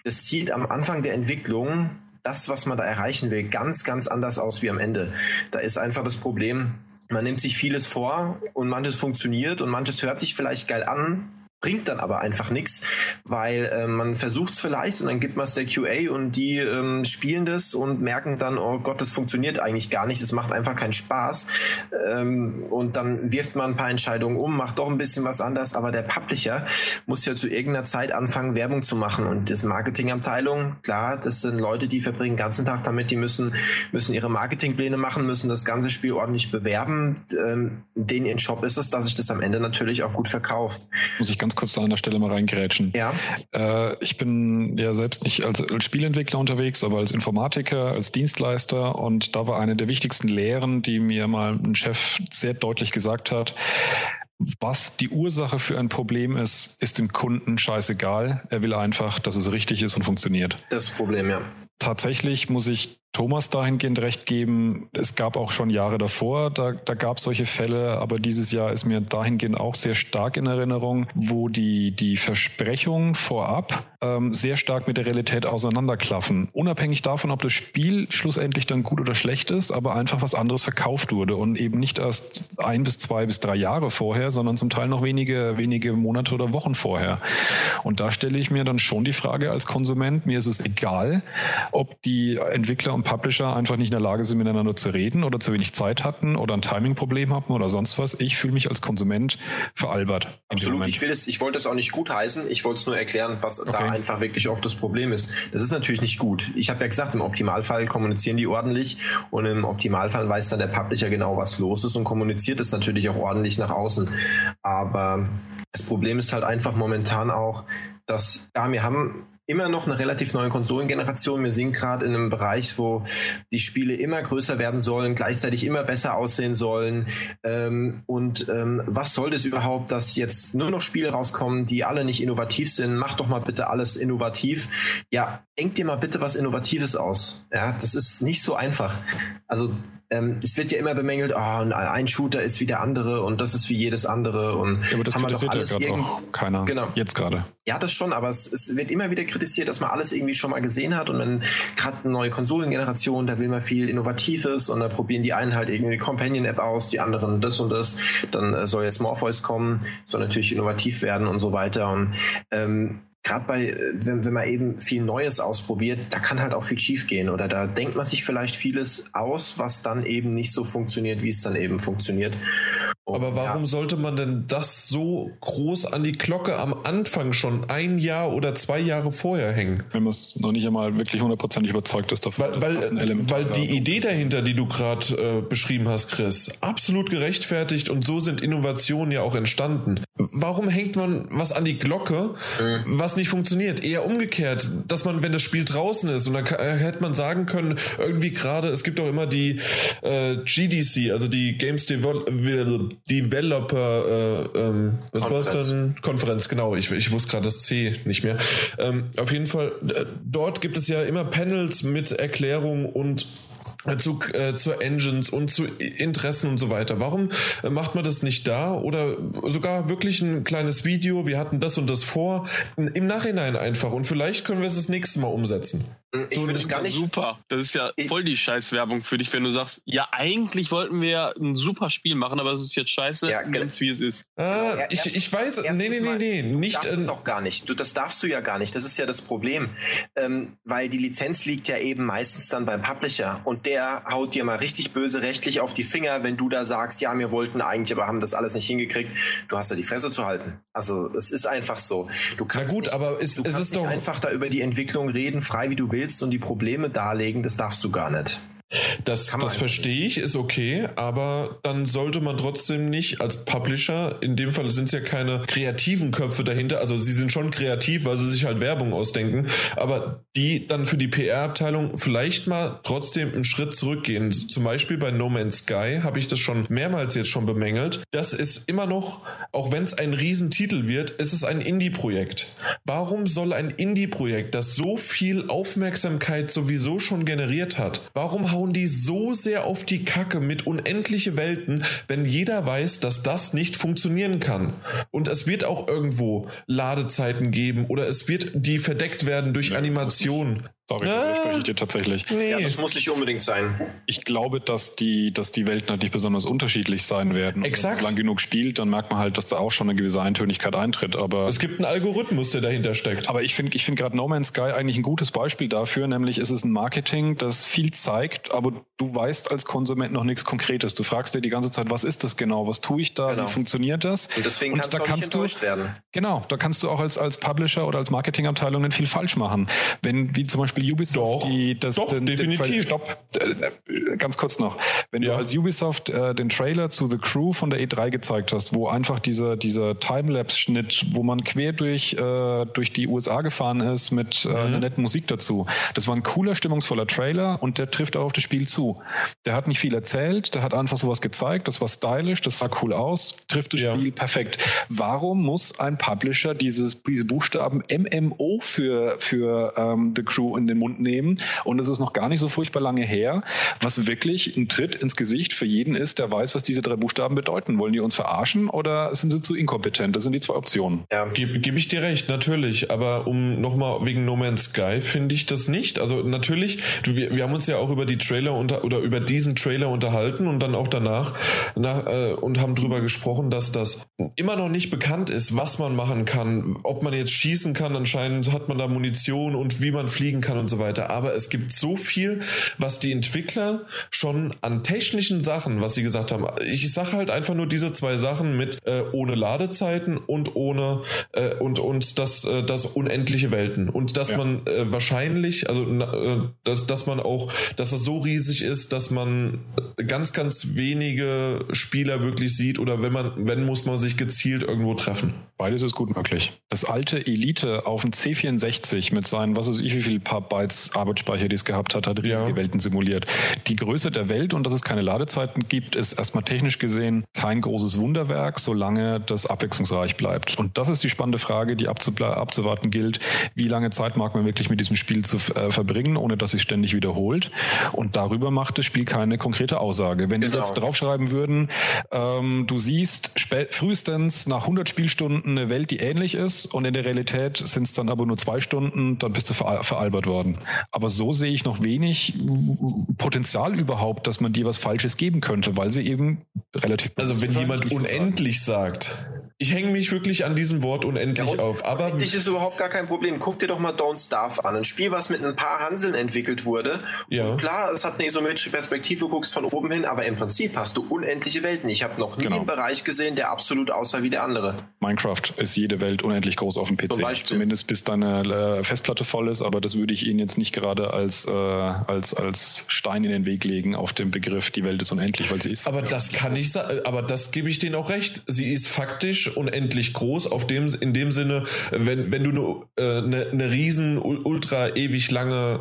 das sieht am Anfang der Entwicklung das, was man da erreichen will, ganz, ganz anders aus wie am Ende. Da ist einfach das Problem, man nimmt sich vieles vor und manches funktioniert und manches hört sich vielleicht geil an, bringt dann aber einfach nichts, weil äh, man versucht es vielleicht und dann gibt man es der QA und die ähm, spielen das und merken dann, oh Gott, das funktioniert eigentlich gar nicht, es macht einfach keinen Spaß ähm, und dann wirft man ein paar Entscheidungen um, macht doch ein bisschen was anders, aber der Publisher muss ja zu irgendeiner Zeit anfangen, Werbung zu machen und das Marketingabteilung, klar, das sind Leute, die verbringen den ganzen Tag damit, die müssen, müssen ihre Marketingpläne machen, müssen das ganze Spiel ordentlich bewerben, ähm, denen in Shop ist es, dass sich das am Ende natürlich auch gut verkauft. Muss ich ganz kurz da an der Stelle mal reingrätschen. Ja. Äh, ich bin ja selbst nicht als, als Spielentwickler unterwegs, aber als Informatiker, als Dienstleister und da war eine der wichtigsten Lehren, die mir mal ein Chef sehr deutlich gesagt hat. Was die Ursache für ein Problem ist, ist dem Kunden scheißegal. Er will einfach, dass es richtig ist und funktioniert. Das Problem, ja. Tatsächlich muss ich Thomas dahingehend recht geben. Es gab auch schon Jahre davor, da, da gab es solche Fälle, aber dieses Jahr ist mir dahingehend auch sehr stark in Erinnerung, wo die, die Versprechungen vorab ähm, sehr stark mit der Realität auseinanderklaffen. Unabhängig davon, ob das Spiel schlussendlich dann gut oder schlecht ist, aber einfach was anderes verkauft wurde und eben nicht erst ein bis zwei bis drei Jahre vorher, sondern zum Teil noch wenige, wenige Monate oder Wochen vorher. Und da stelle ich mir dann schon die Frage als Konsument, mir ist es egal, ob die Entwickler und Publisher einfach nicht in der Lage sind, miteinander zu reden oder zu wenig Zeit hatten oder ein Timing-Problem hatten oder sonst was. Ich fühle mich als Konsument veralbert. Absolut. Ich will es, ich wollte es auch nicht gutheißen. Ich wollte es nur erklären, was okay. da einfach wirklich oft das Problem ist. Das ist natürlich nicht gut. Ich habe ja gesagt, im Optimalfall kommunizieren die ordentlich und im Optimalfall weiß dann der Publisher genau, was los ist und kommuniziert es natürlich auch ordentlich nach außen. Aber das Problem ist halt einfach momentan auch, dass, ja, wir haben immer noch eine relativ neue Konsolengeneration. Wir sind gerade in einem Bereich, wo die Spiele immer größer werden sollen, gleichzeitig immer besser aussehen sollen. Ähm, und ähm, was soll das überhaupt, dass jetzt nur noch Spiele rauskommen, die alle nicht innovativ sind? Mach doch mal bitte alles innovativ. Ja, denk dir mal bitte was Innovatives aus. Ja, das ist nicht so einfach. Also ähm, es wird ja immer bemängelt, oh, ein Shooter ist wie der andere und das ist wie jedes andere und ja, aber das haben wir doch alles ja irgend... keiner. Genau. Jetzt gerade. Ja, das schon, aber es, es, wird immer wieder kritisiert, dass man alles irgendwie schon mal gesehen hat und dann gerade eine neue Konsolengeneration, da will man viel Innovatives und da probieren die einen halt irgendwie Companion-App aus, die anderen das und das. Dann äh, soll jetzt Morpheus kommen, soll natürlich innovativ werden und so weiter und ähm, gerade bei, wenn, wenn man eben viel Neues ausprobiert, da kann halt auch viel schief gehen oder da denkt man sich vielleicht vieles aus, was dann eben nicht so funktioniert, wie es dann eben funktioniert. Aber warum ja. sollte man denn das so groß an die Glocke am Anfang schon ein Jahr oder zwei Jahre vorher hängen? Wenn man es noch nicht einmal wirklich hundertprozentig überzeugt ist davon. Weil, weil, weil die Idee dahinter, die du gerade äh, beschrieben hast, Chris, absolut gerechtfertigt und so sind Innovationen ja auch entstanden. Warum hängt man was an die Glocke, mhm. was nicht funktioniert? Eher umgekehrt, dass man, wenn das Spiel draußen ist, und dann äh, hätte man sagen können, irgendwie gerade, es gibt auch immer die äh, GDC, also die Games Develop Developer, äh, ähm, was war es dann? Konferenz, genau. Ich, ich wusste gerade das C nicht mehr. Ähm, auf jeden Fall, dort gibt es ja immer Panels mit Erklärungen und zu, äh, zu Engines und zu Interessen und so weiter. Warum äh, macht man das nicht da oder sogar wirklich ein kleines Video? Wir hatten das und das vor. Im Nachhinein einfach und vielleicht können wir es das nächste Mal umsetzen. Ich so, das gar nicht. Super. Das ist ja voll die Scheißwerbung für dich, wenn du sagst, ja, eigentlich wollten wir ein super Spiel machen, aber es ist jetzt scheiße, ja, ganz wie es ist. Ah, genau. ich, ich weiß, nee, nee, nee, nee, nicht. Das darfst äh, auch gar nicht. Du, das darfst du ja gar nicht. Das ist ja das Problem. Ähm, weil die Lizenz liegt ja eben meistens dann beim Publisher und der haut dir mal richtig böse rechtlich auf die Finger, wenn du da sagst, ja, wir wollten eigentlich, aber haben das alles nicht hingekriegt. Du hast da die Fresse zu halten. Also, es ist einfach so. Du kannst Na gut, nicht, aber ist, du ist es doch einfach da über die Entwicklung reden, frei wie du willst und die Probleme darlegen, das darfst du gar nicht. Das, das verstehe ich, ist okay, aber dann sollte man trotzdem nicht als Publisher, in dem Fall sind es ja keine kreativen Köpfe dahinter, also sie sind schon kreativ, weil sie sich halt Werbung ausdenken, aber die dann für die PR-Abteilung vielleicht mal trotzdem einen Schritt zurückgehen. Zum Beispiel bei No Man's Sky habe ich das schon mehrmals jetzt schon bemängelt. Das ist immer noch, auch wenn es ein Riesentitel wird, ist es ein Indie-Projekt. Warum soll ein Indie-Projekt, das so viel Aufmerksamkeit sowieso schon generiert hat, warum hauen die so sehr auf die Kacke mit unendliche Welten, wenn jeder weiß, dass das nicht funktionieren kann. Und es wird auch irgendwo Ladezeiten geben oder es wird die verdeckt werden durch Animationen. Sorry, da spreche ich dir tatsächlich. Nee. Ja, das muss nicht unbedingt sein. Ich glaube, dass die, dass die Welten halt nicht besonders unterschiedlich sein werden. Exakt. wenn man lang genug spielt, dann merkt man halt, dass da auch schon eine gewisse Eintönigkeit eintritt. Aber es gibt einen Algorithmus, der dahinter steckt. Aber ich finde, ich finde gerade No Man's Sky eigentlich ein gutes Beispiel dafür. Nämlich ist es ein Marketing, das viel zeigt, aber du weißt als Konsument noch nichts Konkretes. Du fragst dir die ganze Zeit, was ist das genau? Was tue ich da? Genau. Wie funktioniert das? Und deswegen Und kannst da du kannst du, werden. Genau, da kannst du auch als, als Publisher oder als Marketingabteilung viel falsch machen. Wenn, wie zum Beispiel Ubisoft Doch die, das, Doch, den, definitiv. Den Stopp, äh, ganz kurz noch. Wenn ja. du als Ubisoft äh, den Trailer zu The Crew von der E3 gezeigt hast, wo einfach dieser, dieser Timelapse-Schnitt, wo man quer durch, äh, durch die USA gefahren ist mit äh, mhm. einer netten Musik dazu. Das war ein cooler, stimmungsvoller Trailer und der trifft auch auf das Spiel zu. Der hat nicht viel erzählt, der hat einfach sowas gezeigt, das war stylisch, das sah cool aus, trifft das ja. Spiel perfekt. Warum muss ein Publisher dieses, diese Buchstaben MMO für, für ähm, The Crew in den Mund nehmen? Und es ist noch gar nicht so furchtbar lange her, was wirklich ein Tritt ins Gesicht für jeden ist, der weiß, was diese drei Buchstaben bedeuten. Wollen die uns verarschen oder sind sie zu inkompetent? Das sind die zwei Optionen. Ja, gebe geb ich dir recht, natürlich. Aber um nochmal wegen No Man's Sky finde ich das nicht. Also natürlich, wir, wir haben uns ja auch über die Trailer unter, oder über diesen Trailer unterhalten und dann auch danach nach, äh, und haben drüber gesprochen, dass das immer noch nicht bekannt ist, was man machen kann, ob man jetzt schießen kann. Anscheinend hat man da Munition und wie man fliegen kann und so weiter aber es gibt so viel, was die Entwickler schon an technischen Sachen, was sie gesagt haben. Ich sage halt einfach nur diese zwei Sachen mit äh, ohne Ladezeiten und ohne äh, und und das äh, das unendliche Welten und dass ja. man äh, wahrscheinlich, also äh, dass dass man auch, dass das so riesig ist, dass man ganz ganz wenige Spieler wirklich sieht oder wenn man wenn muss man sich gezielt irgendwo treffen. Beides ist gut möglich. Das alte Elite auf dem C64 mit seinen, was ist ich, wie viel paar Bytes Arbeitsspeicher, die es gehabt hat, hat riesige ja. Welten simuliert. Die Größe der Welt und dass es keine Ladezeiten gibt, ist erstmal technisch gesehen kein großes Wunderwerk, solange das abwechslungsreich bleibt. Und das ist die spannende Frage, die abzuwarten gilt. Wie lange Zeit mag man wirklich mit diesem Spiel zu äh, verbringen, ohne dass es ständig wiederholt? Und darüber macht das Spiel keine konkrete Aussage. Wenn genau. die jetzt draufschreiben würden, ähm, du siehst frühestens nach 100 Spielstunden eine Welt, die ähnlich ist und in der Realität sind es dann aber nur zwei Stunden, dann bist du ver veralbert worden. Aber so sehe ich noch wenig Potenzial überhaupt, dass man dir was Falsches geben könnte, weil sie eben relativ. Also wenn jemand unendlich sagen. sagt, Ich hänge mich wirklich an diesem Wort unendlich Ja, auf. Aber Dich ist überhaupt gar kein Problem. Guck dir doch mal Don't Starve an. Ein Spiel, was mit ein paar Hanseln entwickelt wurde. Ja. Und klar, es hat eine isometrische Perspektive, du guckst von oben hin, aber im Prinzip hast du unendliche Welten. Ich habe noch nie Genau. einen Bereich gesehen, der absolut aussah wie der andere. Minecraft ist jede Welt unendlich groß auf dem PC. Zum Beispiel. Zumindest bis deine äh, Festplatte voll ist, aber das würde ich Ihnen jetzt nicht gerade als, äh, als, als Stein in den Weg legen auf den Begriff, die Welt ist unendlich, weil sie ist. Aber das kann ich sagen, aber das gebe ich denen auch recht. Sie ist faktisch unendlich groß, auf dem, in dem Sinne, wenn, wenn du eine, äh, eine, eine riesen, ul- ultra ewig lange,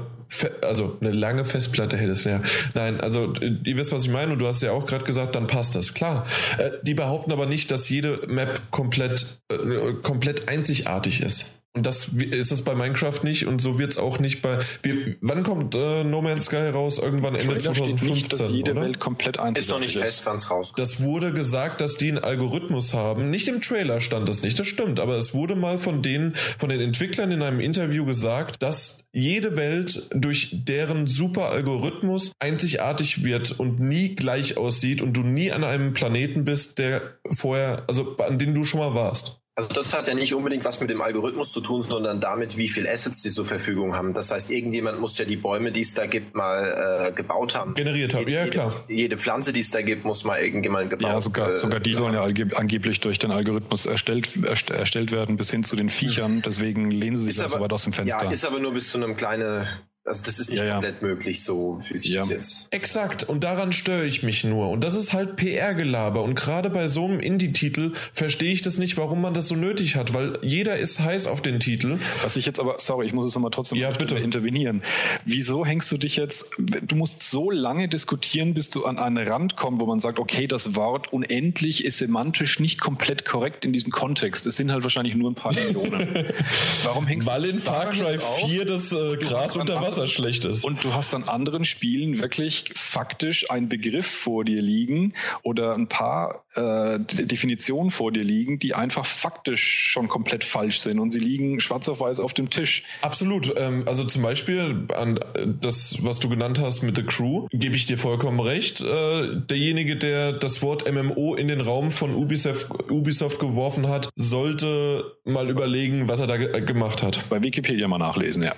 also eine lange Festplatte hättest, ja. Nein, also äh, ihr wisst, was ich meine und du hast ja auch gerade gesagt, dann passt das, klar. Äh, die behaupten aber nicht, dass jede Map komplett, äh, komplett einzigartig ist. Und das ist es bei Minecraft nicht und so wird es auch nicht bei. Wir, wann kommt äh, No Man's Sky raus? Irgendwann Ende Trailer steht 2015. nicht, dass jede oder? Welt komplett Ist noch nicht fest, wann es rauskommt. Das wurde gesagt, dass die einen Algorithmus haben. Nicht im Trailer stand das nicht, das stimmt, aber es wurde mal von denen, von den Entwicklern in einem Interview gesagt, dass jede Welt durch deren super Algorithmus einzigartig wird und nie gleich aussieht und du nie an einem Planeten bist, der vorher, also an dem du schon mal warst. Also das hat ja nicht unbedingt was mit dem Algorithmus zu tun, sondern damit, wie viel Assets die zur Verfügung haben. Das heißt, irgendjemand muss ja die Bäume, die es da gibt, mal äh, gebaut haben. Generiert haben, ja, jede, klar. Jede Pflanze, die es da gibt, muss mal irgendjemand gebaut Ja, sogar, äh, sogar die sollen ja angeblich durch den Algorithmus erstellt, erst- erstellt werden, bis hin zu den Viechern. Deswegen lehnen sie sich Ist da so weit aus dem Fenster. Ja, ist aber nur bis zu einem kleinen, also das ist nicht Ja, ja. komplett möglich, so wie sich Ja. das jetzt. Exakt, und daran störe ich mich nur. Und das ist halt PR-Gelaber. Und gerade bei so einem Indie-Titel verstehe ich das nicht, warum man das so nötig hat, weil jeder ist heiß auf den Titel. Was ich jetzt aber, sorry, ich muss es nochmal trotzdem Ja, bitte. Intervenieren. Wieso hängst du dich jetzt, du musst so lange diskutieren, bis du an einen Rand kommst, wo man sagt, okay, das Wort unendlich ist semantisch nicht komplett korrekt in diesem Kontext. Es sind halt wahrscheinlich nur ein paar Millionen. Warum hängst Weil du in dich Far Cry jetzt auf? 4 das äh, Gras unter Wasser andere- schlecht ist. Und du hast an anderen Spielen wirklich faktisch einen Begriff vor dir liegen oder ein paar äh, Definitionen vor dir liegen, die einfach faktisch schon komplett falsch sind und sie liegen schwarz auf weiß auf dem Tisch. Absolut. Ähm, also zum Beispiel an äh, das, was du genannt hast mit The Crew, gebe ich dir vollkommen recht. Äh, derjenige, der das Wort MMO in den Raum von Ubisoft, Ubisoft geworfen hat, sollte mal überlegen, was er da ge gemacht hat. Bei Wikipedia mal nachlesen, ja.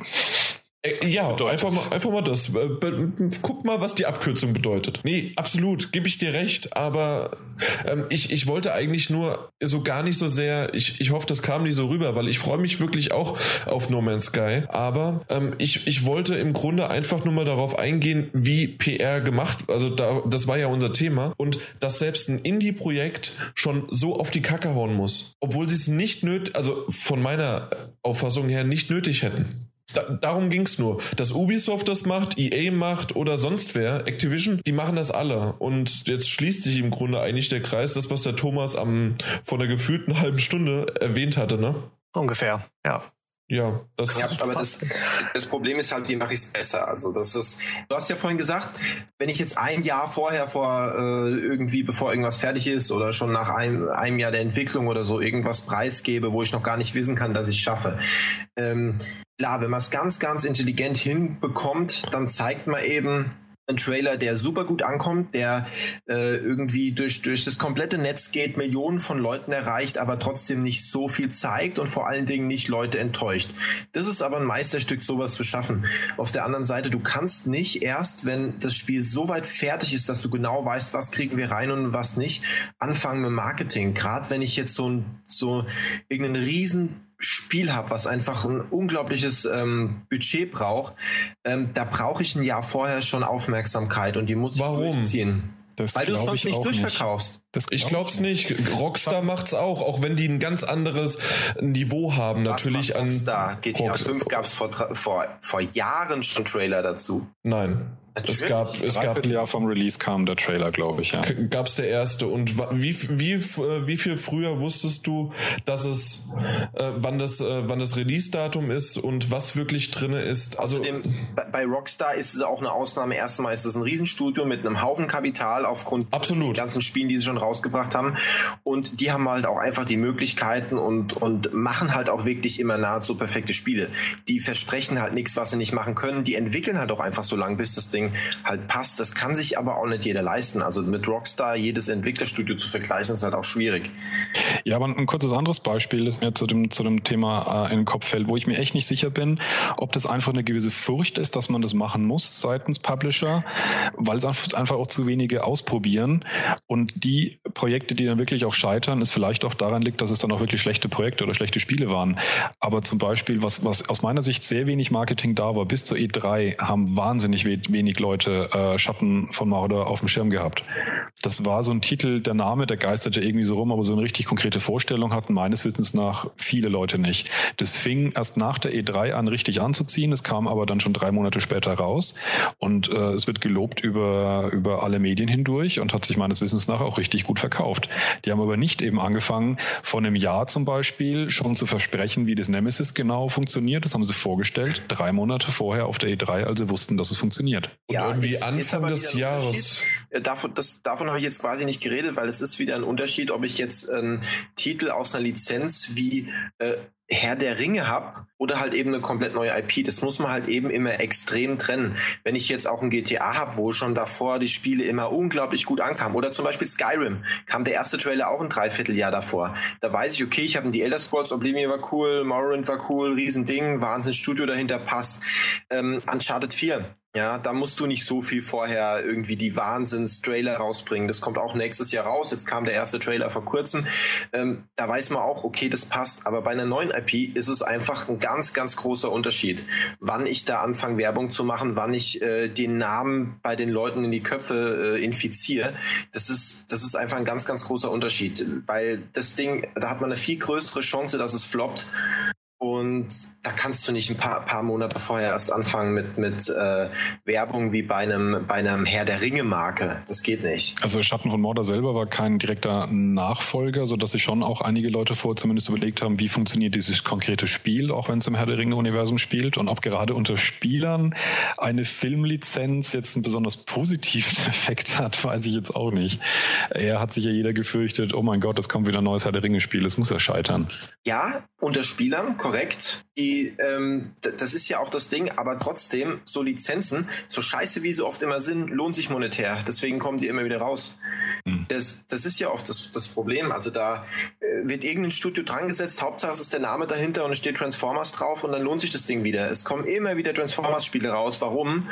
Äh, ja, bedeutet? einfach mal, einfach mal das. Äh, Guck mal, was die Abkürzung bedeutet. Nee, absolut, gebe ich dir recht, aber ähm, ich, ich wollte eigentlich nur so gar nicht so sehr, ich, ich hoffe, das kam nicht so rüber, weil ich freue mich wirklich auch auf No Man's Sky, aber ähm, ich, ich wollte im Grunde einfach nur mal darauf eingehen, wie PR gemacht, also da, das war ja unser Thema und dass selbst ein Indie-Projekt schon so auf die Kacke hauen muss, obwohl sie es nicht nötig, also von meiner Auffassung her nicht nötig hätten. Da, darum ging's nur. Dass Ubisoft das macht, EA macht oder sonst wer, Activision, die machen das alle. Und jetzt schließt sich im Grunde eigentlich der Kreis, das, was der Thomas am vor einer gefühlten halben Stunde erwähnt hatte, ne? Ungefähr, ja. Ja, das Ja, aber das, das Problem ist halt, wie mache ich es besser? Also das ist, du hast ja vorhin gesagt, wenn ich jetzt ein Jahr vorher vor äh, irgendwie, bevor irgendwas fertig ist oder schon nach einem, einem Jahr der Entwicklung oder so irgendwas preisgebe, wo ich noch gar nicht wissen kann, dass ich es schaffe. Ähm, klar, wenn man es ganz, ganz intelligent hinbekommt, dann zeigt man eben einen Trailer, der super gut ankommt, der äh, irgendwie durch, durch das komplette Netz geht, Millionen von Leuten erreicht, aber trotzdem nicht so viel zeigt und vor allen Dingen nicht Leute enttäuscht. Das ist aber ein Meisterstück, sowas zu schaffen. Auf der anderen Seite, du kannst nicht erst, wenn das Spiel so weit fertig ist, dass du genau weißt, was kriegen wir rein und was nicht, anfangen mit Marketing. Gerade wenn ich jetzt so ein so irgendeinen riesen Spiel habe, was einfach ein unglaubliches ähm, Budget braucht, ähm, da brauche ich ein Jahr vorher schon Aufmerksamkeit und die muss ich Warum? durchziehen. Das Weil du es sonst ich nicht durchverkaufst. Das ich glaub glaub's nicht. Rockstar macht's auch, auch wenn die ein ganz anderes Niveau haben, natürlich Was an. macht Rockstar? GTA Rockstar- 5 gab es vor, vor, vor Jahren schon Trailer dazu. Nein. Es Natürlich. gab, es gab Dreivierteljahr vom Release kam der Trailer, glaube ich, ja. gab's der erste und wie wie äh, wie viel früher wusstest du, dass es äh, wann das äh, wann das Release Datum ist und was wirklich drinne ist? Also Außerdem, bei, bei Rockstar ist es auch eine Ausnahme. Erstmal ist es ein Riesenstudio mit einem Haufen Kapital aufgrund Absolut. der ganzen Spielen, die sie schon rausgebracht haben. Und die haben halt auch einfach die Möglichkeiten und, und machen halt auch wirklich immer nahezu perfekte Spiele. Die versprechen halt nichts, was sie nicht machen können. Die entwickeln halt auch einfach so lange, bis das Ding halt passt. Das kann sich aber auch nicht jeder leisten. Also mit Rockstar jedes Entwicklerstudio zu vergleichen, ist halt auch schwierig. Ja, aber ein kurzes anderes Beispiel, das mir zu dem, zu dem Thema äh, in den Kopf fällt, wo ich mir echt nicht sicher bin, ob das einfach eine gewisse Furcht ist, dass man das machen muss seitens Publisher, weil es einfach auch zu wenige ausprobieren. Und die Projekte, die dann wirklich auch scheitern, es vielleicht auch daran liegt, dass es dann auch wirklich schlechte Projekte oder schlechte Spiele waren. Aber zum Beispiel, was, was aus meiner Sicht sehr wenig Marketing da war, bis zur E3 haben wahnsinnig wenig Leute äh, Schatten von Mordor auf dem Schirm gehabt. Das war so ein Titel, der Name, der geisterte irgendwie so rum, aber so eine richtig konkrete Vorstellung hatten meines Wissens nach viele Leute nicht. Das fing erst nach der E3 an, richtig anzuziehen. Es kam aber dann schon drei Monate später raus und äh, es wird gelobt über, über alle Medien hindurch und hat sich meines Wissens nach auch richtig gut verkauft. Die haben aber nicht eben angefangen, vor einem Jahr zum Beispiel schon zu versprechen, wie das Nemesis genau funktioniert. Das haben sie vorgestellt, drei Monate vorher auf der E3, als sie wussten, dass es funktioniert. Und ja, irgendwie ist, Anfang ist des Jahres. Äh, davon, das, davon habe ich jetzt quasi nicht geredet, weil es ist wieder ein Unterschied, ob ich jetzt einen Titel aus einer Lizenz wie äh, Herr der Ringe habe oder halt eben eine komplett neue IP. Das muss man halt eben immer extrem trennen. Wenn ich jetzt auch ein GTA habe, wo schon davor die Spiele immer unglaublich gut ankamen, oder zum Beispiel Skyrim, kam der erste Trailer auch ein Dreivierteljahr davor. Da weiß ich, okay, ich habe die Elder Scrolls, Oblivion war cool, Morrowind war cool, Riesending, Wahnsinn, Studio dahinter passt. Ähm, Uncharted 4 ja, da musst du nicht so viel vorher irgendwie die Wahnsinns-Trailer rausbringen. Das kommt auch nächstes Jahr raus. Jetzt kam der erste Trailer vor kurzem. Ähm, da weiß man auch, okay, das passt. Aber bei einer neuen IP ist es einfach ein ganz, ganz großer Unterschied, wann ich da anfange, Werbung zu machen, wann ich äh, den Namen bei den Leuten in die Köpfe äh, infiziere. Das ist, das ist einfach ein ganz, ganz großer Unterschied. Weil das Ding, da hat man eine viel größere Chance, dass es floppt, und da kannst du nicht ein paar, paar Monate vorher erst anfangen mit, mit äh, Werbung wie bei einem, bei einem Herr der Ringe-Marke. Das geht nicht. Also Schatten von Mordor selber war kein direkter Nachfolger, sodass sich schon auch einige Leute vor zumindest überlegt haben, wie funktioniert dieses konkrete Spiel, auch wenn es im Herr der Ringe-Universum spielt. Und ob gerade unter Spielern eine Filmlizenz jetzt einen besonders positiven Effekt hat, weiß ich jetzt auch nicht. Er hat sich ja jeder gefürchtet, oh mein Gott, es kommt wieder ein neues Herr der Ringe-Spiel, es muss ja scheitern. Ja, unter Spielern, korrekt. Die, ähm, das ist ja auch das Ding, aber trotzdem, so Lizenzen, so scheiße wie sie oft immer sind, lohnt sich monetär. Deswegen kommen die immer wieder raus. Mhm. Das, das ist ja oft das, das Problem. Also da äh, wird irgendein Studio dran gesetzt, Hauptsache es ist der Name dahinter und es steht Transformers drauf und dann lohnt sich das Ding wieder. Es kommen immer wieder Transformers-Spiele raus. Warum?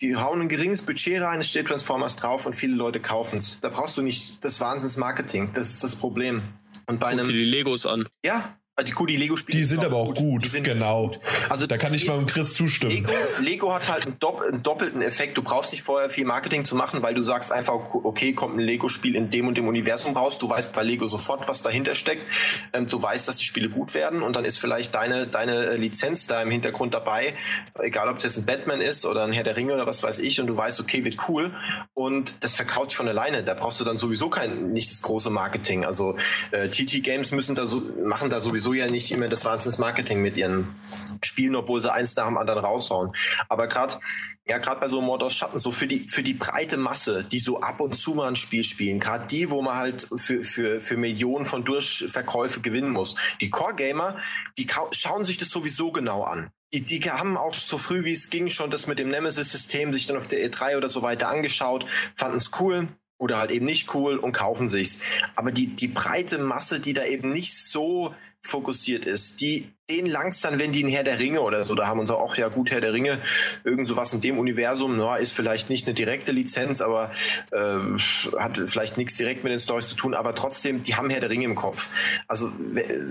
Die hauen ein geringes Budget rein, es steht Transformers drauf und viele Leute kaufen es. Da brauchst du nicht das Wahnsinns-Marketing. Das ist das Problem. Und bei Guck einem, dir die Legos an. Ja, Die, die Lego-Spiele. Die sind aber auch gut, gut. Genau. Gut. Also da kann ich mal mit Chris zustimmen. Lego, Lego hat halt einen, dopp einen, doppelten Effekt. Du brauchst nicht vorher viel Marketing zu machen, weil du sagst einfach, okay, kommt ein Lego-Spiel in dem und dem Universum raus. Du weißt bei Lego sofort, was dahinter steckt. Ähm, du weißt, dass die Spiele gut werden und dann ist vielleicht deine, deine Lizenz da im Hintergrund dabei. Egal, ob das ein Batman ist oder ein Herr der Ringe oder was weiß ich und du weißt, okay, wird cool und das verkauft sich von alleine. Da brauchst du dann sowieso kein, nicht das große Marketing. Also äh, TT Games müssen da so, machen da sowieso ja nicht immer das das Wahnsinns-Marketing mit ihren Spielen, obwohl sie eins nach dem anderen raushauen. Aber gerade ja, gerade bei so Mord aus Schatten, so für die, für die breite Masse, die so ab und zu mal ein Spiel spielen, gerade die, wo man halt für, für, für Millionen von Durchverkäufe gewinnen muss. Die Core-Gamer, die schauen sich das sowieso genau an. Die, die haben auch so früh wie es ging schon das mit dem Nemesis-System sich dann auf der E3 oder so weiter angeschaut, fanden es cool, oder halt eben nicht cool und kaufen sich's. Aber die, die breite Masse, die da eben nicht so fokussiert ist, die denen langt's dann, wenn die ein Herr der Ringe oder so, da haben uns auch, ja gut, Herr der Ringe, irgend sowas in dem Universum, na, ist vielleicht nicht eine direkte Lizenz, aber äh, hat vielleicht nichts direkt mit den Stories zu tun, aber trotzdem, die haben Herr der Ringe im Kopf. Also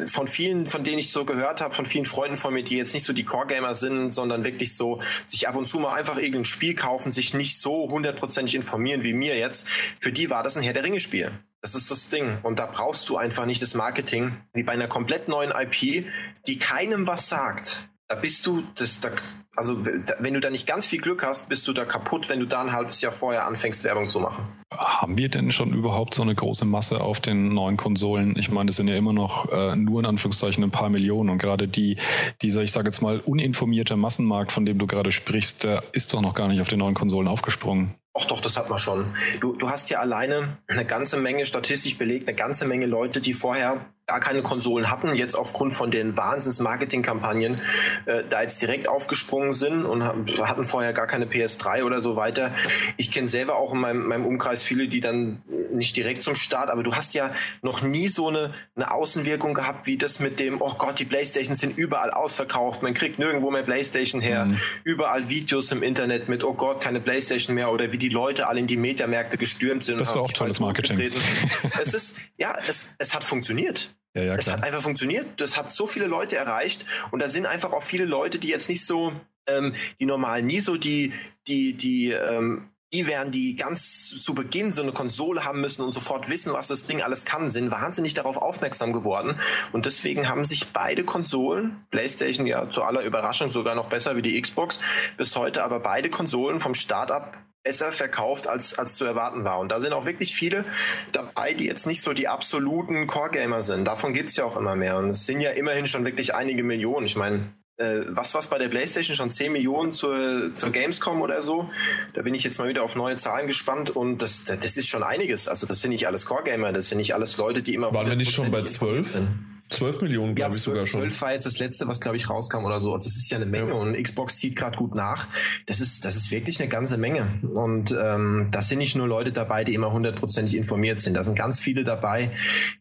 von vielen, von denen ich so gehört habe, von vielen Freunden von mir, die jetzt nicht so die Core-Gamer sind, sondern wirklich so sich ab und zu mal einfach irgendein Spiel kaufen, sich nicht so hundertprozentig informieren wie mir jetzt, für die war das ein Herr der Ringe-Spiel. Das ist das Ding. Und da brauchst du einfach nicht das Marketing wie bei einer komplett neuen IP, die keinem was sagt. Da bist du, das, da, also wenn du da nicht ganz viel Glück hast, bist du da kaputt, wenn du da ein halbes Jahr vorher anfängst, Werbung zu machen. Haben wir denn schon überhaupt so eine große Masse auf den neuen Konsolen? Ich meine, das sind ja immer noch äh, nur in Anführungszeichen ein paar Millionen und gerade die, dieser, ich sage jetzt mal, uninformierte Massenmarkt, von dem du gerade sprichst, der ist doch noch gar nicht auf den neuen Konsolen aufgesprungen. Ach doch, das hat man schon. Du, du hast ja alleine eine ganze Menge statistisch belegt, eine ganze Menge Leute, die vorher gar keine Konsolen hatten, jetzt aufgrund von den Wahnsinns-Marketing-Kampagnen äh, da jetzt direkt aufgesprungen sind und hatten vorher gar keine PS3 oder so weiter. Ich kenne selber auch in meinem, meinem Umkreis viele, die dann nicht direkt zum Start, aber du hast ja noch nie so eine, eine Außenwirkung gehabt, wie das mit dem, oh Gott, die Playstations sind überall ausverkauft, man kriegt nirgendwo mehr Playstation her, mhm. überall Videos im Internet mit, oh Gott, keine Playstation mehr oder wie die Leute alle in die Mediamärkte gestürmt sind. Das war auch tolles Marketing. es ist, ja, es, es hat funktioniert. Ja, ja, es hat einfach funktioniert. Das hat so viele Leute erreicht und da sind einfach auch viele Leute, die jetzt nicht so, ähm, die normal nie so die, die, die, ähm, die werden, die ganz zu Beginn so eine Konsole haben müssen und sofort wissen, was das Ding alles kann, sind wahnsinnig darauf aufmerksam geworden. Und deswegen haben sich beide Konsolen, PlayStation ja zu aller Überraschung sogar noch besser wie die Xbox, bis heute aber beide Konsolen vom Start-up besser verkauft, als, als zu erwarten war. Und da sind auch wirklich viele dabei, die jetzt nicht so die absoluten Core-Gamer sind. Davon gibt es ja auch immer mehr. Und es sind ja immerhin schon wirklich einige Millionen. Ich meine, äh, was was bei der PlayStation schon 10 Millionen zur, zur Gamescom oder so. Da bin ich jetzt mal wieder auf neue Zahlen gespannt und das, das ist schon einiges. Also das sind nicht alles Core-Gamer, das sind nicht alles Leute, die immer. Waren wir nicht schon bei 12? Sind. 12 Millionen, glaube ja, ich sogar schon. 12 war jetzt das letzte, was glaube ich rauskam oder so. Das ist ja eine Menge ja. und Xbox zieht gerade gut nach. Das ist, das ist wirklich eine ganze Menge. Und ähm, das sind nicht nur Leute dabei, die immer hundertprozentig informiert sind. Da sind ganz viele dabei,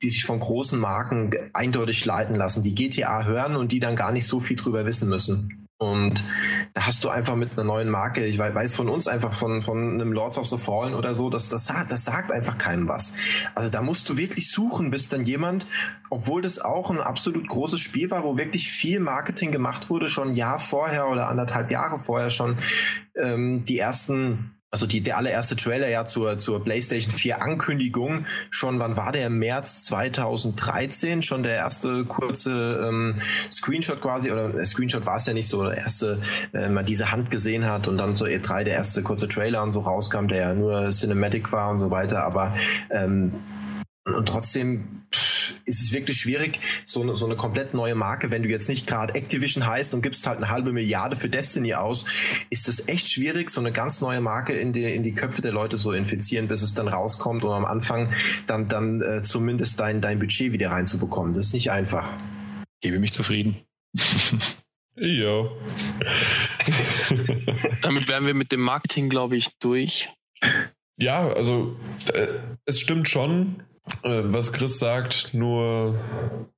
die sich von großen Marken eindeutig leiten lassen, die GTA hören und die dann gar nicht so viel drüber wissen müssen. Und da hast du einfach mit einer neuen Marke, ich weiß von uns einfach von, von einem Lords of the Fallen oder so, das, das, das sagt einfach keinem was. Also da musst du wirklich suchen, bis dann jemand, obwohl das auch ein absolut großes Spiel war, wo wirklich viel Marketing gemacht wurde, schon ein Jahr vorher oder anderthalb Jahre vorher schon, ähm, die ersten also die, der allererste Trailer ja zur, zur PlayStation 4 Ankündigung, schon, wann war der? März 2013, schon der erste kurze ähm, Screenshot quasi, oder äh, Screenshot war es ja nicht so, der erste, äh, man diese Hand gesehen hat und dann zur E3 der erste kurze Trailer und so rauskam, der ja nur Cinematic war und so weiter, aber ähm, und trotzdem ist es wirklich schwierig, so eine, so eine komplett neue Marke, wenn du jetzt nicht gerade Activision heißt und gibst halt eine halbe Milliarde für Destiny aus, ist es echt schwierig, so eine ganz neue Marke in die, in die Köpfe der Leute so infizieren, bis es dann rauskommt und am Anfang dann, dann äh, zumindest dein, dein Budget wieder reinzubekommen. Das ist nicht einfach. Gebe mich zufrieden. ja. Damit wären wir mit dem Marketing, glaube ich, durch. Ja, also äh, es stimmt schon. Äh, was Chris sagt, nur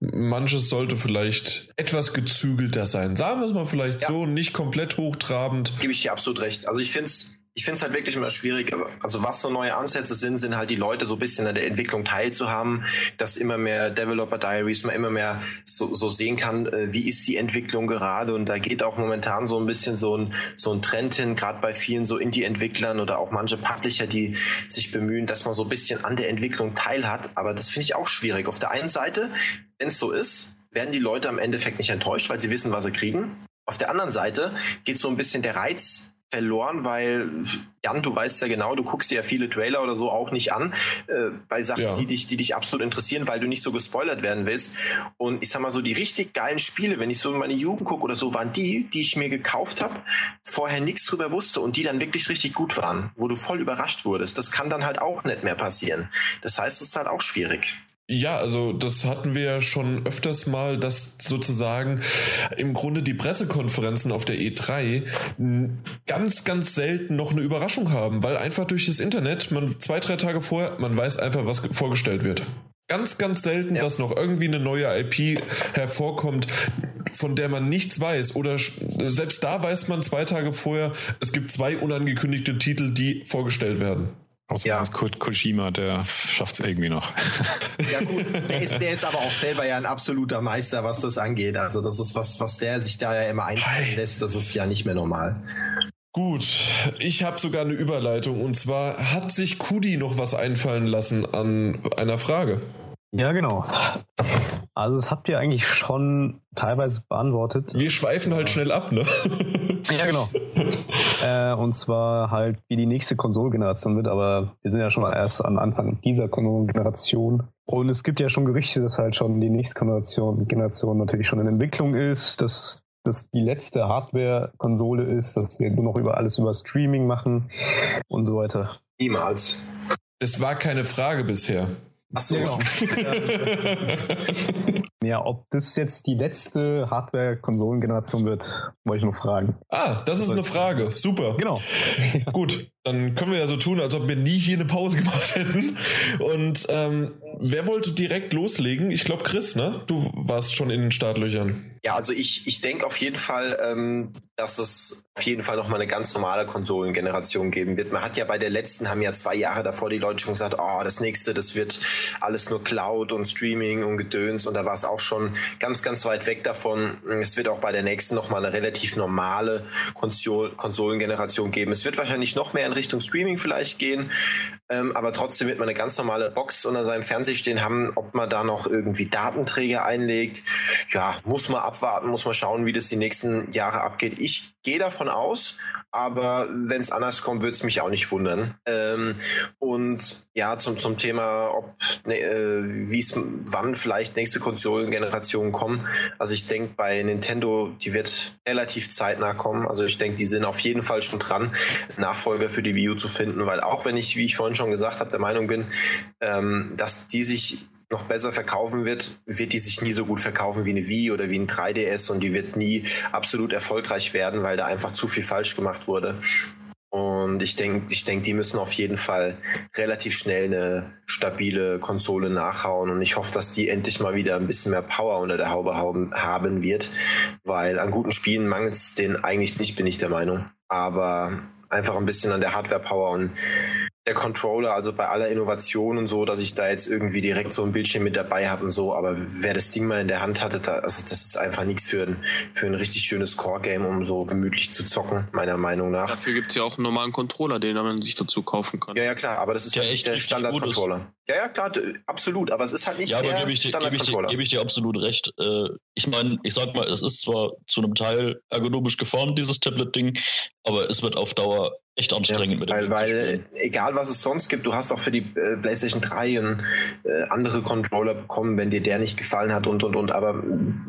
manches sollte vielleicht etwas gezügelter sein. Sagen wir es mal vielleicht ja. so, nicht komplett hochtrabend. Gebe ich dir absolut recht. Also ich finde es ich finde es halt wirklich immer schwierig. Also was so neue Ansätze sind, sind halt die Leute so ein bisschen an der Entwicklung teilzuhaben, dass immer mehr Developer Diaries, man immer mehr so, so sehen kann, äh, wie ist die Entwicklung gerade. Und da geht auch momentan so ein bisschen so ein, so ein Trend hin, gerade bei vielen so Indie-Entwicklern oder auch manche Publisher, die sich bemühen, dass man so ein bisschen an der Entwicklung teilhat. Aber das finde ich auch schwierig. Auf der einen Seite, wenn es so ist, werden die Leute am Endeffekt nicht enttäuscht, weil sie wissen, was sie kriegen. Auf der anderen Seite geht so ein bisschen der Reiz verloren, weil Jan, du weißt ja genau, du guckst dir ja viele Trailer oder so auch nicht an äh, bei Sachen, ja. die dich, die dich absolut interessieren, weil du nicht so gespoilert werden willst. Und ich sag mal so, die richtig geilen Spiele, wenn ich so in meine Jugend gucke oder so, waren die, die ich mir gekauft habe, vorher nichts drüber wusste und die dann wirklich richtig gut waren, wo du voll überrascht wurdest. Das kann dann halt auch nicht mehr passieren. Das heißt, es ist halt auch schwierig. Ja, also das hatten wir ja schon öfters mal, dass sozusagen im Grunde die Pressekonferenzen auf der E3 ganz, ganz selten noch eine Überraschung haben, weil einfach durch das Internet, man zwei, drei Tage vorher, man weiß einfach, was vorgestellt wird. Ganz, ganz selten, ja. dass noch irgendwie eine neue IP hervorkommt, von der man nichts weiß. Oder selbst da weiß man zwei Tage vorher, es gibt zwei unangekündigte Titel, die vorgestellt werden. Außer ja. Kurt Kojima, der schafft es irgendwie noch. Ja gut, der ist, der ist aber auch selber ja ein absoluter Meister, was das angeht. Also das ist was, was der sich da ja immer einfallen lässt, das ist ja nicht mehr normal. Gut, ich habe sogar eine Überleitung und zwar hat sich Kudi noch was einfallen lassen an einer Frage. Ja, genau. Also das habt ihr eigentlich schon teilweise beantwortet. Wir schweifen halt schnell ab, ne? Ja, genau. äh, und zwar halt, wie die nächste Konsolengeneration wird, aber wir sind ja schon erst am Anfang dieser Konsolengeneration. Und es gibt ja schon Gerüchte, dass halt schon die nächste Generation, Generation natürlich schon in Entwicklung ist, dass das die letzte Hardware-Konsole ist, dass wir nur noch über alles über Streaming machen und so weiter. Niemals. Es war keine Frage bisher. Ach so. Genau. Ja, ob das jetzt die letzte Hardware-Konsolengeneration wird, wollte ich nur fragen. Ah, das ist eine Frage. Super. Genau. Gut, dann können wir ja so tun, als ob wir nie hier eine Pause gemacht hätten. Und ähm, wer wollte direkt loslegen? Ich glaube Chris, ne? Du warst schon in den Startlöchern. Ja, also ich, ich denke auf jeden Fall, ähm, dass es auf jeden Fall nochmal eine ganz normale Konsolengeneration geben wird. Man hat ja bei der letzten, haben ja zwei Jahre davor die Leute schon gesagt, oh, das nächste, das wird alles nur Cloud und Streaming und Gedöns und da war es auch schon ganz, ganz weit weg davon. Es wird auch bei der nächsten nochmal eine relativ normale Konsol Konsolengeneration geben. Es wird wahrscheinlich noch mehr in Richtung Streaming vielleicht gehen, ähm, aber trotzdem wird man eine ganz normale Box unter seinem Fernseher stehen haben, ob man da noch irgendwie Datenträger einlegt. Ja, muss man abwarten, muss man schauen, wie das die nächsten Jahre abgeht. Ich gehe davon aus, aber wenn es anders kommt, würde es mich auch nicht wundern. Ähm, und ja, zum, zum Thema, ob ne, äh, wie es wann vielleicht nächste Konsolengenerationen kommen. Also ich denke bei Nintendo, die wird relativ zeitnah kommen. Also ich denke, die sind auf jeden Fall schon dran, Nachfolger für die Wii U zu finden, weil auch wenn ich, wie ich vorhin schon gesagt habe, der Meinung bin, ähm, dass die sich noch besser verkaufen wird, wird die sich nie so gut verkaufen wie eine Wii oder wie ein 3DS und die wird nie absolut erfolgreich werden, weil da einfach zu viel falsch gemacht wurde. Und ich denke, ich denke, die müssen auf jeden Fall relativ schnell eine stabile Konsole nachhauen. Und ich hoffe, dass die endlich mal wieder ein bisschen mehr Power unter der Haube haben wird. Weil an guten Spielen mangelt es denen eigentlich nicht, bin ich der Meinung. Aber einfach ein bisschen an der Hardware-Power und der Controller, also bei aller Innovation und so, dass ich da jetzt irgendwie direkt so ein Bildschirm mit dabei habe und so, aber wer das Ding mal in der Hand hatte, da, also das ist einfach nichts für ein, für ein richtig schönes Core-Game, um so gemütlich zu zocken, meiner Meinung nach. Dafür gibt es ja auch einen normalen Controller, den man sich dazu kaufen kann. Ja, ja, klar, aber das ist Ja, halt echt nicht der Standard-Controller. Ja, ja, klar, absolut, aber es ist halt nicht Ja, aber der gebe ich, dir- gebe ich, dir- Standard-Controller. gebe ich dir absolut recht. Äh, ich meine, ich sag mal, es ist zwar zu einem Teil ergonomisch geformt, dieses Tablet-Ding, aber es wird auf Dauer echt anstrengend mit dem weil, weil äh, egal was es sonst gibt, du hast auch für die äh, PlayStation 3 und, äh, andere Controller bekommen, wenn dir der nicht gefallen hat und und und. Aber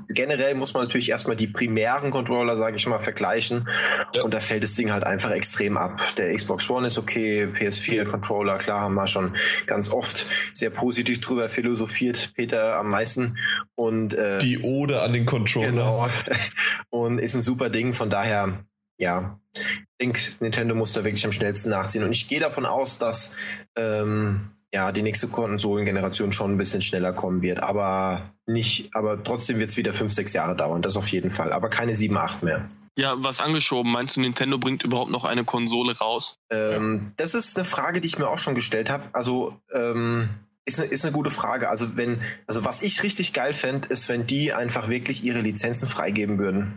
generell muss man natürlich erstmal die primären Controller, sage ich mal, vergleichen. Ja. Und da fällt das Ding halt einfach extrem ab. Der Xbox One ist okay, PS4 Controller, klar, haben wir schon ganz oft sehr positiv drüber philosophiert, Peter am meisten. Und äh, Die Ode an den Controller. Genau. Und ist ein super Ding, von daher, ja, ich denke, Nintendo muss da wirklich am schnellsten nachziehen. Und ich gehe davon aus, dass ähm, ja, die nächste Konsolengeneration schon ein bisschen schneller kommen wird. Aber nicht, aber trotzdem wird es wieder fünf, sechs Jahre dauern, das auf jeden Fall. Aber keine sieben, acht mehr. Ja, was angeschoben. Meinst du, Nintendo bringt überhaupt noch eine Konsole raus? Ähm, das ist eine Frage, die ich mir auch schon gestellt habe. Also, ähm, ist eine, ist eine gute Frage. Also, wenn, also was ich richtig geil fände, ist, wenn die einfach wirklich ihre Lizenzen freigeben würden.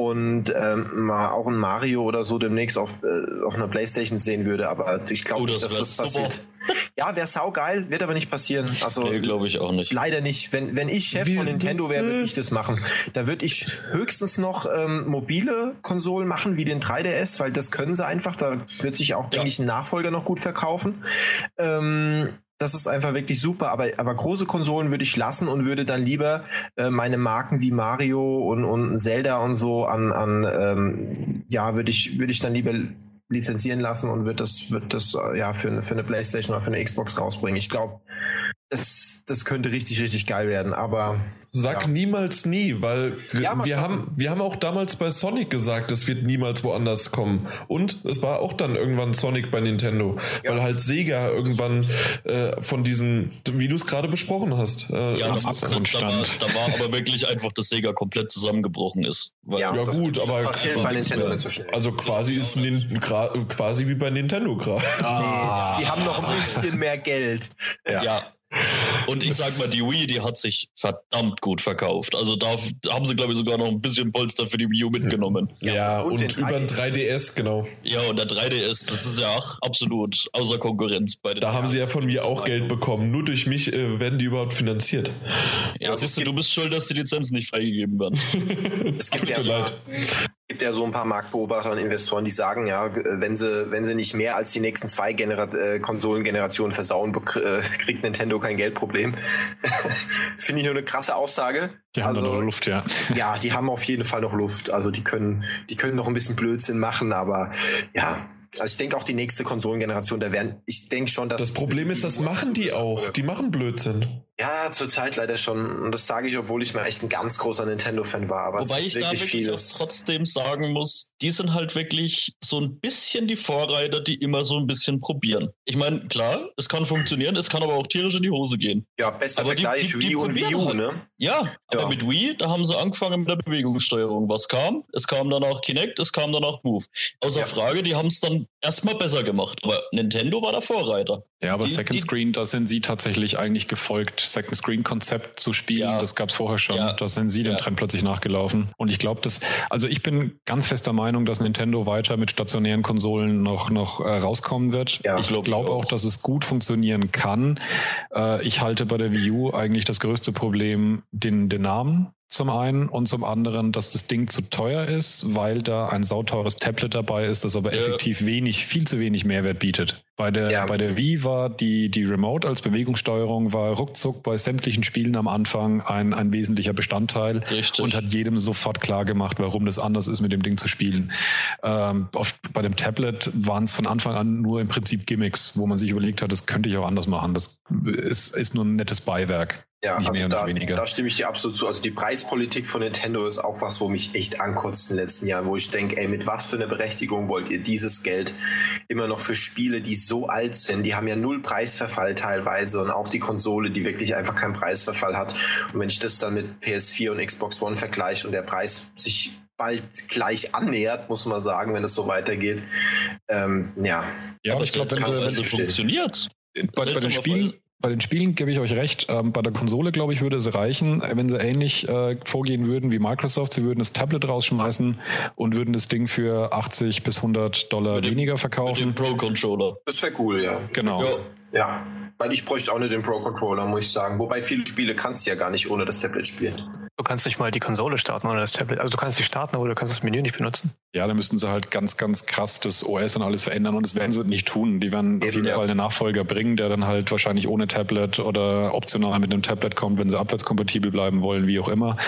Und ähm, mal auch ein Mario oder so demnächst auf, äh, auf einer Playstation sehen würde, aber ich glaube Oh, nicht, das dass das super. passiert. Ja, wäre saugeil, wird aber nicht passieren. Also Nee, glaube ich auch nicht. Leider nicht. Wenn, wenn ich Chef Wie- von Nintendo wäre, würde ich das machen. Da würde ich höchstens noch ähm, mobile Konsolen machen, wie den 3DS, weil das können sie einfach. Da wird sich auch, denke ich, ein Nachfolger noch gut verkaufen. Ähm, das ist einfach wirklich super. Aber, aber große Konsolen würde ich lassen und würde dann lieber äh, meine Marken wie Mario und, und Zelda und so an, an ähm, ja, würde ich, würde ich dann lieber lizenzieren lassen und wird das, wird das äh, ja für für eine Playstation oder für eine Xbox rausbringen. Ich glaube, das, das könnte richtig, richtig geil werden. Aber Sag Ja. niemals nie, weil Ja, wir haben, wir haben auch damals bei Sonic gesagt, es wird niemals woanders kommen. Und es war auch dann irgendwann Sonic bei Nintendo, Ja. weil halt Sega irgendwann äh, von diesen, wie du es gerade besprochen hast, äh, Ja, das am ist, da, war, stand. da war aber wirklich einfach, dass Sega komplett zusammengebrochen ist. Weil ja, Ja, das, gut, aber- das also quasi ist Nin, gra, quasi wie bei Nintendo gerade. nee, die haben noch ein bisschen mehr Geld. ja. Und ich sag mal, die Wii, die hat sich verdammt gut verkauft. Also da haben sie, glaube ich, sogar noch ein bisschen Polster für die Wii U mitgenommen. Ja, und und, den über ein 3DS, genau. Ja, und der 3DS, das ist ja auch absolut außer Konkurrenz bei den Da haben sie ja von mir auch Geld bekommen. Nur durch mich äh, werden die überhaupt finanziert. Ja, Also siehst du, du bist schuld, dass die Lizenzen nicht freigegeben werden. Es gibt Tut ja mir leid. Gibt gibt ja so ein paar Marktbeobachter und Investoren, die sagen, ja, wenn sie, wenn sie nicht mehr als die nächsten zwei Genera äh, Konsolengenerationen versauen, äh, kriegt Nintendo kein Geldproblem. Finde ich nur eine krasse Aussage. Die haben also, noch Luft, ja. Ja, die haben auf jeden Fall noch Luft. Also die können, die können noch ein bisschen Blödsinn machen, aber ja, also ich denke auch die nächste Konsolengeneration, da werden, ich denke schon, dass. Das Problem ist, das machen die auch. Die machen Blödsinn. Ja, zurzeit leider schon. Und das sage ich, obwohl ich mir echt ein ganz großer Nintendo-Fan war. Aber Wobei ich da wirklich vieles. trotzdem sagen muss, die sind halt wirklich so ein bisschen die Vorreiter, die immer so ein bisschen probieren. Ich meine, klar, es kann funktionieren, es kann aber auch tierisch in die Hose gehen. Ja, bester aber Vergleich, die, die, die Wii und Wii U, halt. ne? Ja, ja, aber mit Wii, da haben sie angefangen mit der Bewegungssteuerung. Was kam? Es kam dann auch Kinect, es kam dann auch Move. Außer ja. Frage, die haben es dann erstmal besser gemacht. Aber Nintendo war der Vorreiter. Ja, aber die, Second Screen, da sind sie tatsächlich eigentlich gefolgt. Second Screen Konzept zu spielen, ja. das gab es vorher schon. Ja. Da sind sie den Trend plötzlich nachgelaufen. Und ich glaube, dass, also ich bin ganz fester Meinung, dass Nintendo weiter mit stationären Konsolen noch, noch äh, rauskommen wird. Ja, ich glaube glaub auch, dass es gut funktionieren kann. Äh, ich halte bei der Wii U eigentlich das größte Problem den, den Namen zum einen und zum anderen, dass das Ding zu teuer ist, weil da ein sauteures Tablet dabei ist, das aber ja. effektiv wenig, viel zu wenig Mehrwert bietet. Bei der, ja. bei der Wii war die, die Remote als Bewegungssteuerung war ruckzuck bei sämtlichen Spielen am Anfang ein, ein wesentlicher Bestandteil Richtig. und hat jedem sofort klar gemacht, warum das anders ist, mit dem Ding zu spielen. Ähm, oft bei dem Tablet waren es von Anfang an nur im Prinzip Gimmicks, wo man sich überlegt hat, das könnte ich auch anders machen. Das ist, ist nur ein nettes Beiwerk. Ja, nicht also da, da, stimme ich dir absolut zu. Also die Preispolitik von Nintendo ist auch was, wo mich echt ankotzt in den letzten Jahren, wo ich denke, ey, mit was für einer Berechtigung wollt ihr dieses Geld immer noch für Spiele, die so alt sind, die haben ja null Preisverfall teilweise und auch die Konsole, die wirklich einfach keinen Preisverfall hat. Und wenn ich das dann mit PS4 und Xbox One vergleiche und der Preis sich bald gleich annähert, muss man sagen, wenn es so weitergeht. Ähm, ja. Ja, aber ich glaube, wenn, wenn es funktioniert. Bei, bei den Spielen, bei den Spielen gebe ich euch recht. Ähm, bei der Konsole, glaube ich, würde es reichen, wenn sie ähnlich äh, vorgehen würden wie Microsoft. Sie würden das Tablet rausschmeißen und würden das Ding für 80 bis 100 Dollar dem, weniger verkaufen. Mit dem Pro-Controller. Das wäre cool, ja. Genau. Ja. ja. Weil ich bräuchte auch nicht den Pro-Controller, muss ich sagen. Wobei viele Spiele kannst du ja gar nicht ohne das Tablet spielen. Du kannst nicht mal die Konsole starten ohne das Tablet. Also du kannst sie starten, aber du kannst das Menü nicht benutzen. Ja, da müssten sie halt ganz, ganz krass das OS und alles verändern und das werden sie nicht tun. Die werden Eben, auf jeden ja. Fall einen Nachfolger bringen, der dann halt wahrscheinlich ohne Tablet oder optional mit einem Tablet kommt, wenn sie abwärtskompatibel bleiben wollen, wie auch immer.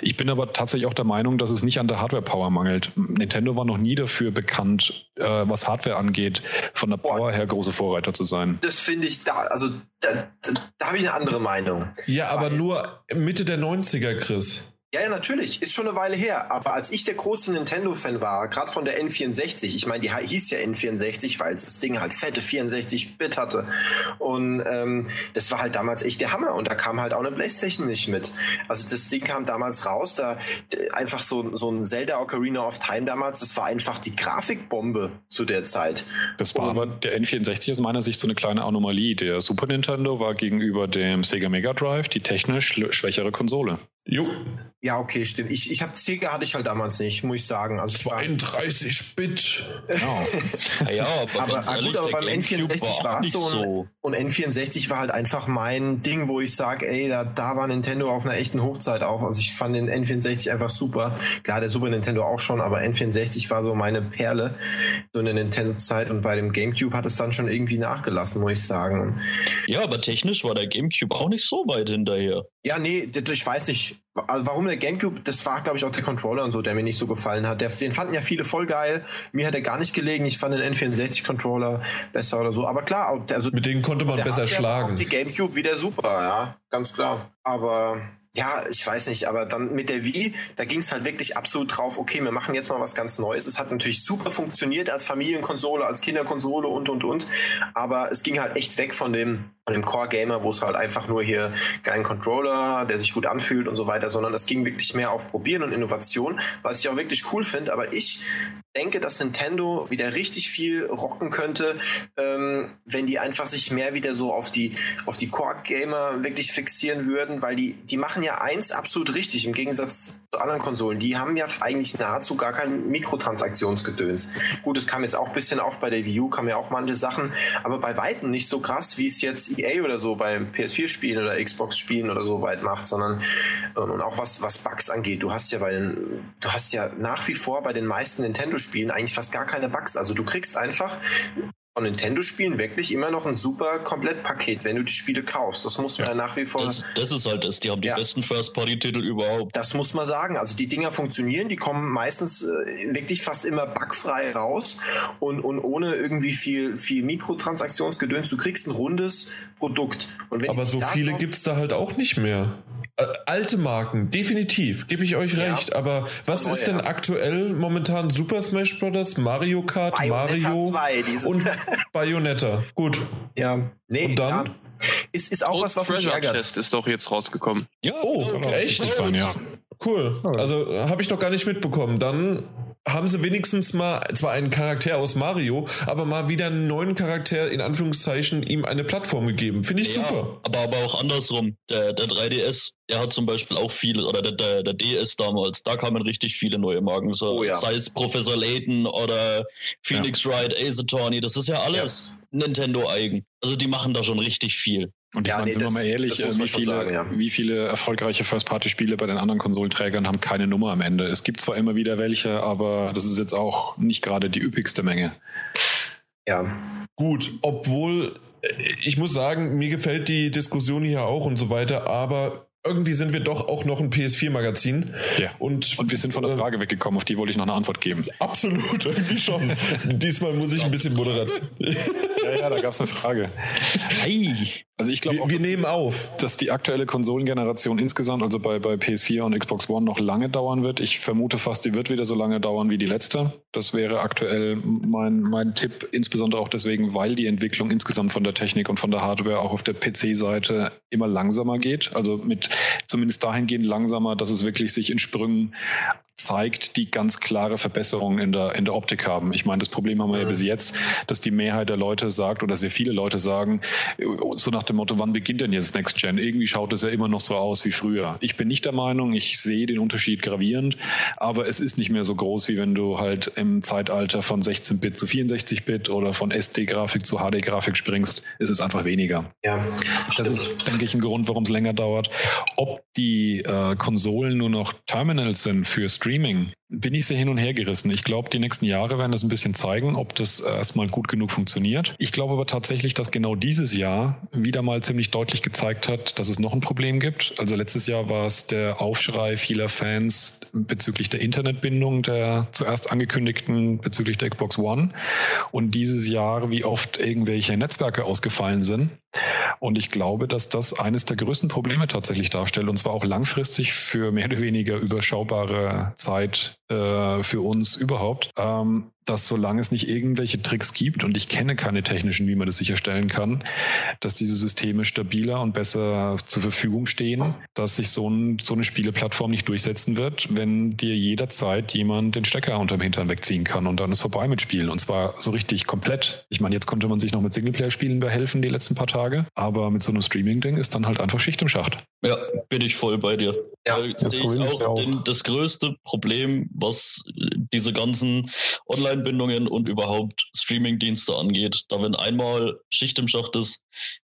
Ich bin aber tatsächlich auch der Meinung, dass es nicht an der Hardware-Power mangelt. Nintendo war noch nie dafür bekannt, äh, was Hardware angeht, von der Power her große Vorreiter zu sein. Das finde ich da, also da, da, da habe ich eine andere Meinung. Ja, aber nur Mitte der 90er, Chris. Ja, ja, natürlich. Ist schon eine Weile her. Aber als ich der große Nintendo-Fan war, gerade von der N64, ich meine, die hieß ja N64, weil das Ding halt fette 64-Bit hatte. Und ähm, das war halt damals echt der Hammer. Und da kam halt auch eine Playstation nicht mit. Also das Ding kam damals raus, da einfach so, so ein Zelda Ocarina of Time damals, das war einfach die Grafikbombe zu der Zeit. Das war Und, aber der N64 aus meiner Sicht so eine kleine Anomalie. Der Super Nintendo war gegenüber dem Sega Mega Drive die technisch schwächere Konsole. Jo. Ja, okay, stimmt. Ich, ich habe Sega hatte ich halt damals nicht, muss ich sagen. Also 32 Bit. Genau. ja, aber, aber, ehrlich, gut, aber beim N64 war es so, so. Und N64 war halt einfach mein Ding, wo ich sage, ey, da, da war Nintendo auf einer echten Hochzeit auch. Also ich fand den N64 einfach super. Klar, der Super Nintendo auch schon, aber N64 war so meine Perle so in der Nintendo-Zeit und bei dem GameCube hat es dann schon irgendwie nachgelassen, muss ich sagen. Ja, aber technisch war der GameCube auch nicht so weit hinterher. Ja, nee, ich weiß nicht, warum der GameCube, das war, glaube ich, auch der Controller und so, der mir nicht so gefallen hat. Der, den fanden ja viele voll geil. Mir hat er gar nicht gelegen. Ich fand den N64-Controller besser oder so. Aber klar, also. Mit denen konnte man besser schlagen. die GameCube wieder super, ja, ganz klar. Aber ja, ich weiß nicht, aber dann mit der Wii, da ging es halt wirklich absolut drauf, okay, wir machen jetzt mal was ganz Neues. Es hat natürlich super funktioniert als Familienkonsole, als Kinderkonsole und und und, aber es ging halt echt weg von dem, von dem Core-Gamer, wo es halt einfach nur hier geilen Controller, der sich gut anfühlt und so weiter, sondern es ging wirklich mehr auf Probieren und Innovation, was ich auch wirklich cool finde, aber ich denke, dass Nintendo wieder richtig viel rocken könnte, ähm, wenn die einfach sich mehr wieder so auf die, auf die Core-Gamer wirklich fixieren würden, weil die, die machen ja eins absolut richtig im Gegensatz zu anderen Konsolen. Die haben ja eigentlich nahezu gar kein Mikrotransaktionsgedöns. Gut, es kam jetzt auch ein bisschen auf bei der Wii U, kam ja auch manche Sachen, aber bei Weitem nicht so krass, wie es jetzt EA oder so beim PS4-Spielen oder Xbox-Spielen oder so weit macht, sondern und auch was, was Bugs angeht. Du hast ja bei den, du hast ja nach wie vor bei den meisten Nintendo Nintendo-Spielen eigentlich fast gar keine Bugs. Also du kriegst einfach von Nintendo-Spielen wirklich immer noch ein super Komplettpaket, wenn du die Spiele kaufst. Das muss man ja, nach wie vor. Das, das, ist halt das. Die haben die ja. besten First-Party-Titel überhaupt. Das muss man sagen. Also die Dinger funktionieren, die kommen meistens äh, wirklich fast immer bugfrei raus und, und ohne irgendwie viel, viel Mikrotransaktionsgedöns. Du kriegst ein rundes Produkt. Aber so viele gibt es da halt auch nicht mehr. Äh, alte Marken, definitiv, gebe ich euch ja. recht. Aber was ist denn aktuell momentan Super Smash Bros., Mario Kart, Bayonetta Mario 2, und Bayonetta? Gut. Ja, nee, und dann? Ja. Ist, ist auch Old was, was Treasure mich ärgert. Chest ist doch jetzt rausgekommen. Ja, oh, echt? Sein, ja. Cool. Also habe ich doch gar nicht mitbekommen. Dann haben sie wenigstens mal zwar einen Charakter aus Mario, aber mal wieder einen neuen Charakter in Anführungszeichen ihm eine Plattform gegeben. Finde ich ja, super. Aber, aber auch andersrum. Der, der 3DS, der hat zum Beispiel auch viele, oder der, der, der DS damals, da kamen richtig viele neue Marken. So, oh ja. Sei es Professor Layton oder Phoenix ja. Wright, Ace Attorney, das ist ja alles Nintendo eigen. Also die machen da schon richtig viel. Und ich ja, meine, nee, sind das, wir mal ehrlich, äh, wie viele, sagen, ja. wie viele erfolgreiche First-Party-Spiele bei den anderen Konsolenträgern haben keine Nummer am Ende? Es gibt zwar immer wieder welche, aber das ist jetzt auch nicht gerade die üppigste Menge. Ja. Gut, obwohl äh, ich muss sagen, mir gefällt die Diskussion hier auch und so weiter, aber irgendwie sind wir doch auch noch ein PS4-Magazin. Ja. Und, und wir sind von der äh, Frage weggekommen, auf die wollte ich noch eine Antwort geben. Absolut, irgendwie schon. Diesmal muss ich ein bisschen moderat. ja, ja, da gab es eine Frage. Hey. Also ich glaube, wir, wir nehmen auf, dass die aktuelle Konsolengeneration insgesamt, also bei, bei PS4 und Xbox One, noch lange dauern wird. Ich vermute fast, die wird wieder so lange dauern wie die letzte. Das wäre aktuell mein, mein Tipp, insbesondere auch deswegen, weil die Entwicklung insgesamt von der Technik und von der Hardware auch auf der PC-Seite immer langsamer geht. Also mit zumindest dahingehend langsamer, dass es wirklich sich in Sprüngen zeigt, die ganz klare Verbesserungen in der, in der Optik haben. Ich meine, das Problem haben wir ja bis jetzt, dass die Mehrheit der Leute sagt oder sehr viele Leute sagen, so nach dem Motto, wann beginnt denn jetzt Next Gen? Irgendwie schaut es ja immer noch so aus wie früher. Ich bin nicht der Meinung, ich sehe den Unterschied gravierend, aber es ist nicht mehr so groß, wie wenn du halt im Zeitalter von 16-Bit zu 64-Bit oder von SD-Grafik zu HD-Grafik springst. Es ist einfach weniger. Ja, das ist, denke ich, ein Grund, warum es länger dauert. Ob die äh, Konsolen nur noch Terminals sind für Streaming, bin ich sehr hin und her gerissen. Ich glaube, die nächsten Jahre werden das ein bisschen zeigen, ob das erstmal gut genug funktioniert. Ich glaube aber tatsächlich, dass genau dieses Jahr wieder mal ziemlich deutlich gezeigt hat, dass es noch ein Problem gibt. Also letztes Jahr war es der Aufschrei vieler Fans bezüglich der Internetbindung der zuerst angekündigten bezüglich der Xbox One. Und dieses Jahr, wie oft irgendwelche Netzwerke ausgefallen sind. Und ich glaube, dass das eines der größten Probleme tatsächlich darstellt, und zwar auch langfristig für mehr oder weniger überschaubare Zeit äh, für uns überhaupt, ähm, dass solange es nicht irgendwelche Tricks gibt, und ich kenne keine technischen, wie man das sicherstellen kann, dass diese Systeme stabiler und besser zur Verfügung stehen, dass sich so, ein, so eine Spieleplattform nicht durchsetzen wird, wenn dir jederzeit jemand den Stecker unterm Hintern wegziehen kann und dann ist vorbei mit Spielen. Und zwar so richtig komplett. Ich meine, jetzt konnte man sich noch mit Singleplayer-Spielen behelfen die letzten paar Tage, aber mit so einem Streaming-Ding ist dann halt einfach Schicht im Schacht. Ja, bin ich voll bei dir. Ja, das ich auch, auch. Den, das größte Problem, was diese ganzen Online-Bindungen und überhaupt Streaming-Dienste angeht. Da wenn einmal Schicht im Schacht ist,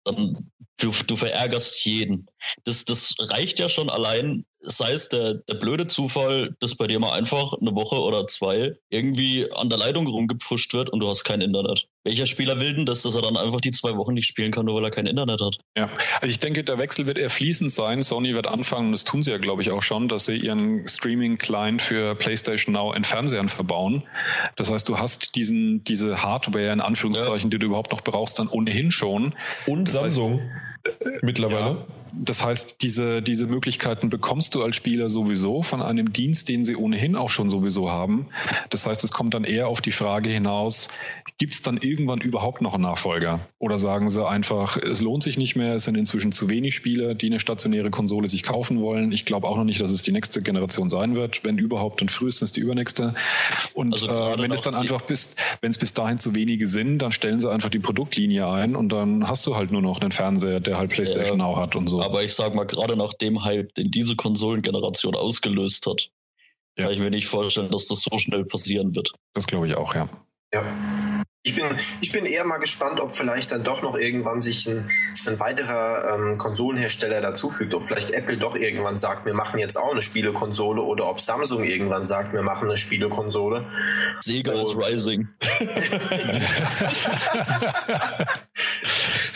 dann du, du verärgerst jeden. Das, das reicht ja schon allein, sei es der, der blöde Zufall, dass bei dir mal einfach eine Woche oder zwei irgendwie an der Leitung rumgepfuscht wird und du hast kein Internet. Welcher Spieler will denn das, dass er dann einfach die zwei Wochen nicht spielen kann, nur weil er kein Internet hat? Ja, also ich denke, der Wechsel wird eher fließend sein. Sony wird anfangen, und das tun sie ja, glaube ich, auch schon, dass sie ihren Streaming-Client für PlayStation Now in Fernsehern verbauen. Das heißt, du hast diesen, diese Hardware in Anführungszeichen, ja. die du überhaupt noch brauchst, dann ohnehin schon. Und das Samsung. Heißt, mittlerweile. Ja. Das heißt, diese, diese Möglichkeiten bekommst du als Spieler sowieso von einem Dienst, den sie ohnehin auch schon sowieso haben. Das heißt, es kommt dann eher auf die Frage hinaus, gibt es dann irgendwann überhaupt noch einen Nachfolger? Oder sagen sie einfach, es lohnt sich nicht mehr, es sind inzwischen zu wenig Spieler, die eine stationäre Konsole sich kaufen wollen. Ich glaube auch noch nicht, dass es die nächste Generation sein wird. Wenn überhaupt, dann frühestens die übernächste. Und also äh, wenn es dann einfach bis, wenn es bis dahin zu wenige sind, dann stellen sie einfach die Produktlinie ein und dann hast du halt nur noch einen Fernseher, der halt PlayStation ja, Now hat und so. Aber ich sag mal, gerade nach dem Hype, den diese Konsolengeneration ausgelöst hat, ja. kann ich mir nicht vorstellen, dass das so schnell passieren wird. Das glaube ich auch, ja. Ja. Ich bin, ich bin eher mal gespannt, ob vielleicht dann doch noch irgendwann sich ein, ein weiterer ähm, Konsolenhersteller dazufügt. Ob vielleicht Apple doch irgendwann sagt, wir machen jetzt auch eine Spielekonsole oder ob Samsung irgendwann sagt, wir machen eine Spielekonsole. Sega ist Rising.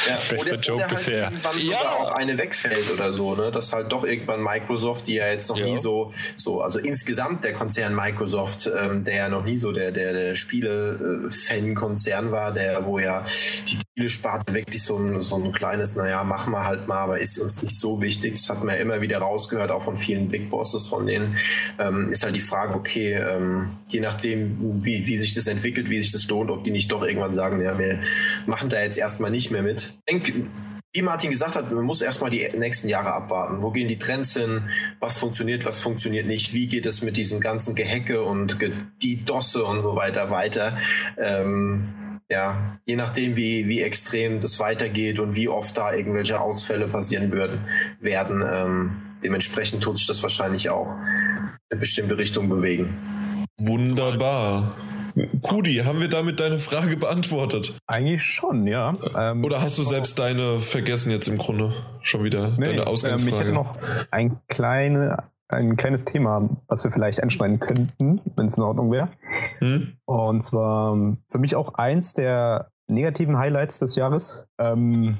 ja, Beste oder, Joke oder halt bisher. Irgendwann ja. sogar auch eine wegfällt oder so, ne? Dass halt doch irgendwann Microsoft, die ja jetzt noch ja. nie so, so, also insgesamt der Konzern Microsoft, ähm, der ja noch nie so der, der, der Spiele-Fan-Konzern Konzern war, der, wo ja die Spielesparte wirklich so ein, so ein kleines, naja, machen wir halt mal, aber ist uns nicht so wichtig. Das hat man ja immer wieder rausgehört, auch von vielen Big Bosses von denen. Ähm, ist halt die Frage, okay, ähm, je nachdem, wie, wie sich das entwickelt, wie sich das lohnt, ob die nicht doch irgendwann sagen, ja, wir machen da jetzt erstmal nicht mehr mit. Ich denke, wie Martin gesagt hat, man muss erstmal die nächsten Jahre abwarten. Wo gehen die Trends hin? Was funktioniert, was funktioniert nicht? Wie geht es mit diesem ganzen Gehecke und die Dosse und so weiter weiter? Ähm, ja, je nachdem, wie, wie extrem das weitergeht und wie oft da irgendwelche Ausfälle passieren würden, werden, ähm, dementsprechend tut sich das wahrscheinlich auch in eine bestimmte Richtung bewegen. Wunderbar. Kudi, haben wir damit deine Frage beantwortet? Eigentlich schon, ja. Ähm, Oder hast du selbst deine vergessen jetzt im Grunde schon wieder? Nee, deine Ausgangsfrage? Ähm, ich hätte noch ein, kleine, ein kleines Thema, was wir vielleicht anschneiden könnten, wenn es in Ordnung wäre. Hm? Und zwar ähm, für mich auch eins der negativen Highlights des Jahres. Ähm,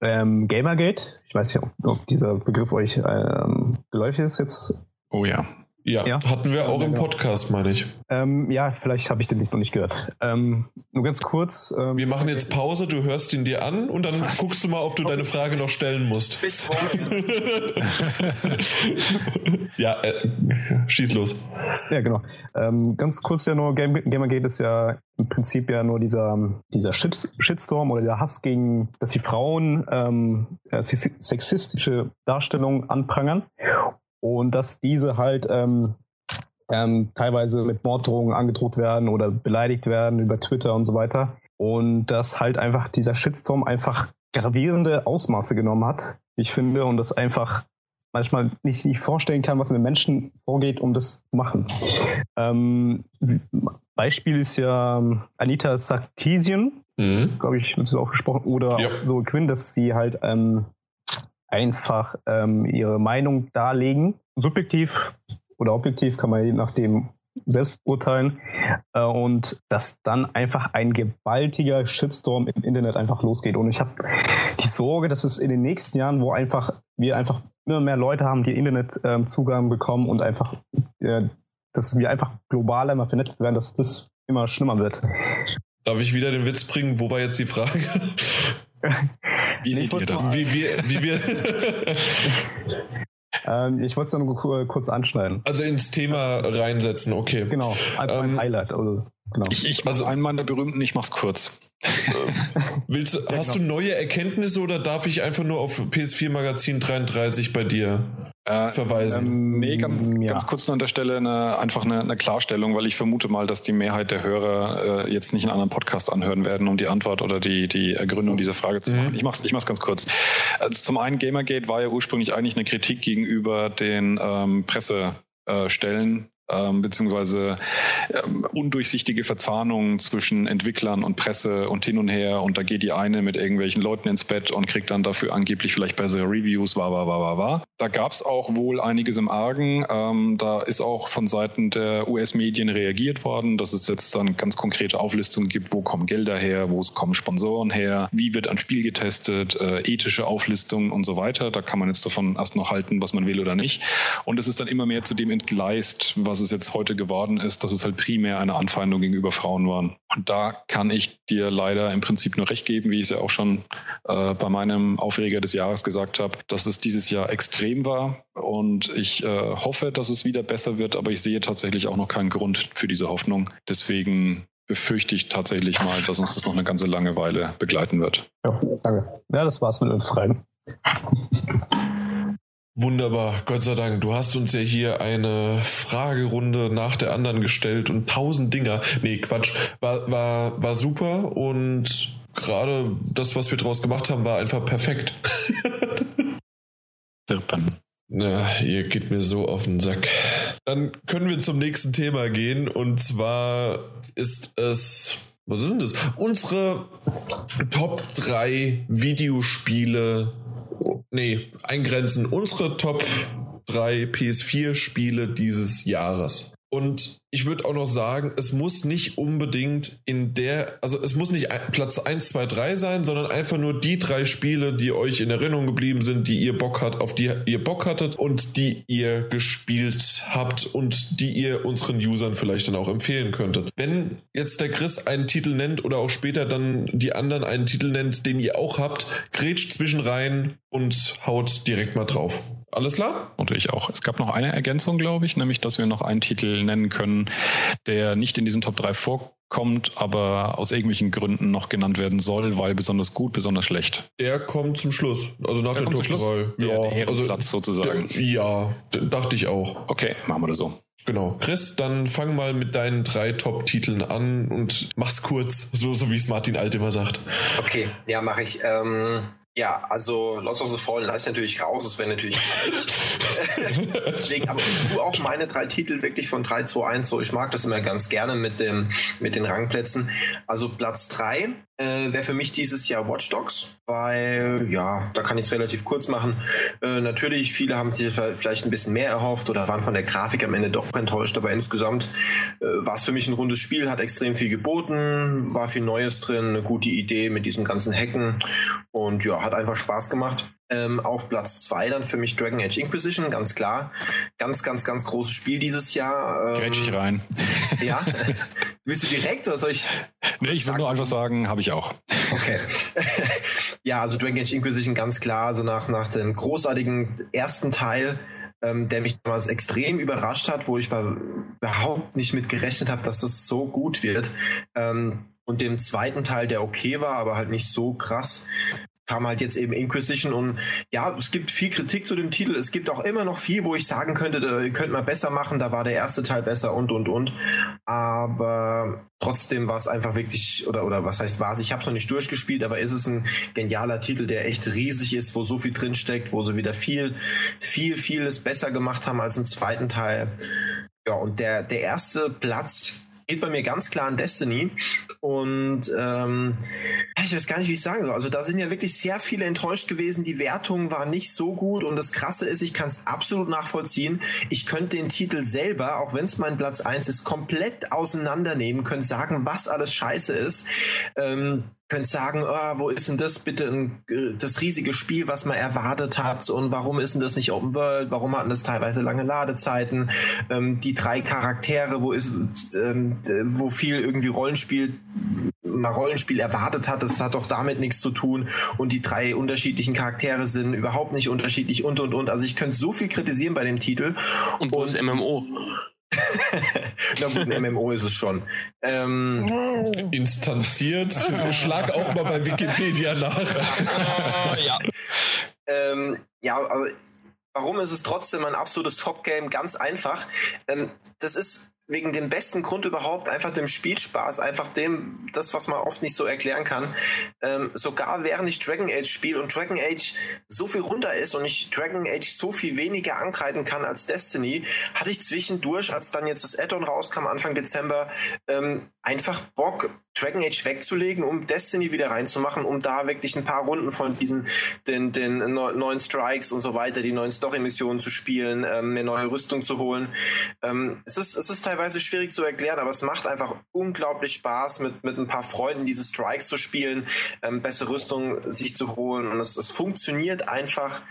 ähm, Gamergate. Ich weiß nicht, ob, dieser Begriff euch ähm, geläufig ist jetzt. Oh ja. Ja, ja, hatten wir auch ja, im Podcast, meine ich. Ähm, ja, vielleicht habe ich den nicht noch nicht gehört. Ähm, nur ganz kurz. Ähm, wir machen jetzt Pause, du hörst ihn dir an und dann guckst du mal, ob du deine Frage noch stellen musst. Bis morgen. ja, äh, schieß los. Ja, genau. Ähm, ganz kurz ja nur, Game, Gamergate ist ja im Prinzip ja nur dieser, dieser Shit, Shitstorm oder der Hass gegen, dass die Frauen ähm, sexistische Darstellungen anprangern und dass diese halt ähm, ähm, teilweise mit Morddrohungen angedroht werden oder beleidigt werden über Twitter und so weiter. Und dass halt einfach dieser Shitstorm einfach gravierende Ausmaße genommen hat, ich finde, und das einfach manchmal nicht, nicht vorstellen kann, was mit Menschen vorgeht, um das zu machen. Ähm, Beispiel ist ja ähm, Anita Sarkeesian, mhm. glaube ich, wird auch gesprochen, oder ja. so Quinn, dass sie halt ähm, einfach ähm, ihre Meinung darlegen. Subjektiv oder objektiv kann man je nachdem selbst urteilen. Äh, und dass dann einfach ein gewaltiger Shitstorm im Internet einfach losgeht. Und ich habe die Sorge, dass es in den nächsten Jahren, wo einfach wir einfach immer mehr Leute haben, die Internetzugang ähm, bekommen und einfach, äh, dass wir einfach global einmal vernetzt werden, dass das immer schlimmer wird. Darf ich wieder den Witz bringen? Wo war jetzt die Frage? Wie seht ihr das? Wie wir, wie wir ähm, ich wollte es nur kurz anschneiden. Also ins Thema reinsetzen, okay. Genau, einfach ähm, ein Highlight. Also, genau. Ich, ich also einen meiner berühmten, ich mach's kurz. Willst, ja, hast genau. du neue Erkenntnisse oder darf ich einfach nur auf PS4 Magazin 33 bei dir äh, verweisen? Ähm, nee, ganz, ja. ganz, kurz nur an der Stelle eine, einfach eine, eine, Klarstellung, weil ich vermute mal, dass die Mehrheit der Hörer äh, jetzt nicht einen anderen Podcast anhören werden, um die Antwort oder die, die Ergründung dieser Frage zu machen. Mhm. Ich mach's, ich mach's ganz kurz. Also zum einen, Gamergate war ja ursprünglich eigentlich eine Kritik gegenüber den ähm, Pressestellen, ähm, beziehungsweise ähm, undurchsichtige Verzahnungen zwischen Entwicklern und Presse und hin und her und da geht die eine mit irgendwelchen Leuten ins Bett und kriegt dann dafür angeblich vielleicht bessere Reviews, war, war, war, war, war. Da gab es auch wohl einiges im Argen. Ähm, da ist auch von Seiten der US-Medien reagiert worden, dass es jetzt dann ganz konkrete Auflistungen gibt, wo kommen Gelder her, wo kommen Sponsoren her, wie wird ein Spiel getestet, äh, ethische Auflistungen und so weiter. Da kann man jetzt davon erst noch halten, was man will oder nicht. Und es ist dann immer mehr zu dem entgleist, was es jetzt heute geworden ist, dass es halt primär eine Anfeindung gegenüber Frauen waren. Und da kann ich dir leider im Prinzip nur recht geben, wie ich es ja auch schon äh, bei meinem Aufreger des Jahres gesagt habe, dass es dieses Jahr extrem war. Und ich äh, hoffe, dass es wieder besser wird, aber ich sehe tatsächlich auch noch keinen Grund für diese Hoffnung. Deswegen befürchte ich tatsächlich mal, dass uns das noch eine ganze lange Weile begleiten wird. Ja, danke. Ja, das war's mit den Fragen. Wunderbar, Gott sei Dank. Du hast uns ja hier eine Fragerunde nach der anderen gestellt und tausend Dinger. Nee, Quatsch. War, war, war super und gerade das, was wir draus gemacht haben, war einfach perfekt. Wirpen. Na, ihr geht mir so auf den Sack. Dann können wir zum nächsten Thema gehen und zwar ist es was ist denn das? Unsere Top 3 Videospiele nee, eingrenzen unsere Top 3 PS4-Spiele dieses Jahres. Und ich würde auch noch sagen, es muss nicht unbedingt in der, also es muss nicht Platz 1, 2, 3 sein, sondern einfach nur die drei Spiele, die euch in Erinnerung geblieben sind, die ihr Bock hat, auf die ihr Bock hattet und die ihr gespielt habt und die ihr unseren Usern vielleicht dann auch empfehlen könntet. Wenn jetzt der Chris einen Titel nennt oder auch später dann die anderen einen Titel nennt, den ihr auch habt, grätscht zwischen rein und haut direkt mal drauf. Alles klar? Und ich auch. Es gab noch eine Ergänzung, glaube ich, nämlich, dass wir noch einen Titel nennen können, der nicht in diesen Top 3 vorkommt, aber aus irgendwelchen Gründen noch genannt werden soll, weil besonders gut, besonders schlecht. Der kommt zum Schluss. Also nach der, der Top 3. Der, ja, der also sozusagen. Der, ja, dachte ich auch. Okay, machen wir das so. Genau. Chris, dann fang mal mit deinen drei Top-Titeln an und mach's kurz, so, so wie es Martin Alt immer sagt. Okay, ja, mache ich. Ähm ja, also Lost of the Fallen ist natürlich raus, das wäre natürlich Deswegen, aber ich tue auch meine drei Titel wirklich von 3, 2, 1 so. Ich mag das immer ganz gerne mit, dem, mit den Rangplätzen. Also Platz 3 äh, wäre für mich dieses Jahr Watch Dogs, weil, ja, da kann ich es relativ kurz machen. Äh, natürlich, viele haben sich vielleicht ein bisschen mehr erhofft oder waren von der Grafik am Ende doch enttäuscht, aber insgesamt äh, war es für mich ein rundes Spiel, hat extrem viel geboten, war viel Neues drin, eine gute Idee mit diesen ganzen Hacken und ja, hat einfach Spaß gemacht. Ähm, auf Platz 2 dann für mich Dragon Age Inquisition, ganz klar. Ganz, ganz, ganz großes Spiel dieses Jahr. Ähm, ich rein. Ja. Willst du direkt oder soll ich? Nee, ich will nur einfach sagen, habe ich auch. Okay. ja, also Dragon Age Inquisition ganz klar, so nach, nach dem großartigen ersten Teil, ähm, der mich damals extrem überrascht hat, wo ich überhaupt nicht mit gerechnet habe, dass das so gut wird. Ähm, und dem zweiten Teil, der okay war, aber halt nicht so krass, kam halt jetzt eben Inquisition und ja, es gibt viel Kritik zu dem Titel. Es gibt auch immer noch viel, wo ich sagen könnte, da könnte man besser machen, da war der erste Teil besser und und und. Aber trotzdem war es einfach wirklich, oder, oder was heißt war es, ich habe es noch nicht durchgespielt, aber ist es ein genialer Titel, der echt riesig ist, wo so viel drinsteckt, wo sie wieder viel, viel, vieles besser gemacht haben als im zweiten Teil. Ja, und der, der erste Platz geht bei mir ganz klar an Destiny. Und ähm, ich weiß gar nicht, wie ich sagen soll. Also da sind ja wirklich sehr viele enttäuscht gewesen. Die Wertung war nicht so gut. Und das Krasse ist, ich kann es absolut nachvollziehen. Ich könnte den Titel selber, auch wenn es mein Platz 1 ist, komplett auseinandernehmen, könnte sagen, was alles scheiße ist. Ähm, könnt sagen, oh, wo ist denn das bitte ein, äh, das riesige Spiel, was man erwartet hat und warum ist denn das nicht Open World, warum hatten das teilweise lange Ladezeiten, ähm, die drei Charaktere, wo ist, ähm, wo viel irgendwie Rollenspiel mal Rollenspiel erwartet hat, das hat doch damit nichts zu tun und die drei unterschiedlichen Charaktere sind überhaupt nicht unterschiedlich und und und. Also ich könnte so viel kritisieren bei dem Titel. Und wo und, ist MMO? Na gut, ein MMO ist es schon. Ähm, Instanziert. Schlag auch mal bei Wikipedia nach. ja. Ähm, ja, aber warum ist es trotzdem ein absolutes Top-Game? Ganz einfach. Ähm, das ist wegen dem besten Grund überhaupt, einfach dem Spielspaß, einfach dem, das, was man oft nicht so erklären kann. Ähm, sogar während ich Dragon Age spiele und Dragon Age so viel runter ist und ich Dragon Age so viel weniger angreifen kann als Destiny, hatte ich zwischendurch, als dann jetzt das Add-on rauskam, Anfang Dezember, ähm, einfach Bock, Dragon Age wegzulegen, um Destiny wieder reinzumachen, um da wirklich ein paar Runden von diesen den, den neuen Strikes und so weiter, die neuen Story-Missionen zu spielen, ähm, eine neue Rüstung zu holen. Ähm, es, ist, es ist teilweise schwierig zu erklären, aber es macht einfach unglaublich Spaß, mit, mit ein paar Freunden diese Strikes zu spielen, ähm, bessere Rüstung sich zu holen und es, es funktioniert einfach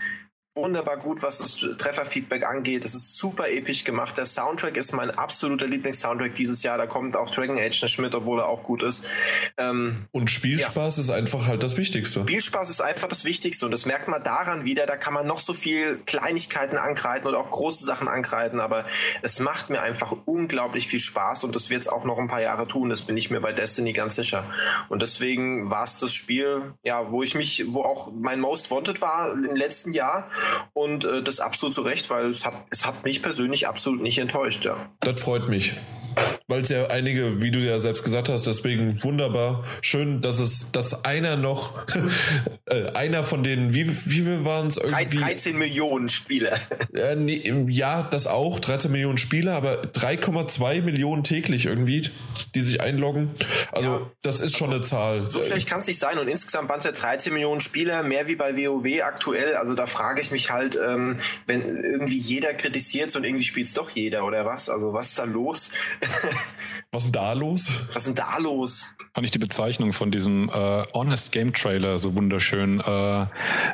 wunderbar gut, was das Trefferfeedback angeht. Es ist super episch gemacht. Der Soundtrack ist mein absoluter Lieblings-Soundtrack dieses Jahr. Da kommt auch Dragon Age Schmidt, obwohl er auch gut ist. Ähm, und Spielspaß ja. ist einfach halt das Wichtigste. Spielspaß ist einfach das Wichtigste und das merkt man daran wieder. Da kann man noch so viel Kleinigkeiten ankreiden oder auch große Sachen ankreiden, aber es macht mir einfach unglaublich viel Spaß und das wird es auch noch ein paar Jahre tun. Das bin ich mir bei Destiny ganz sicher. Und deswegen war es das Spiel, ja, wo ich mich, wo auch mein Most Wanted war im letzten Jahr und äh, das absolut zu Recht, weil es hat, es hat mich persönlich absolut nicht enttäuscht, ja. Das freut mich weil es ja einige, wie du ja selbst gesagt hast, deswegen wunderbar. Schön, dass es, dass einer noch, äh, einer von denen, wie, wie viel waren es irgendwie? 13 Millionen Spieler. Äh, nee, ja, das auch, 13 Millionen Spieler, aber 3,2 Millionen täglich irgendwie, die sich einloggen. Also, ja. das ist schon also, eine Zahl. So schlecht kann es nicht sein. Und insgesamt waren es ja 13 Millionen Spieler, mehr wie bei WoW aktuell. Also, da frage ich mich halt, ähm, wenn irgendwie jeder kritisiert und irgendwie spielt es doch jeder oder was? Also, was ist da los? Was ist denn da los? Was ist denn da los? Fand ich die Bezeichnung von diesem äh, Honest Game Trailer so wunderschön. Äh,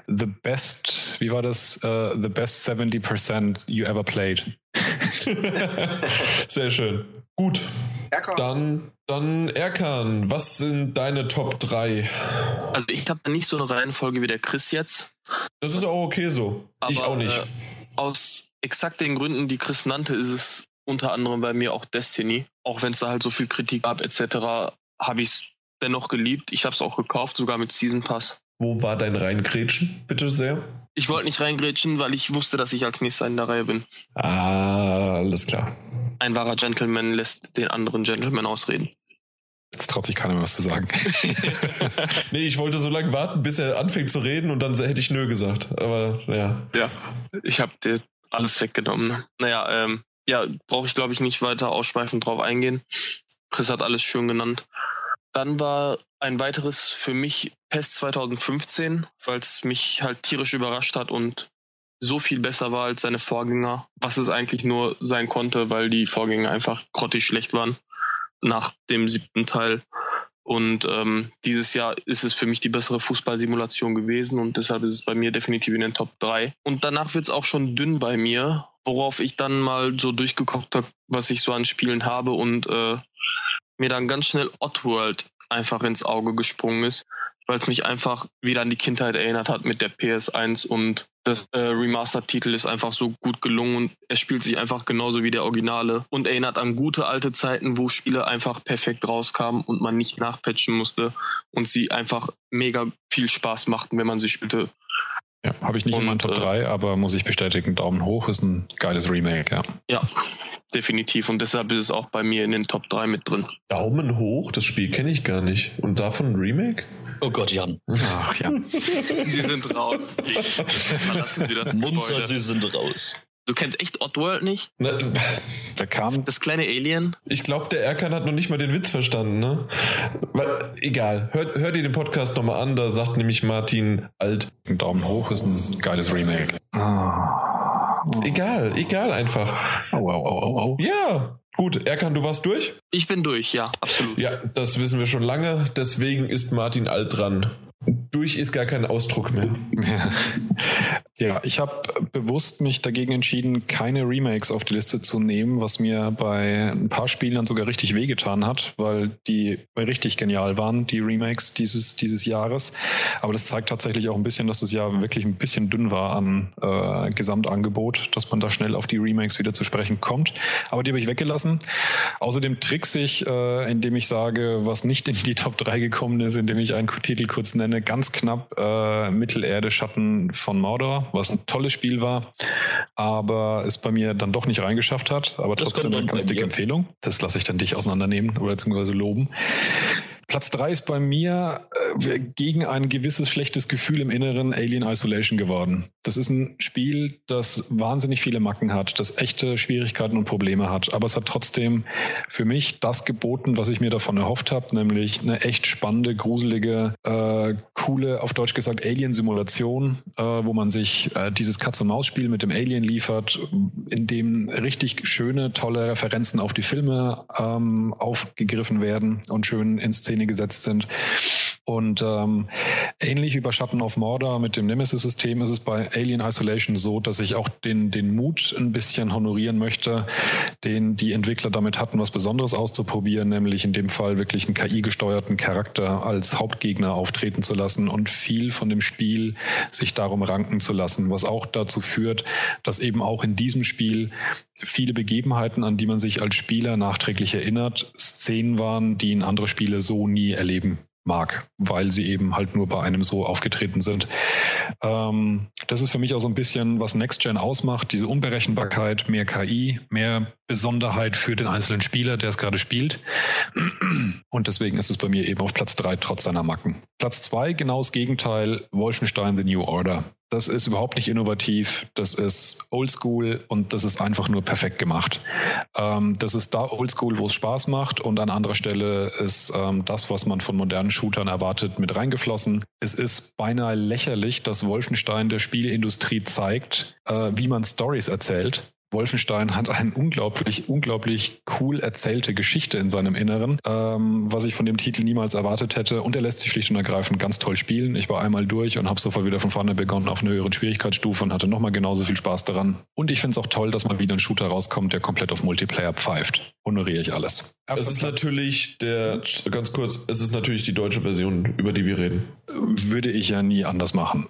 the best, wie war das? Uh, the best 70% you ever played. Sehr schön. Gut. Erkan. Dann, dann Erkan, was sind deine Top 3? Also ich habe nicht so eine Reihenfolge wie der Chris jetzt. Das ist auch okay so. Aber, ich auch nicht. Äh, aus exakt den Gründen, die Chris nannte, ist es unter anderem bei mir auch Destiny. Auch wenn es da halt so viel Kritik gab etc., habe ich es dennoch geliebt. Ich habe es auch gekauft, sogar mit Season Pass. Wo war dein Reingrätschen, bitte sehr? Ich wollte nicht reingrätschen, weil ich wusste, dass ich als nächster in der Reihe bin. Ah, alles klar. Ein wahrer Gentleman lässt den anderen Gentleman ausreden. Jetzt traut sich keiner mehr was zu sagen. nee, ich wollte so lange warten, bis er anfängt zu reden und dann hätte ich nö gesagt. Aber ja. Ja, ich habe dir alles weggenommen. Naja, ähm, ja, brauche ich glaube ich nicht weiter ausschweifend drauf eingehen. Chris hat alles schön genannt. Dann war ein weiteres für mich PES 2015, weil es mich halt tierisch überrascht hat und so viel besser war als seine Vorgänger, was es eigentlich nur sein konnte, weil die Vorgänger einfach grottig schlecht waren nach dem siebten Teil. Und ähm, dieses Jahr ist es für mich die bessere Fußballsimulation gewesen und deshalb ist es bei mir definitiv in den Top 3. Und danach wird es auch schon dünn bei mir, worauf ich dann mal so durchgeguckt habe, was ich so an Spielen habe und äh, mir dann ganz schnell Oddworld einfach ins Auge gesprungen ist, weil es mich einfach wieder an die Kindheit erinnert hat mit der PS1 und das äh, Remastered-Titel ist einfach so gut gelungen und er spielt sich einfach genauso wie der Originale und erinnert an gute alte Zeiten, wo Spiele einfach perfekt rauskamen und man nicht nachpatchen musste und sie einfach mega viel Spaß machten, wenn man sie spielte. Ja, habe ich nicht und, in meinen Top 3, äh, aber muss ich bestätigen, Daumen hoch ist ein geiles Remake, ja. Ja, definitiv. Und deshalb ist es auch bei mir in den Top 3 mit drin. Daumen hoch? Das Spiel kenne ich gar nicht. Und davon ein Remake? Oh Gott, Jan. Ach, Jan. Sie sind raus. Verlassen Sie das Munzer, Sie sind raus. Du kennst echt Oddworld nicht? Ne, da kam das kleine Alien. Ich glaube, der Erkan hat noch nicht mal den Witz verstanden, ne? Weil, egal, hört, hört ihr den Podcast nochmal an, da sagt nämlich Martin Alt. Ein Daumen hoch ist ein geiles Remake. Oh. Egal, egal einfach. Oh, oh, oh, oh, oh. Ja, Gut, Erkan, du warst durch? Ich bin durch, ja, absolut. Ja, das wissen wir schon lange. Deswegen ist Martin Alt dran. Durch ist gar kein Ausdruck mehr. Ja, ich habe bewusst mich dagegen entschieden, keine Remakes auf die Liste zu nehmen, was mir bei ein paar Spielen dann sogar richtig wehgetan hat, weil die richtig genial waren, die Remakes dieses, dieses Jahres. Aber das zeigt tatsächlich auch ein bisschen, dass das Jahr wirklich ein bisschen dünn war an äh, Gesamtangebot, dass man da schnell auf die Remakes wieder zu sprechen kommt. Aber die habe ich weggelassen. Außerdem trickse ich, äh, indem ich sage, was nicht in die Top 3 gekommen ist, indem ich einen Titel kurz nenne, ganz knapp äh, Mittelerde Schatten von Mordor was ein tolles Spiel war, aber es bei mir dann doch nicht reingeschafft hat. Aber trotzdem eine ganz dicke Empfehlung. Das lasse ich dann dich auseinandernehmen oder beziehungsweise loben. Platz 3 ist bei mir äh, gegen ein gewisses schlechtes Gefühl im Inneren Alien Isolation geworden. Das ist ein Spiel, das wahnsinnig viele Macken hat, das echte Schwierigkeiten und Probleme hat. Aber es hat trotzdem für mich das geboten, was ich mir davon erhofft habe, nämlich eine echt spannende, gruselige, äh, coole, auf Deutsch gesagt, Alien-Simulation, äh, wo man sich äh, dieses Katz-und-Maus-Spiel mit dem Alien liefert, in dem richtig schöne, tolle Referenzen auf die Filme ähm, aufgegriffen werden und schön in Szene gesetzt sind. Und ähm, ähnlich wie bei Schatten of Mordor mit dem Nemesis-System ist es bei Alien Isolation so, dass ich auch den, den Mut ein bisschen honorieren möchte, den die Entwickler damit hatten, was Besonderes auszuprobieren, nämlich in dem Fall wirklich einen KI-gesteuerten Charakter als Hauptgegner auftreten zu lassen und viel von dem Spiel sich darum ranken zu lassen, was auch dazu führt, dass eben auch in diesem Spiel viele Begebenheiten, an die man sich als Spieler nachträglich erinnert, Szenen waren, die in andere Spiele so nie erleben mag, weil sie eben halt nur bei einem so aufgetreten sind. Ähm, das ist für mich auch so ein bisschen, was Next Gen ausmacht, diese Unberechenbarkeit, mehr KI, mehr Besonderheit für den einzelnen Spieler, der es gerade spielt. Und deswegen ist es bei mir eben auf Platz drei trotz seiner Macken. Platz zwei genau das Gegenteil, Wolfenstein The New Order. Das ist überhaupt nicht innovativ, das ist oldschool und das ist einfach nur perfekt gemacht. Ähm, das ist da oldschool, wo es Spaß macht und an anderer Stelle ist ähm, das, was man von modernen Shootern erwartet, mit reingeflossen. Es ist beinahe lächerlich, dass Wolfenstein der Spieleindustrie zeigt, äh, wie man Stories erzählt Wolfenstein hat eine unglaublich, unglaublich cool erzählte Geschichte in seinem Inneren, ähm, was ich von dem Titel niemals erwartet hätte. Und er lässt sich schlicht und ergreifend ganz toll spielen. Ich war einmal durch und habe sofort wieder von vorne begonnen auf einer höheren Schwierigkeitsstufe und hatte nochmal genauso viel Spaß daran. Und ich finde es auch toll, dass mal wieder ein Shooter rauskommt, der komplett auf Multiplayer pfeift. Honoriere ich alles. Erster es ist Platz. natürlich der, ganz kurz, es ist natürlich die deutsche Version, über die wir reden. Würde ich ja nie anders machen.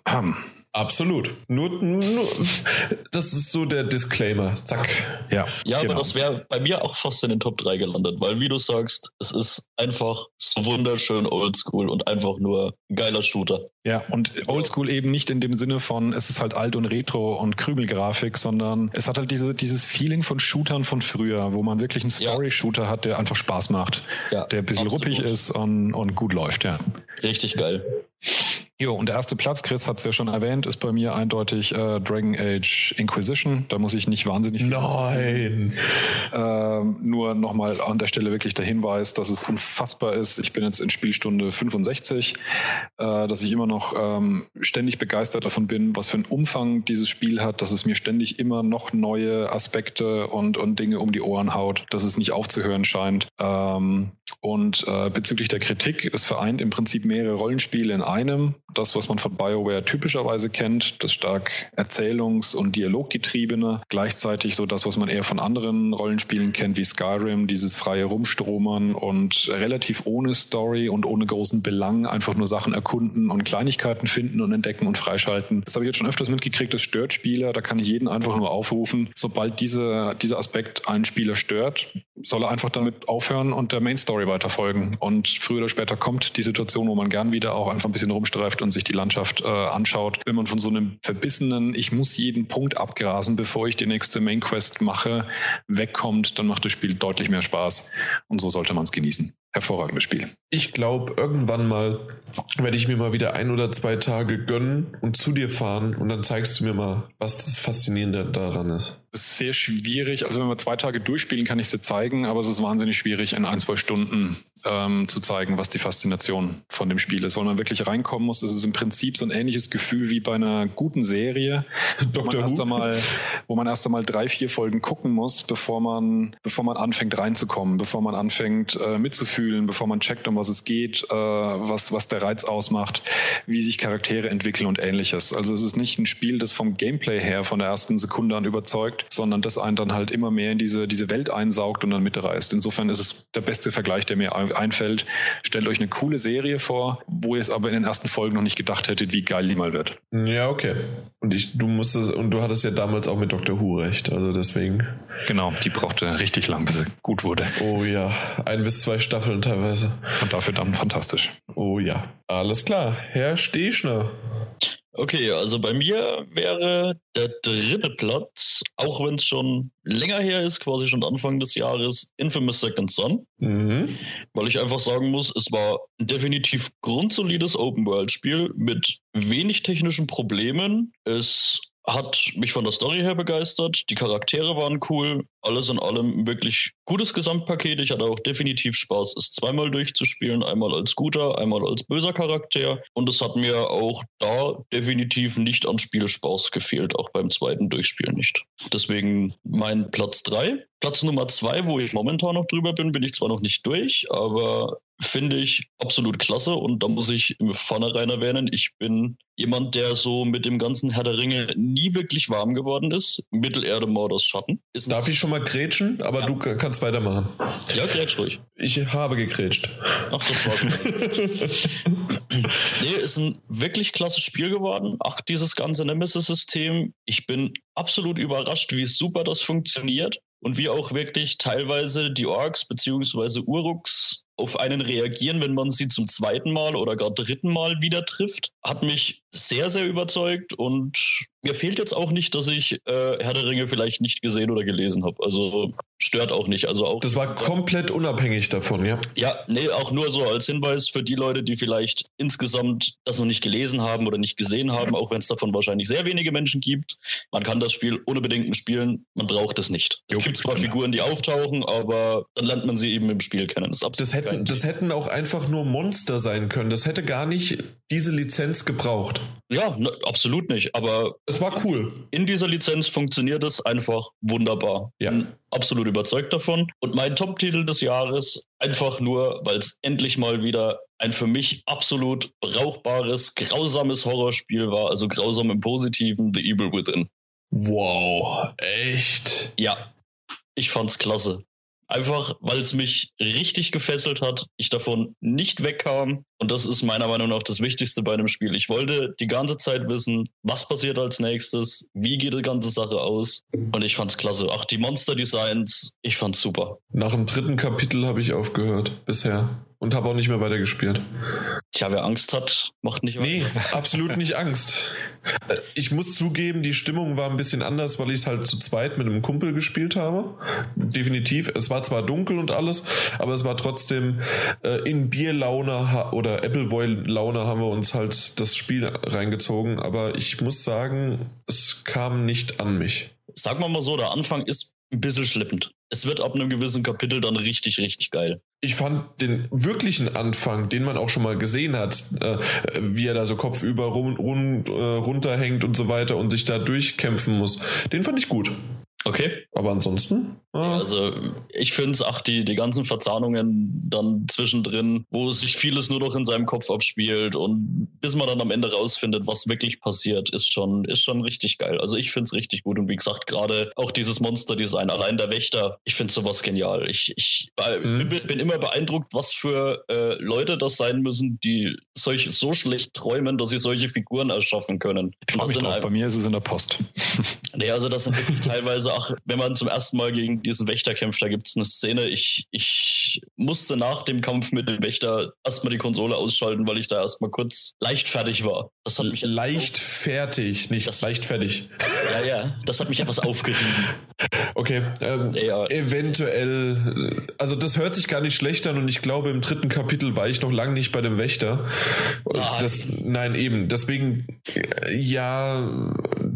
Absolut. Nur, nur, das ist so der Disclaimer. Zack. Ja, ja genau. aber das wäre bei mir auch fast in den Top 3 gelandet, weil wie du sagst, es ist einfach so wunderschön oldschool und einfach nur ein geiler Shooter. Ja, und oldschool eben nicht in dem Sinne von, es ist halt alt und retro und Krümelgrafik, sondern es hat halt diese, dieses Feeling von Shootern von früher, wo man wirklich einen Story-Shooter hat, der einfach Spaß macht. Ja, der ein bisschen absolut. ruppig ist und, und gut läuft, ja. Richtig geil. Jo, und der erste Platz, Chris hat es ja schon erwähnt, ist bei mir eindeutig äh, Dragon Age Inquisition. Da muss ich nicht wahnsinnig viel. Nein! Ähm, nur nochmal an der Stelle wirklich der Hinweis, dass es unfassbar ist. Ich bin jetzt in Spielstunde 65, äh, dass ich immer noch ähm, ständig begeistert davon bin, was für einen Umfang dieses Spiel hat, dass es mir ständig immer noch neue Aspekte und, und Dinge um die Ohren haut, dass es nicht aufzuhören scheint. Ähm, und äh, bezüglich der Kritik, es vereint im Prinzip mehrere Rollenspiele in einem. Das, was man von BioWare typischerweise kennt, das stark erzählungs- und dialoggetriebene. Gleichzeitig so das, was man eher von anderen Rollenspielen kennt, wie Skyrim, dieses freie Rumstromern und relativ ohne Story und ohne großen Belang einfach nur Sachen erkunden und Kleinigkeiten finden und entdecken und freischalten. Das habe ich jetzt schon öfters mitgekriegt, das stört Spieler. Da kann ich jeden einfach nur aufrufen, sobald diese, dieser Aspekt einen Spieler stört, soll er einfach damit aufhören und der Main Story weiterfolgen. Und früher oder später kommt die Situation, wo man gern wieder auch einfach ein bisschen rumstreift und sich die Landschaft äh, anschaut. Wenn man von so einem verbissenen, ich muss jeden Punkt abgrasen, bevor ich die nächste Main Quest mache, wegkommt, dann macht das Spiel deutlich mehr Spaß. Und so sollte man es genießen. Hervorragendes Spiel. Ich glaube, irgendwann mal werde ich mir mal wieder ein oder zwei Tage gönnen und zu dir fahren und dann zeigst du mir mal, was das Faszinierende daran ist. Das ist sehr schwierig. Also wenn wir zwei Tage durchspielen, kann ich es dir zeigen, aber es ist wahnsinnig schwierig, in ein, zwei Stunden ähm, zu zeigen, was die Faszination von dem Spiel ist. Weil man wirklich reinkommen muss, ist es im Prinzip so ein ähnliches Gefühl wie bei einer guten Serie, wo man, erst einmal, wo man erst einmal drei, vier Folgen gucken muss, bevor man, bevor man anfängt reinzukommen, bevor man anfängt äh, mitzufühlen, bevor man checkt, um was es geht, äh, was, was der Reiz ausmacht, wie sich Charaktere entwickeln und ähnliches. Also es ist nicht ein Spiel, das vom Gameplay her von der ersten Sekunde an überzeugt, erzeugt, sondern das einen dann halt immer mehr in diese, diese Welt einsaugt und dann mitreißt. Insofern ist es der beste Vergleich, der mir einfällt. Stellt euch eine coole Serie vor, wo ihr es aber in den ersten Folgen noch nicht gedacht hättet, wie geil die mal wird. Ja, okay. Und ich, du musstest, und du hattest ja damals auch mit Dr. Who recht, also deswegen. Genau, die brauchte richtig lang, bis sie gut wurde. Oh ja, ein bis zwei Staffeln teilweise. Und dafür dann fantastisch. Oh ja. Alles klar, Herr Steschner. Okay, also bei mir wäre der dritte Platz, auch wenn es schon länger her ist, quasi schon Anfang des Jahres, Infamous Second Son. Mhm. Weil ich einfach sagen muss, es war ein definitiv grundsolides Open-World-Spiel mit wenig technischen Problemen. Es hat mich von der Story her begeistert. Die Charaktere waren cool. Alles in allem wirklich gutes Gesamtpaket. Ich hatte auch definitiv Spaß, es zweimal durchzuspielen. Einmal als guter, einmal als böser Charakter. Und es hat mir auch da definitiv nicht an Spielspaß gefehlt, auch beim zweiten Durchspielen nicht. Deswegen mein Platz 3. Platz Nummer 2, wo ich momentan noch drüber bin, bin ich zwar noch nicht durch, aber finde ich absolut klasse und da muss ich im Vornherein erwähnen, ich bin jemand, der so mit dem ganzen Herr der Ringe nie wirklich warm geworden ist. Mittelerde, Mordors, Schatten. Ist Darf ich schon mal grätschen? Aber du kannst weitermachen. Ja, grätsch ruhig. Ich habe gegrätscht. Ach, das war Nee, ist ein wirklich klasse Spiel geworden. Ach, dieses ganze Nemesis-System. Ich bin absolut überrascht, wie super das funktioniert und wie auch wirklich teilweise die Orks bzw. Uruks auf einen reagieren, wenn man sie zum zweiten Mal oder gar dritten Mal wieder trifft, hat mich sehr, sehr überzeugt und mir fehlt jetzt auch nicht, dass ich äh, Herr der Ringe vielleicht nicht gesehen oder gelesen habe. Also stört auch nicht. Also auch das war komplett unabhängig davon, ja? Ja, nee, auch nur so als Hinweis für die Leute, die vielleicht insgesamt das noch nicht gelesen haben oder nicht gesehen haben, auch wenn es davon wahrscheinlich sehr wenige Menschen gibt. Man kann das Spiel ohne Bedenken spielen, man braucht es nicht. Es gibt zwar Figuren, die auftauchen, aber dann lernt man sie eben im Spiel kennen. Das, das, hätten, das hätten auch einfach nur Monster sein können. Das hätte gar nicht diese Lizenz gebraucht. Ja, ne, absolut nicht. Aber es war cool. In dieser Lizenz funktioniert es einfach wunderbar. Ja. Bin absolut überzeugt davon. Und mein Top-Titel des Jahres, einfach nur, weil es endlich mal wieder ein für mich absolut brauchbares, grausames Horrorspiel war. Also grausam im Positiven, The Evil Within. Wow, echt? Ja, ich fand's klasse. Einfach, weil es mich richtig gefesselt hat, ich davon nicht wegkam. Und das ist meiner Meinung nach das Wichtigste bei einem Spiel. Ich wollte die ganze Zeit wissen, was passiert als nächstes, wie geht die ganze Sache aus. Und ich fand's klasse. Ach, die Monster-Designs, ich fand's super. Nach dem dritten Kapitel habe ich aufgehört, bisher und habe auch nicht mehr weitergespielt. Tja, wer Angst hat, macht nicht weiter. Nee, absolut nicht Angst. Äh, ich muss zugeben, die Stimmung war ein bisschen anders, weil ich es halt zu zweit mit einem Kumpel gespielt habe. Definitiv. Es war zwar dunkel und alles, aber es war trotzdem äh, in Bierlaune oder Appleboy-Laune haben wir uns halt das Spiel reingezogen. Aber ich muss sagen, es kam nicht an mich. Sagen wir mal so, der Anfang ist ein bisschen schleppend. Es wird ab einem gewissen Kapitel dann richtig, richtig geil. Ich fand den wirklichen Anfang, den man auch schon mal gesehen hat, äh, wie er da so kopfüber run, run, äh, runterhängt und so weiter und sich da durchkämpfen muss, den fand ich gut. Okay. Aber ansonsten? Ah. Also ich finde es, ach, die, die ganzen Verzahnungen dann zwischendrin, wo sich vieles nur noch in seinem Kopf abspielt und bis man dann am Ende rausfindet, was wirklich passiert, ist schon, ist schon richtig geil. Also ich finde es richtig gut und wie gesagt, gerade auch dieses Monster-Design, allein der Wächter, ich finde sowas genial. Ich, ich mhm. bin, bin, immer beeindruckt, was für äh, Leute das sein müssen, die solch, so schlecht träumen, dass sie solche Figuren erschaffen können. Ich mich drauf, bei mir ist es in der Post. nee, also das sind wirklich teilweise auch, wenn man zum ersten Mal gegen diesen Wächter kämpft, da gibt es eine Szene, ich, ich musste nach dem Kampf mit dem Wächter erstmal die Konsole ausschalten, weil ich da erstmal kurz leicht fertig war. Das hat mich leicht fertig, nicht das, leicht fertig. Ja, ja, das hat mich etwas aufgerieben. Okay, ähm, ja. eventuell, also das hört sich gar nicht schlecht an und ich glaube, im dritten Kapitel war ich noch lange nicht bei dem Wächter. Nein. Das, nein, eben. Deswegen, ja,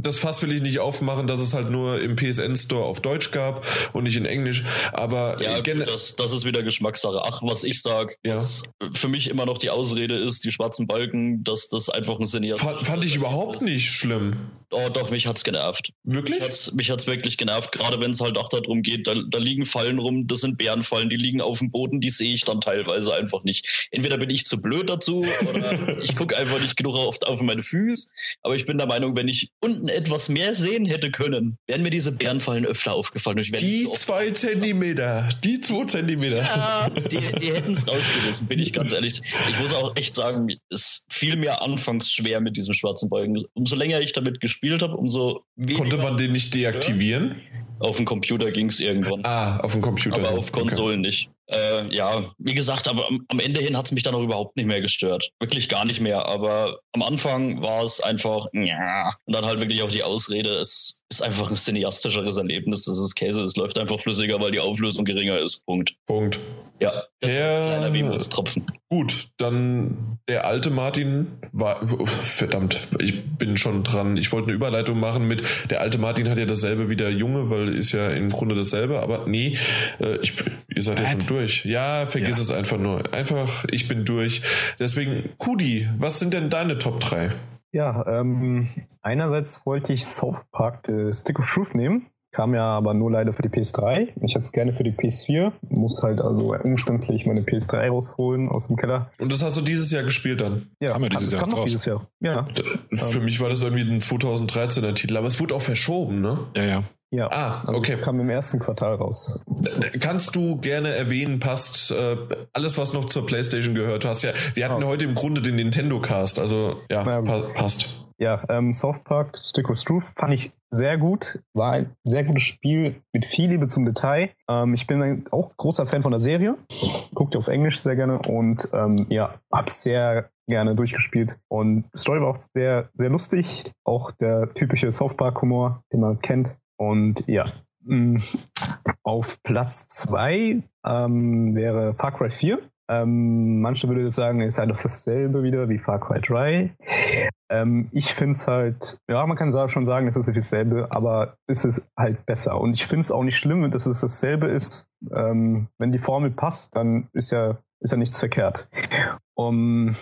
das Fass will ich nicht aufmachen, dass es halt nur im PSN Store auf Deutsch gab und nicht in Englisch. Aber ja, das, das ist wieder Geschmackssache. Ach, was ich sag, ja. was für mich immer noch die Ausrede ist, die schwarzen Balken, dass das einfach ein Sinn Fand, fand ich überhaupt ist. nicht schlimm. Oh, doch, mich hat's genervt. Wirklich? Mich hat's, mich hat's wirklich genervt, gerade wenn es halt auch darum geht, da, da liegen Fallen rum, das sind Bärenfallen, die liegen auf dem Boden, die sehe ich dann teilweise einfach nicht. Entweder bin ich zu blöd dazu oder ich gucke einfach nicht genug oft auf meine Füße, aber ich bin der Meinung, wenn ich unten etwas mehr sehen hätte können, wären mir diese Bärenfallen öfter aufgefallen. die so zwei Zentimeter, die zwei Zentimeter. Ja, die, die hätten es rausgerissen, bin ich ganz ehrlich. Ich muss auch echt sagen, es fiel mir anfangs schwer mit diesem schwarzen Balken. Umso länger ich damit gespielt habe, umso Konnte man den nicht deaktivieren? Auf dem Computer ging es irgendwann. Ah, auf dem Computer. Aber auf Konsolen okay. nicht. Äh, ja, wie gesagt, aber am, am Ende hin hat es mich dann auch überhaupt nicht mehr gestört. Wirklich gar nicht mehr. Aber am Anfang war es einfach, ja. Und dann halt wirklich auch die Ausrede, es ist einfach ein cineastischeres Erlebnis. Das ist Käse, es läuft einfach flüssiger, weil die Auflösung geringer ist. Punkt. Punkt. Ja, das Ja. war ein kleiner Wehmutstropfen. Gut, dann der alte Martin war, verdammt, ich bin schon dran. Ich wollte eine Überleitung machen mit, der alte Martin hat ja dasselbe wie der Junge, weil ist ja im Grunde dasselbe, aber nee, äh, ich, ihr seid ja schon durch. Ja, vergiss Ja. es einfach nur. Einfach, ich bin durch. Deswegen, Kudi, was sind denn deine Top 3? Ja, ähm, einerseits wollte ich South Park The Stick of Truth nehmen. Kam ja aber nur leider für die PS3. Ich hätte es gerne für die PS4. Musste halt also umständlich meine PS3 rausholen aus dem Keller. Und das hast du dieses Jahr gespielt dann? Ja, Kam ja dieses das Jahr kam raus. dieses Jahr. Ja. Für mich war das irgendwie ein 2013er Titel, aber es wurde auch verschoben, ne? Ja, ja. Ja. Ah, Also okay. Kam im ersten Quartal raus. Kannst du gerne erwähnen, passt äh, alles, was noch zur PlayStation gehört. Du hast ja, wir hatten Ah. heute im Grunde den Nintendo Cast, also ja, Na pa passt. Ja, ähm, South Park Stick of Truth fand ich sehr gut. War ein sehr gutes Spiel mit viel Liebe zum Detail. Ähm, ich bin auch großer Fan von der Serie. Guckt auf Englisch sehr gerne und ähm, ja, hab's sehr gerne durchgespielt. Und die Story war auch sehr, sehr lustig. Auch der typische South Park Humor, den man kennt. Und ja, mh, auf Platz zwei ähm, wäre Far Cry 4. Ähm, manche jetzt sagen, es ist halt dasselbe wieder wie Far Cry 3. Ähm, ich finde es halt, ja, man kann schon sagen, es ist dasselbe, aber es ist halt besser. Und ich finde es auch nicht schlimm, dass es dasselbe ist. Ähm, wenn die Formel passt, dann ist ja, ist ja nichts verkehrt. Um,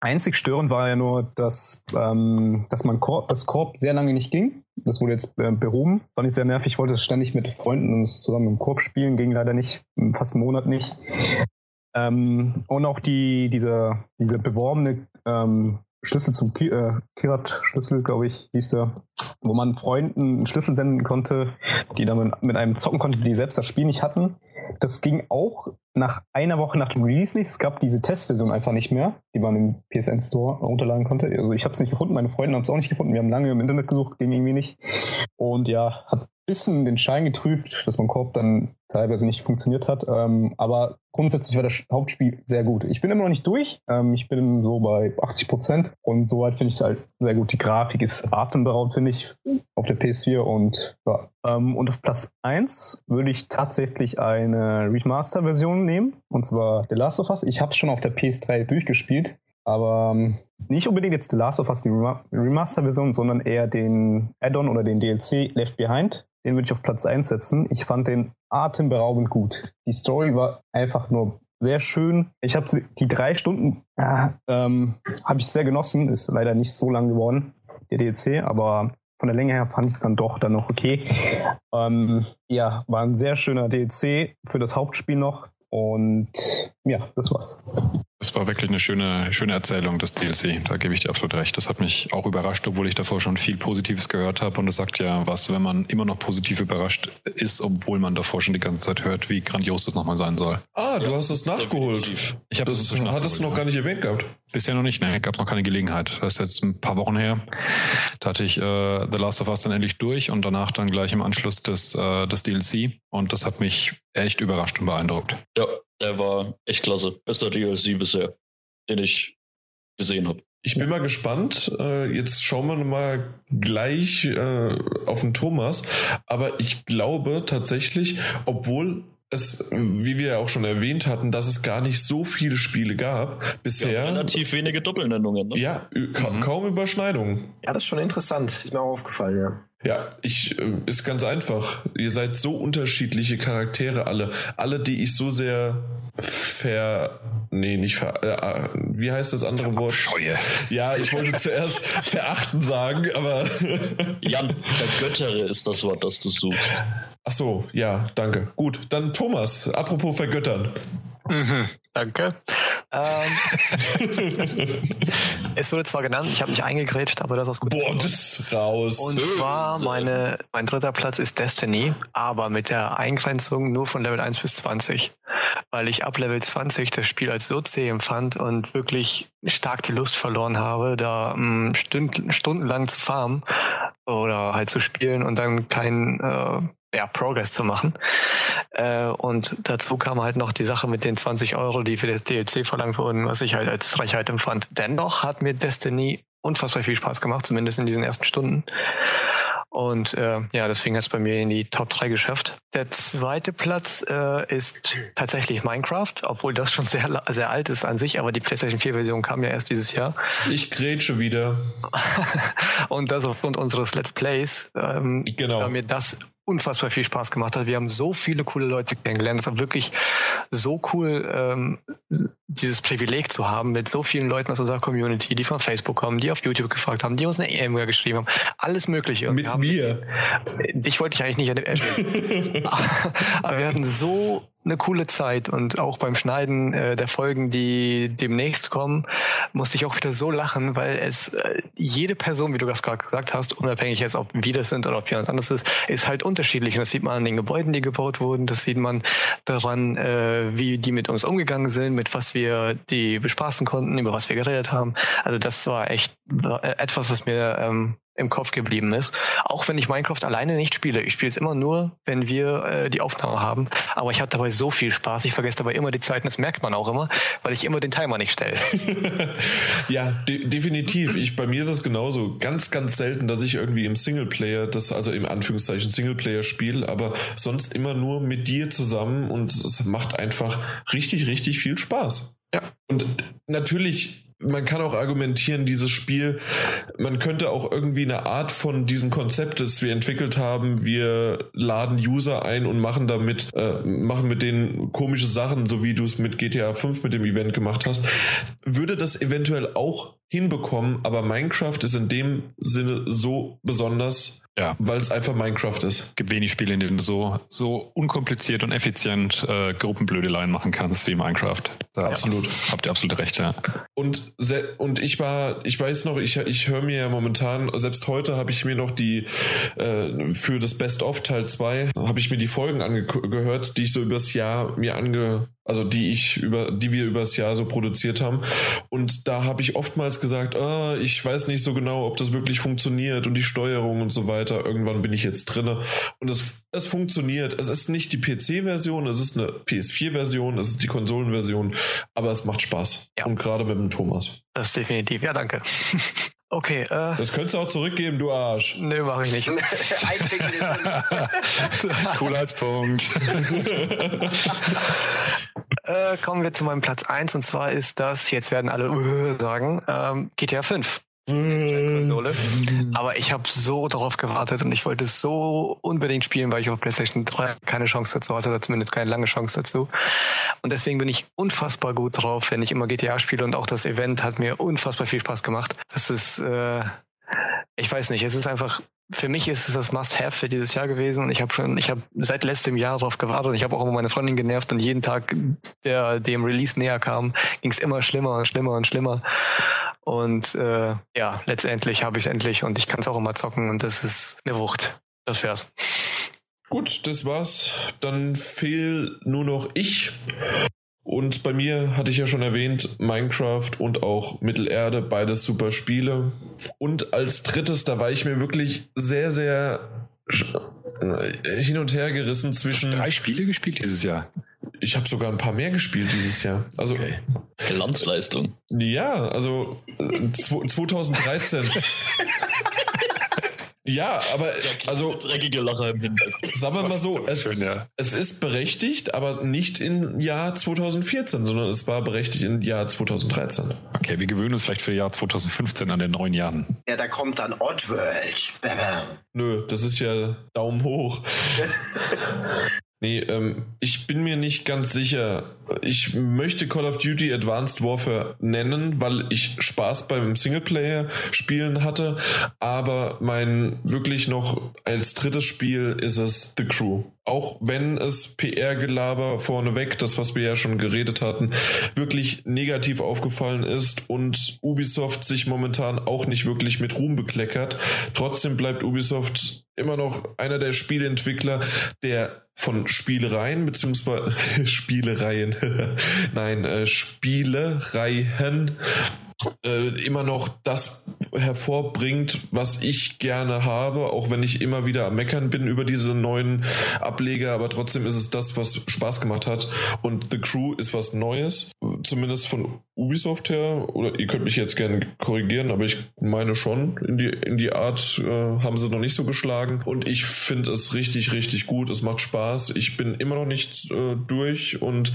einzig störend war ja nur, dass, ähm, dass man Korb, das Korb sehr lange nicht ging. Das wurde jetzt äh, behoben. Fand ich sehr nervig. Ich wollte es ständig mit Freunden uns zusammen im Korb spielen, ging leider nicht, fast einen Monat nicht. Ähm, und auch die, dieser, dieser beworbene ähm, Schlüssel zum Ki äh, Kirat-Schlüssel, glaube ich, hieß der, wo man Freunden einen Schlüssel senden konnte, die dann mit, einem zocken konnten, die selbst das Spiel nicht hatten. Das ging auch nach einer Woche nach dem Release nicht. Es gab diese Testversion einfach nicht mehr, die man im PSN Store runterladen konnte. Also ich habe es nicht gefunden, meine Freunde haben es auch nicht gefunden. Wir haben lange im Internet gesucht, ging irgendwie nicht. Und ja, hat bisschen den Schein getrübt, dass mein Korb dann teilweise nicht funktioniert hat. Ähm, aber grundsätzlich war das Hauptspiel sehr gut. Ich bin immer noch nicht durch. Ähm, ich bin so bei 80 Prozent und soweit finde ich es halt sehr gut. Die Grafik ist atemberaubend, finde ich, auf der PS4 und ja. Ähm, und auf Platz 1 würde ich tatsächlich eine Remaster-Version nehmen und zwar The Last of Us. Ich habe es schon auf der PS3 durchgespielt. Aber ähm, nicht unbedingt jetzt The Last of Us, die Rema- Remaster-Version, sondern eher den Add-on oder den DLC Left Behind. Den würde ich auf Platz 1 setzen. Ich fand den atemberaubend gut. Die Story war einfach nur sehr schön. Ich habe die drei Stunden äh, ähm, habe ich sehr genossen. Ist leider nicht so lang geworden, der DLC, aber von der Länge her fand ich es dann doch dann noch okay. Ähm, ja, war ein sehr schöner DLC für das Hauptspiel noch. Und ja, das war's. Es war wirklich eine schöne, schöne Erzählung, das DLC. Da gebe ich dir absolut recht. Das hat mich auch überrascht, obwohl ich davor schon viel Positives gehört habe. Und es sagt ja was, wenn man immer noch positiv überrascht ist, obwohl man davor schon die ganze Zeit hört, wie grandios das nochmal sein soll. Ah, du hast es nachgeholt. Definitiv. Ich habe Das es inzwischen hattest du noch nachgeholt, gar ja. nicht erwähnt gehabt. Bisher noch nicht, ne? Gab noch keine Gelegenheit. Das ist jetzt ein paar Wochen her. Da hatte ich äh, The Last of Us dann endlich durch und danach dann gleich im Anschluss das, äh, das DLC. Und das hat mich echt überrascht und beeindruckt. Ja, der war echt klasse. Bester DLC bisher, den ich gesehen habe. Ich bin mal gespannt. Äh, jetzt schauen wir mal gleich äh, auf den Thomas. Aber ich glaube tatsächlich, obwohl es, wie wir ja auch schon erwähnt hatten, dass es gar nicht so viele Spiele gab Ja, bisher. relativ wenige Doppelnennungen. Ne? Ja, ka Mhm. kaum Überschneidungen. Ja, das ist schon interessant. Ist mir auch aufgefallen, ja. Ja, ich äh, ist ganz einfach. Ihr seid so unterschiedliche Charaktere alle, alle, die ich so sehr ver nee, nicht ver äh, äh, wie heißt das andere Wort? Scheue. Ja, ich wollte zuerst verachten sagen, aber Jan, vergöttere ist das Wort, das du suchst. Ach so, ja, danke. Gut, dann Thomas, apropos vergöttern. Mhm, danke. Ähm, es wurde zwar genannt, ich habe mich eingegrätscht, aber das ist gut. Boah, das ist raus. Und zwar, meine, mein dritter Platz ist Destiny, aber mit der Eingrenzung nur von Level 1 bis 20. Weil ich ab Level 20 das Spiel als so zäh empfand und wirklich stark die Lust verloren habe, da mh, stund, stundenlang zu farmen oder halt zu spielen und dann kein äh, ja, Progress zu machen. Äh, und dazu kam halt noch die Sache mit den 20 Euro, die für das DLC verlangt wurden, was ich halt als Frechheit empfand. Dennoch hat mir Destiny unfassbar viel Spaß gemacht, zumindest in diesen ersten Stunden. Und äh, ja, deswegen hat es bei mir in die Top 3 geschafft. Der zweite Platz äh, ist tatsächlich Minecraft, obwohl das schon sehr, sehr alt ist an sich, aber die PlayStation 4-Version kam ja erst dieses Jahr. Ich grätsche wieder. Und das aufgrund unseres Let's Plays, ähm, Genau. da mir das unfassbar viel Spaß gemacht hat. Wir haben so viele coole Leute kennengelernt. Es war wirklich so cool, ähm, dieses Privileg zu haben, mit so vielen Leuten aus unserer Community, die von Facebook kommen, die auf YouTube gefragt haben, die uns eine E-Mail geschrieben haben. Alles Mögliche. Und Mit haben, mir. Dich wollte ich eigentlich nicht erwähnen. Aber wir hatten so eine coole Zeit und auch beim Schneiden äh, der Folgen, die demnächst kommen, musste ich auch wieder so lachen, weil es äh, jede Person, wie du das gerade gesagt hast, unabhängig jetzt, ob wir das sind oder ob jemand anderes ist, ist halt unterschiedlich. Und das sieht man an den Gebäuden, die gebaut wurden, das sieht man daran, äh, wie die mit uns umgegangen sind, mit was wir die bespaßen konnten, über was wir geredet haben. Also das war echt war etwas, was mir ähm, im Kopf geblieben ist. Auch wenn ich Minecraft alleine nicht spiele. Ich spiele es immer nur, wenn wir äh, die Aufnahme haben. Aber ich hatte dabei so viel Spaß. Ich vergesse dabei immer die Zeiten. Das merkt man auch immer, weil ich immer den Timer nicht stelle. ja, de definitiv. Ich, bei mir ist es genauso. Ganz, ganz selten, dass ich irgendwie im Singleplayer, das also im Anführungszeichen Singleplayer spiele, aber sonst immer nur mit dir zusammen und es macht einfach richtig, richtig viel Spaß. Ja. Und natürlich man kann auch argumentieren, dieses Spiel, man könnte auch irgendwie eine Art von diesem Konzept, das wir entwickelt haben, wir laden User ein und machen damit, äh, machen mit denen komische Sachen, so wie du es mit GTA 5 mit dem Event gemacht hast, würde das eventuell auch hinbekommen, aber Minecraft ist in dem Sinne so besonders, ja. weil es einfach Minecraft ist. Es gibt wenig Spiele, in denen du so, so unkompliziert und effizient äh, Gruppenblödeleien machen kannst wie Minecraft. Da absolut. Habt ihr absolut recht, ja. Und, und ich war, ich weiß noch, ich, ich höre mir ja momentan, selbst heute habe ich mir noch die, äh, für das Best of Teil 2, habe ich mir die Folgen angehört, die ich so übers Jahr mir ange, also die ich über, die wir übers Jahr so produziert haben. Und da habe ich oftmals gesagt, ah, ich weiß nicht so genau, ob das wirklich funktioniert und die Steuerung und so weiter. Irgendwann bin ich jetzt drinne und es, es funktioniert. Es ist nicht die PC-Version, es ist eine PS4-Version, es ist die Konsolenversion, aber es macht Spaß. Ja. Und gerade mit dem Thomas. Das ist definitiv. Ja, danke. Okay. Äh, das könntest du auch zurückgeben, du Arsch. Nö, mache ich nicht. Cooler als Punkt. äh, kommen wir zu meinem Platz 1 und zwar ist das, jetzt werden alle uh, sagen, ähm, GTA 5. Konsole. Aber ich habe so darauf gewartet und ich wollte es so unbedingt spielen, weil ich auf PlayStation 3 keine Chance dazu hatte oder zumindest keine lange Chance dazu. Und deswegen bin ich unfassbar gut drauf, wenn ich immer GTA spiele und auch das Event hat mir unfassbar viel Spaß gemacht. Das ist, äh, ich weiß nicht, es ist einfach für mich ist es das Must-Have für dieses Jahr gewesen und ich habe schon, ich habe seit letztem Jahr darauf gewartet und ich habe auch immer meine Freundin genervt und jeden Tag, der dem Release näher kam, ging es immer schlimmer und schlimmer und schlimmer. Und äh, ja, letztendlich habe ich es endlich und ich kann es auch immer zocken und das ist eine Wucht. Das wär's. Gut, das war's. Dann fehl nur noch ich. Und bei mir hatte ich ja schon erwähnt, Minecraft und auch Mittelerde, beides super Spiele. Und als drittes, da war ich mir wirklich sehr, sehr hin und her gerissen zwischen. Drei Spiele gespielt dieses Jahr. Ich habe sogar ein paar mehr gespielt dieses Jahr. Also okay. Glanzleistung. Ja, also 2013. Ja, aber also dreckige Lacher im Hintergrund. Sagen wir mal so, es, schön, ja. es, ist berechtigt, aber nicht im Jahr 2014, sondern es war berechtigt im Jahr 2013. Okay, wir gewöhnen uns vielleicht für Jahr 2015 an den neun Jahren. Ja, da kommt dann Oddworld. Nö, das ist ja Daumen hoch. Nee, ähm, ich bin mir nicht ganz sicher. Ich möchte Call of Duty Advanced Warfare nennen, weil ich Spaß beim Singleplayer-Spielen hatte. Aber mein wirklich noch als drittes Spiel ist es The Crew. Auch wenn es PR-Gelaber vorneweg, das was wir ja schon geredet hatten, wirklich negativ aufgefallen ist und Ubisoft sich momentan auch nicht wirklich mit Ruhm bekleckert. Trotzdem bleibt Ubisoft immer noch einer der Spieleentwickler, der von Spielereien beziehungsweise Spielereien, nein, äh, Spielereien äh, immer noch das hervorbringt, was ich gerne habe, auch wenn ich immer wieder am Meckern bin über diese neuen Ableger, aber trotzdem ist es das, was Spaß gemacht hat. Und The Crew ist was Neues, zumindest von Ubisoft her, oder ihr könnt mich jetzt gerne korrigieren, aber ich meine schon, in die, in die Art äh, haben sie noch nicht so geschlagen. Und ich finde es richtig, richtig gut. Es macht Spaß. Ich bin immer noch nicht äh, durch und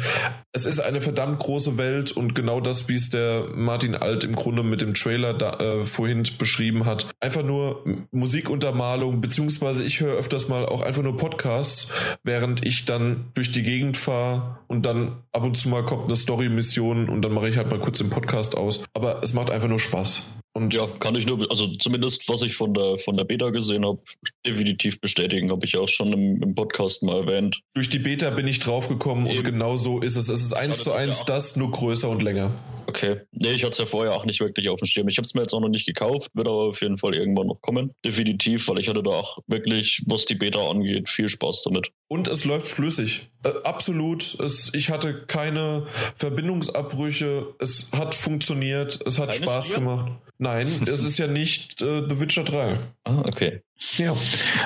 es ist eine verdammt große Welt und genau das, wie es der Martin Alt im Grunde mit dem Trailer da, äh, vorhin beschrieben hat. Einfach nur Musikuntermalung, beziehungsweise ich höre öfters mal auch einfach nur Podcasts, während ich dann durch die Gegend fahre und dann ab und zu mal kommt eine Story-Mission und dann mache ich halt mal kurz den Podcast aus. Aber es macht einfach nur Spaß. Und ja, kann ich nur, also zumindest was ich von der von der Beta gesehen habe, definitiv bestätigen, habe ich auch schon im, im, Podcast mal erwähnt. Durch die Beta bin ich draufgekommen und genau so ist es. Es ist eins zu eins ja das, nur größer und länger. Okay. Nee, ich hatte es ja vorher auch nicht wirklich auf dem Schirm. Ich habe es mir jetzt auch noch nicht gekauft, wird aber auf jeden Fall irgendwann noch kommen. Definitiv, weil ich hatte da auch wirklich, was die Beta angeht, viel Spaß damit. Und es läuft flüssig. Äh, absolut. Es, ich hatte keine Verbindungsabbrüche. Es hat funktioniert. Es hat keine Spaß Spiel? gemacht. Nein, es ist ja nicht äh, The Witcher 3. Ah, okay. Ja.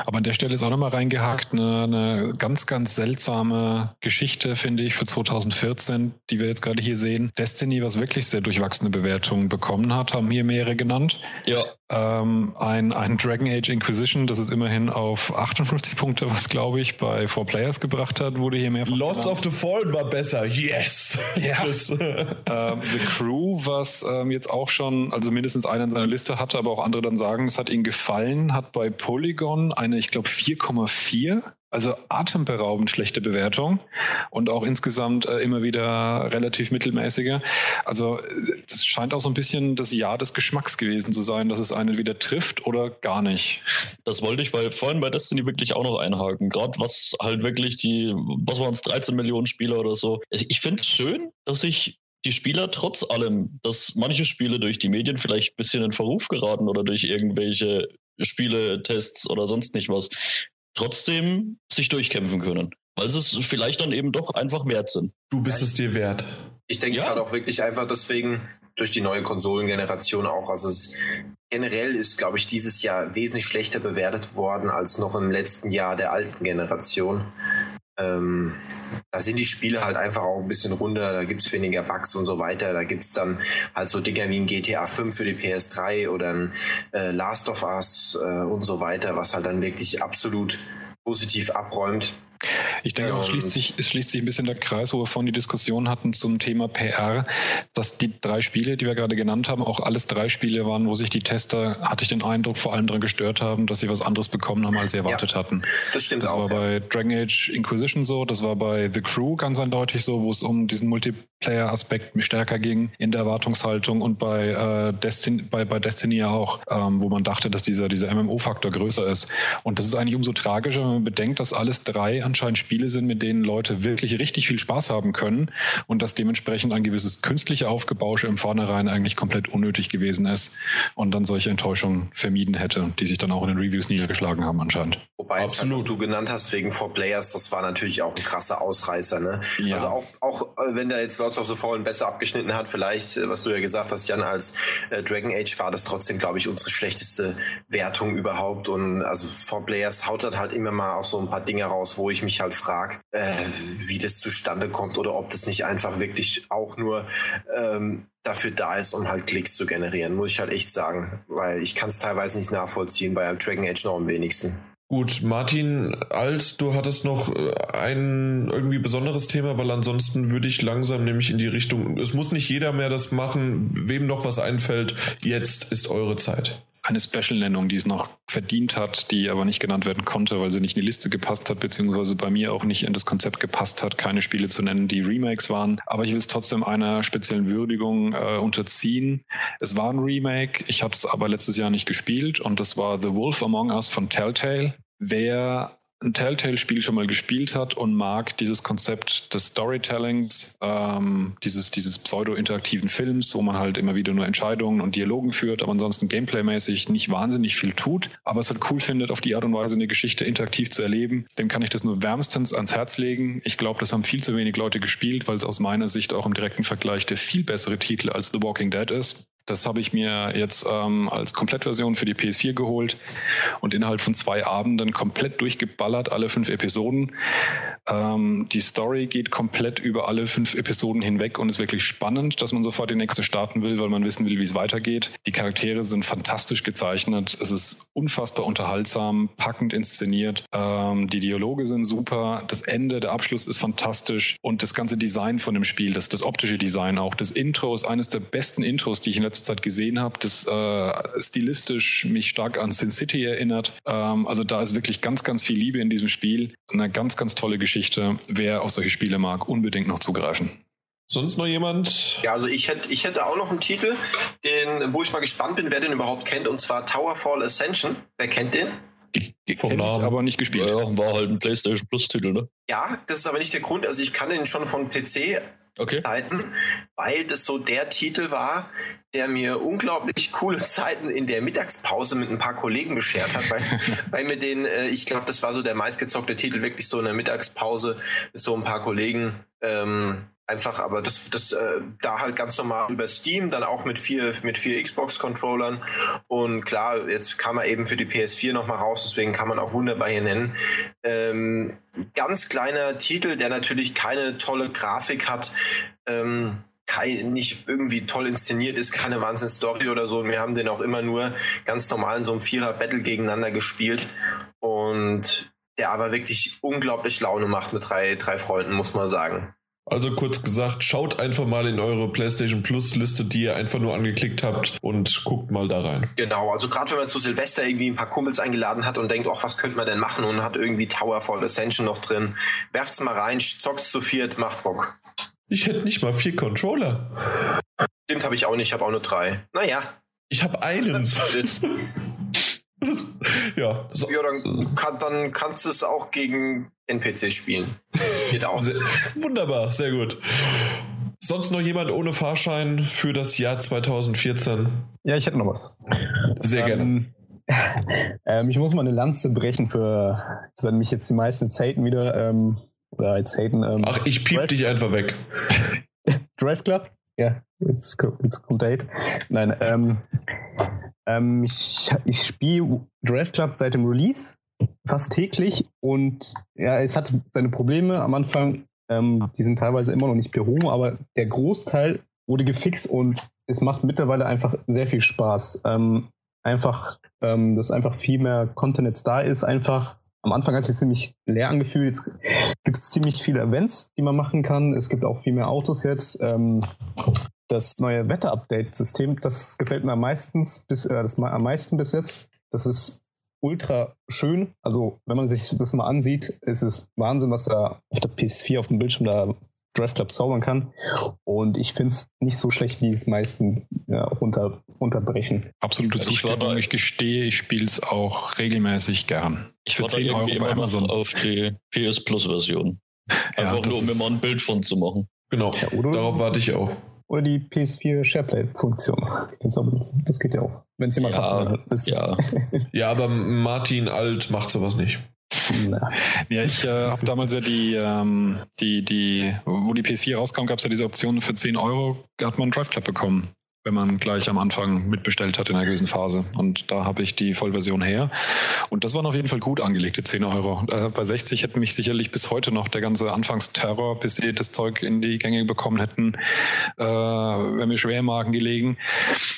Aber an der Stelle ist auch nochmal reingehakt eine, eine ganz, ganz seltsame Geschichte, finde ich, für 2014, die wir jetzt gerade hier sehen. Destiny, was wirklich sehr durchwachsene Bewertungen bekommen hat, haben hier mehrere genannt. Ja. Ähm, ein, ein Dragon Age Inquisition, das es immerhin auf 58 Punkte, was glaube ich, bei Four Players gebracht hat, wurde hier mehrfach. Lords genannt. of the Fallen war besser, yes! Ja. ähm, the Crew, was ähm, jetzt auch schon, also mindestens einer in seiner Liste hatte, aber auch andere dann sagen, es hat ihnen gefallen, hat bei Polygon eine, ich glaube, 4,4. Also atemberaubend schlechte Bewertung und auch insgesamt äh, immer wieder relativ mittelmäßige. Also äh, das scheint auch so ein bisschen das Jahr des Geschmacks gewesen zu sein, dass es einen wieder trifft oder gar nicht. Das wollte ich bei, vorhin bei Destiny wirklich auch noch einhaken. Gerade was halt wirklich die, was waren es, 13 Millionen Spieler oder so. Ich finde es schön, dass sich die Spieler trotz allem, dass manche Spiele durch die Medien vielleicht ein bisschen in Verruf geraten oder durch irgendwelche Spieletests oder sonst nicht was, trotzdem sich durchkämpfen können. Weil sie es vielleicht dann eben doch einfach wert sind. Du bist es dir wert. Ich denke, ja. es hat auch wirklich einfach deswegen durch die neue Konsolengeneration auch. Also es generell ist, glaube ich, dieses Jahr wesentlich schlechter bewertet worden als noch im letzten Jahr der alten Generation. Ähm, da sind die Spiele halt einfach auch ein bisschen runder, da gibt es weniger Bugs und so weiter. Da gibt es dann halt so Dinger wie ein GTA 5 für die PS3 oder ein äh, Last of Us äh, und so weiter, was halt dann wirklich absolut positiv abräumt. Ich denke auch, schließt sich, es schließt sich ein bisschen der Kreis, wo wir vorhin die Diskussion hatten zum Thema PR, dass die drei Spiele, die wir gerade genannt haben, auch alles drei Spiele waren, wo sich die Tester, hatte ich den Eindruck, vor allem daran gestört haben, dass sie was anderes bekommen haben, als sie erwartet ja, hatten. Das stimmt das auch. Das war ja. bei Dragon Age Inquisition so, das war bei The Crew ganz eindeutig so, wo es um diesen Multiplayer-Aspekt stärker ging in der Erwartungshaltung und bei, äh, Destiny, bei, bei Destiny ja auch, ähm, wo man dachte, dass dieser, dieser MMO-Faktor größer ist. Und das ist eigentlich umso tragischer, wenn man bedenkt, dass alles drei anscheinend Spiele sind, mit denen Leute wirklich richtig viel Spaß haben können und dass dementsprechend ein gewisses künstliche Aufgebausche im Vornherein eigentlich komplett unnötig gewesen ist und dann solche Enttäuschungen vermieden hätte, die sich dann auch in den Reviews niedergeschlagen haben anscheinend. Wobei, Absolut. Halt, du genannt hast wegen Four Players, das war natürlich auch ein krasser Ausreißer. Ne? Ja. Also auch, auch äh, wenn der jetzt Lords of the Fallen besser abgeschnitten hat, vielleicht, äh, was du ja gesagt hast, Jan, als äh, Dragon Age war das trotzdem, glaube ich, unsere schlechteste Wertung überhaupt. Und also Four Players haut halt immer mal auch so ein paar Dinge raus, wo ich mich halt frage, äh, wie das zustande kommt oder ob das nicht einfach wirklich auch nur ähm, dafür da ist, um halt Klicks zu generieren, muss ich halt echt sagen. Weil ich kann es teilweise nicht nachvollziehen, bei Dragon Age noch am wenigsten. Gut, Martin Als, du hattest noch äh, ein irgendwie besonderes Thema, weil ansonsten würde ich langsam nämlich in die Richtung, es muss nicht jeder mehr das machen, wem noch was einfällt, jetzt ist eure Zeit eine Special-Nennung, die es noch verdient hat, die aber nicht genannt werden konnte, weil sie nicht in die Liste gepasst hat, beziehungsweise bei mir auch nicht in das Konzept gepasst hat, keine Spiele zu nennen, die Remakes waren. Aber ich will es trotzdem einer speziellen Würdigung äh, unterziehen. Es war ein Remake, ich habe es aber letztes Jahr nicht gespielt und das war The Wolf Among Us von Telltale. Wer ein Telltale-Spiel schon mal gespielt hat und mag dieses Konzept des Storytellings, ähm, dieses, dieses pseudo-interaktiven Films, wo man halt immer wieder nur Entscheidungen und Dialogen führt, aber ansonsten gameplaymäßig nicht wahnsinnig viel tut, aber es halt cool findet, auf die Art und Weise eine Geschichte interaktiv zu erleben, dem kann ich das nur wärmstens ans Herz legen. Ich glaube, das haben viel zu wenig Leute gespielt, weil es aus meiner Sicht auch im direkten Vergleich der viel bessere Titel als The Walking Dead ist. Das habe ich mir jetzt ähm, als Komplettversion für die PS4 geholt und innerhalb von zwei Abenden komplett durchgeballert, alle fünf Episoden. Ähm, die Story geht komplett über alle fünf Episoden hinweg und ist wirklich spannend, dass man sofort die nächste starten will, weil man wissen will, wie es weitergeht. Die Charaktere sind fantastisch gezeichnet. Es ist unfassbar unterhaltsam, packend inszeniert. Ähm, die Dialoge sind super. Das Ende, der Abschluss ist fantastisch und das ganze Design von dem Spiel, das, das optische Design auch. Das Intro ist eines der besten Intros, die ich in letzter Zeit gesehen habe. Das äh, stilistisch mich stark an Sin City erinnert. Ähm, also da ist wirklich ganz, ganz viel Liebe in diesem Spiel. Eine ganz, ganz tolle Geschichte. Geschichte. Wer auf solche Spiele mag, unbedingt noch zugreifen. Sonst noch jemand? Ja, also ich hätte, ich hätte auch noch einen Titel, den, wo ich mal gespannt bin, wer den überhaupt kennt, und zwar Towerfall Ascension. Wer kennt den? Vom Namen. aber nicht gespielt. Ja, war halt ein PlayStation Plus Titel, ne? Ja, das ist aber nicht der Grund. Also ich kann den schon von PC okay. Zeiten, weil das so der Titel war, der mir unglaublich coole Zeiten in der Mittagspause mit ein paar Kollegen beschert hat, weil, weil mir den, äh, ich glaube, das war so der meistgezockte Titel, wirklich so in der Mittagspause mit so ein paar Kollegen ähm, einfach, aber das, das äh, da halt ganz normal über Steam, dann auch mit vier, mit vier Xbox-Controllern. Und klar, jetzt kam er eben für die PS4 nochmal raus, deswegen kann man auch wunderbar hier nennen. Ähm, ganz kleiner Titel, der natürlich keine tolle Grafik hat. Ähm, kein, nicht irgendwie toll inszeniert ist, keine Wahnsinn-Story oder so. Wir haben den auch immer nur ganz normal in so einem Vierer-Battle gegeneinander gespielt. Und der aber wirklich unglaublich Laune macht mit drei, drei Freunden, muss man sagen. Also kurz gesagt, schaut einfach mal in eure PlayStation Plus Liste, die ihr einfach nur angeklickt habt und guckt mal da rein. Genau, also gerade wenn man zu Silvester irgendwie ein paar Kumpels eingeladen hat und denkt, ach, was könnte man denn machen und hat irgendwie Towerfall Ascension noch drin, werft's mal rein, zockt's zu viert, macht Bock. Ich hätte nicht mal vier Controller. Stimmt, habe ich auch nicht, ich habe auch nur drei. Naja. Ich habe einen. ja, so. ja dann, kann, dann kannst du es auch gegen NPCs spielen. Geht auch. Sehr, wunderbar, sehr gut. Sonst noch jemand ohne Fahrschein für das Jahr 2014? Ja, ich hätte noch was. Sehr ähm, gerne. Ähm, ich muss mal eine Lanze brechen für, jetzt werden mich jetzt die meisten haten wieder, ähm, oder jetzt haten. Ähm, Ach, ich piep Drive, dich einfach weg. Drive Club? Ja, jetzt, jetzt kommt der Hate. Nein, ähm, ähm, ich, ich spiele Draft Club seit dem Release fast täglich und ja, es hat seine Probleme am Anfang. Ähm, die sind teilweise immer noch nicht behoben, aber der Großteil wurde gefixt und es macht mittlerweile einfach sehr viel Spaß. Ähm, einfach, ähm, dass einfach viel mehr Content jetzt da ist. Einfach am Anfang hat es ziemlich leer angefühlt. Jetzt gibt es ziemlich viele Events, die man machen kann. Es gibt auch viel mehr Autos jetzt. Ähm, das neue Wetter-Update-System, das gefällt mir am meisten bis, äh, das am meisten bis jetzt. Das ist ultra schön. Also, wenn man sich das mal ansieht, ist es Wahnsinn, was er auf der PS4 auf dem Bildschirm da Draft Club zaubern kann. Und ich finde es nicht so schlecht, wie es meisten ja, unter, unterbrechen. Absolute Zustimmung. Ich gestehe, ich spiele es auch regelmäßig gern. Ich für 10 Euro bei Amazon. auf die PS Plus Version. Einfach ja, nur, um mir mal ein Bild von zu machen. Genau, ja, darauf warte ich auch. Oder die PS4 SharePlay-Funktion. Das geht ja auch. Wenn es jemand ja, hat. Ja. ja, aber Martin Alt macht sowas nicht. Ja, ich äh, habe damals ja die, ähm, die, die, wo die PS4 rauskam, gab es ja diese Option für 10 Euro, hat man einen Drive Club bekommen wenn man gleich am Anfang mitbestellt hat in einer gewissen Phase. Und da habe ich die Vollversion her. Und das waren auf jeden Fall gut angelegte 10 Euro. Äh, bei 60 hätten mich sicherlich bis heute noch der ganze Anfangsterror, bis sie das Zeug in die Gänge bekommen hätten, äh, wäre mir schwer im Magen gelegen.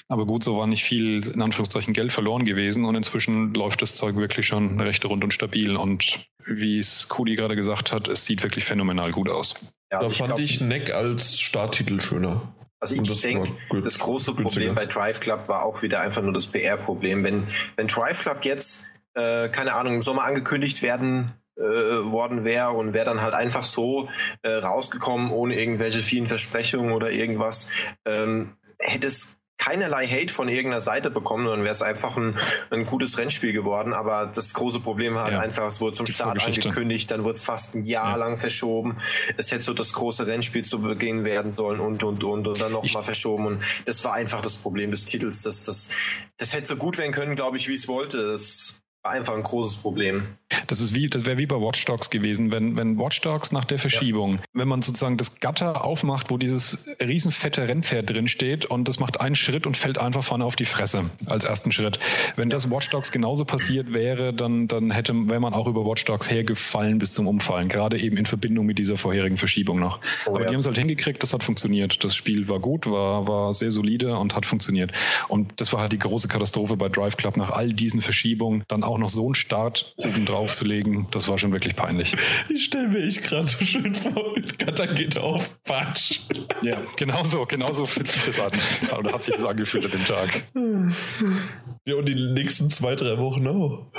Aber gut, so war nicht viel, in Anführungszeichen, Geld verloren gewesen. Und inzwischen läuft das Zeug wirklich schon recht rund und stabil. Und wie es Kudi gerade gesagt hat, es sieht wirklich phänomenal gut aus. Ja, da fand glaub, ich Neck als Starttitel schöner. Also ich denke, das große Problem bei Drive Club war auch wieder einfach nur das PR-Problem. Wenn, wenn Drive Club jetzt, äh, keine Ahnung, im Sommer angekündigt werden äh, worden wäre und wäre dann halt einfach so äh, rausgekommen, ohne irgendwelche vielen Versprechungen oder irgendwas, ähm, hätte es keinerlei Hate von irgendeiner Seite bekommen, dann wäre es einfach ein, ein gutes Rennspiel geworden. Aber das große Problem war halt ja. einfach, es wurde zum Start angekündigt, dann wurde es fast ein Jahr ja. lang verschoben. Es hätte so das große Rennspiel zu Beginn werden sollen und, und, und, und dann nochmal verschoben. Und das war einfach das Problem des Titels. Das, das, das hätte so gut werden können, glaube ich, wie es wollte. Das war einfach ein großes Problem. Das ist wie, das wäre wie bei Watch Dogs gewesen, wenn, wenn Watch Dogs nach der Verschiebung, ja. wenn man sozusagen das Gatter aufmacht, wo dieses riesenfette Rennpferd drin steht und das macht einen Schritt und fällt einfach vorne auf die Fresse als ersten Schritt. Wenn das Watch Dogs genauso passiert wäre, dann, dann hätte, wäre man auch über Watch Dogs hergefallen bis zum Umfallen, gerade eben in Verbindung mit dieser vorherigen Verschiebung noch. Oh, Aber ja. die haben es halt hingekriegt, das hat funktioniert. Das Spiel war gut, war, war sehr solide und hat funktioniert. Und das war halt die große Katastrophe bei Drive Club nach all diesen Verschiebungen, dann auch noch so einen Start obendrauf aufzulegen, das war schon wirklich peinlich. Ich stelle mir ich gerade so schön vor, Gatter geht auf, Patsch. Ja, genau so, genau so fühlt sich das an. Oder hat sich das angefühlt an dem Tag. Ja, und die nächsten zwei, drei Wochen auch.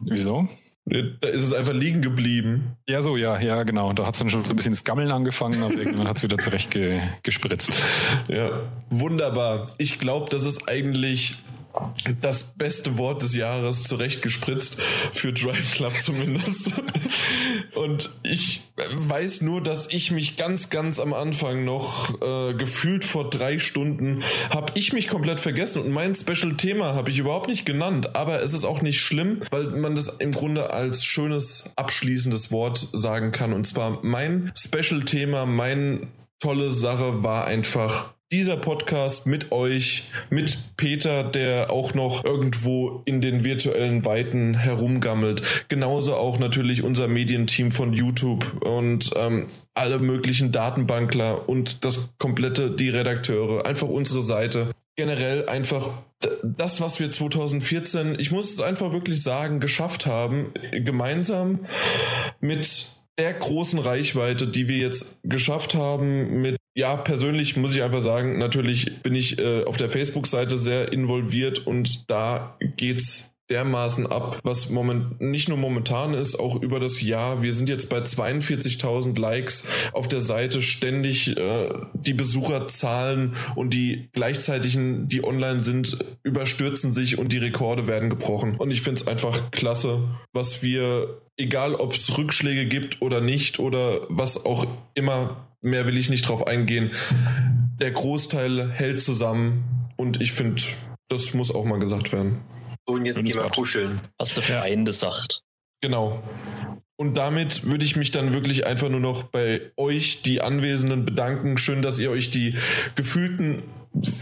Wieso? Da ist es einfach liegen geblieben. Ja, so, ja, ja, genau. Da hat es dann schon so ein bisschen das Gammeln angefangen, aber irgendwann hat es wieder zurecht ge gespritzt. Ja, wunderbar. Ich glaube, das ist eigentlich das beste Wort des Jahres zurechtgespritzt für Drive Club zumindest. Und ich weiß nur, dass ich mich ganz, ganz am Anfang noch äh, gefühlt vor drei Stunden habe ich mich komplett vergessen und mein Special-Thema habe ich überhaupt nicht genannt. Aber es ist auch nicht schlimm, weil man das im Grunde als schönes abschließendes Wort sagen kann. Und zwar mein Special-Thema, mein tolle Sache war einfach dieser Podcast mit euch, mit Peter, der auch noch irgendwo in den virtuellen Weiten herumgammelt. Genauso auch natürlich unser Medienteam von YouTube und ähm, alle möglichen Datenbankler und das komplette, die Redakteure, einfach unsere Seite. Generell einfach das, was wir 2014, ich muss es einfach wirklich sagen, geschafft haben, gemeinsam mit der großen Reichweite, die wir jetzt geschafft haben mit ja, persönlich muss ich einfach sagen, natürlich bin ich äh, auf der Facebook-Seite sehr involviert und da geht's dermaßen ab, was moment, nicht nur momentan ist, auch über das Jahr. Wir sind jetzt bei 42.000 Likes auf der Seite, ständig äh, die Besucherzahlen und die gleichzeitigen, die online sind, überstürzen sich und die Rekorde werden gebrochen. Und ich finde es einfach klasse, was wir, egal ob es Rückschläge gibt oder nicht oder was auch immer mehr will ich nicht drauf eingehen. Der Großteil hält zusammen und ich finde, das muss auch mal gesagt werden. So, und jetzt gehen wir kuscheln. Was der Feinde ja. sagt. Genau. Und damit würde ich mich dann wirklich einfach nur noch bei euch, die Anwesenden, bedanken. Schön, dass ihr euch die gefühlten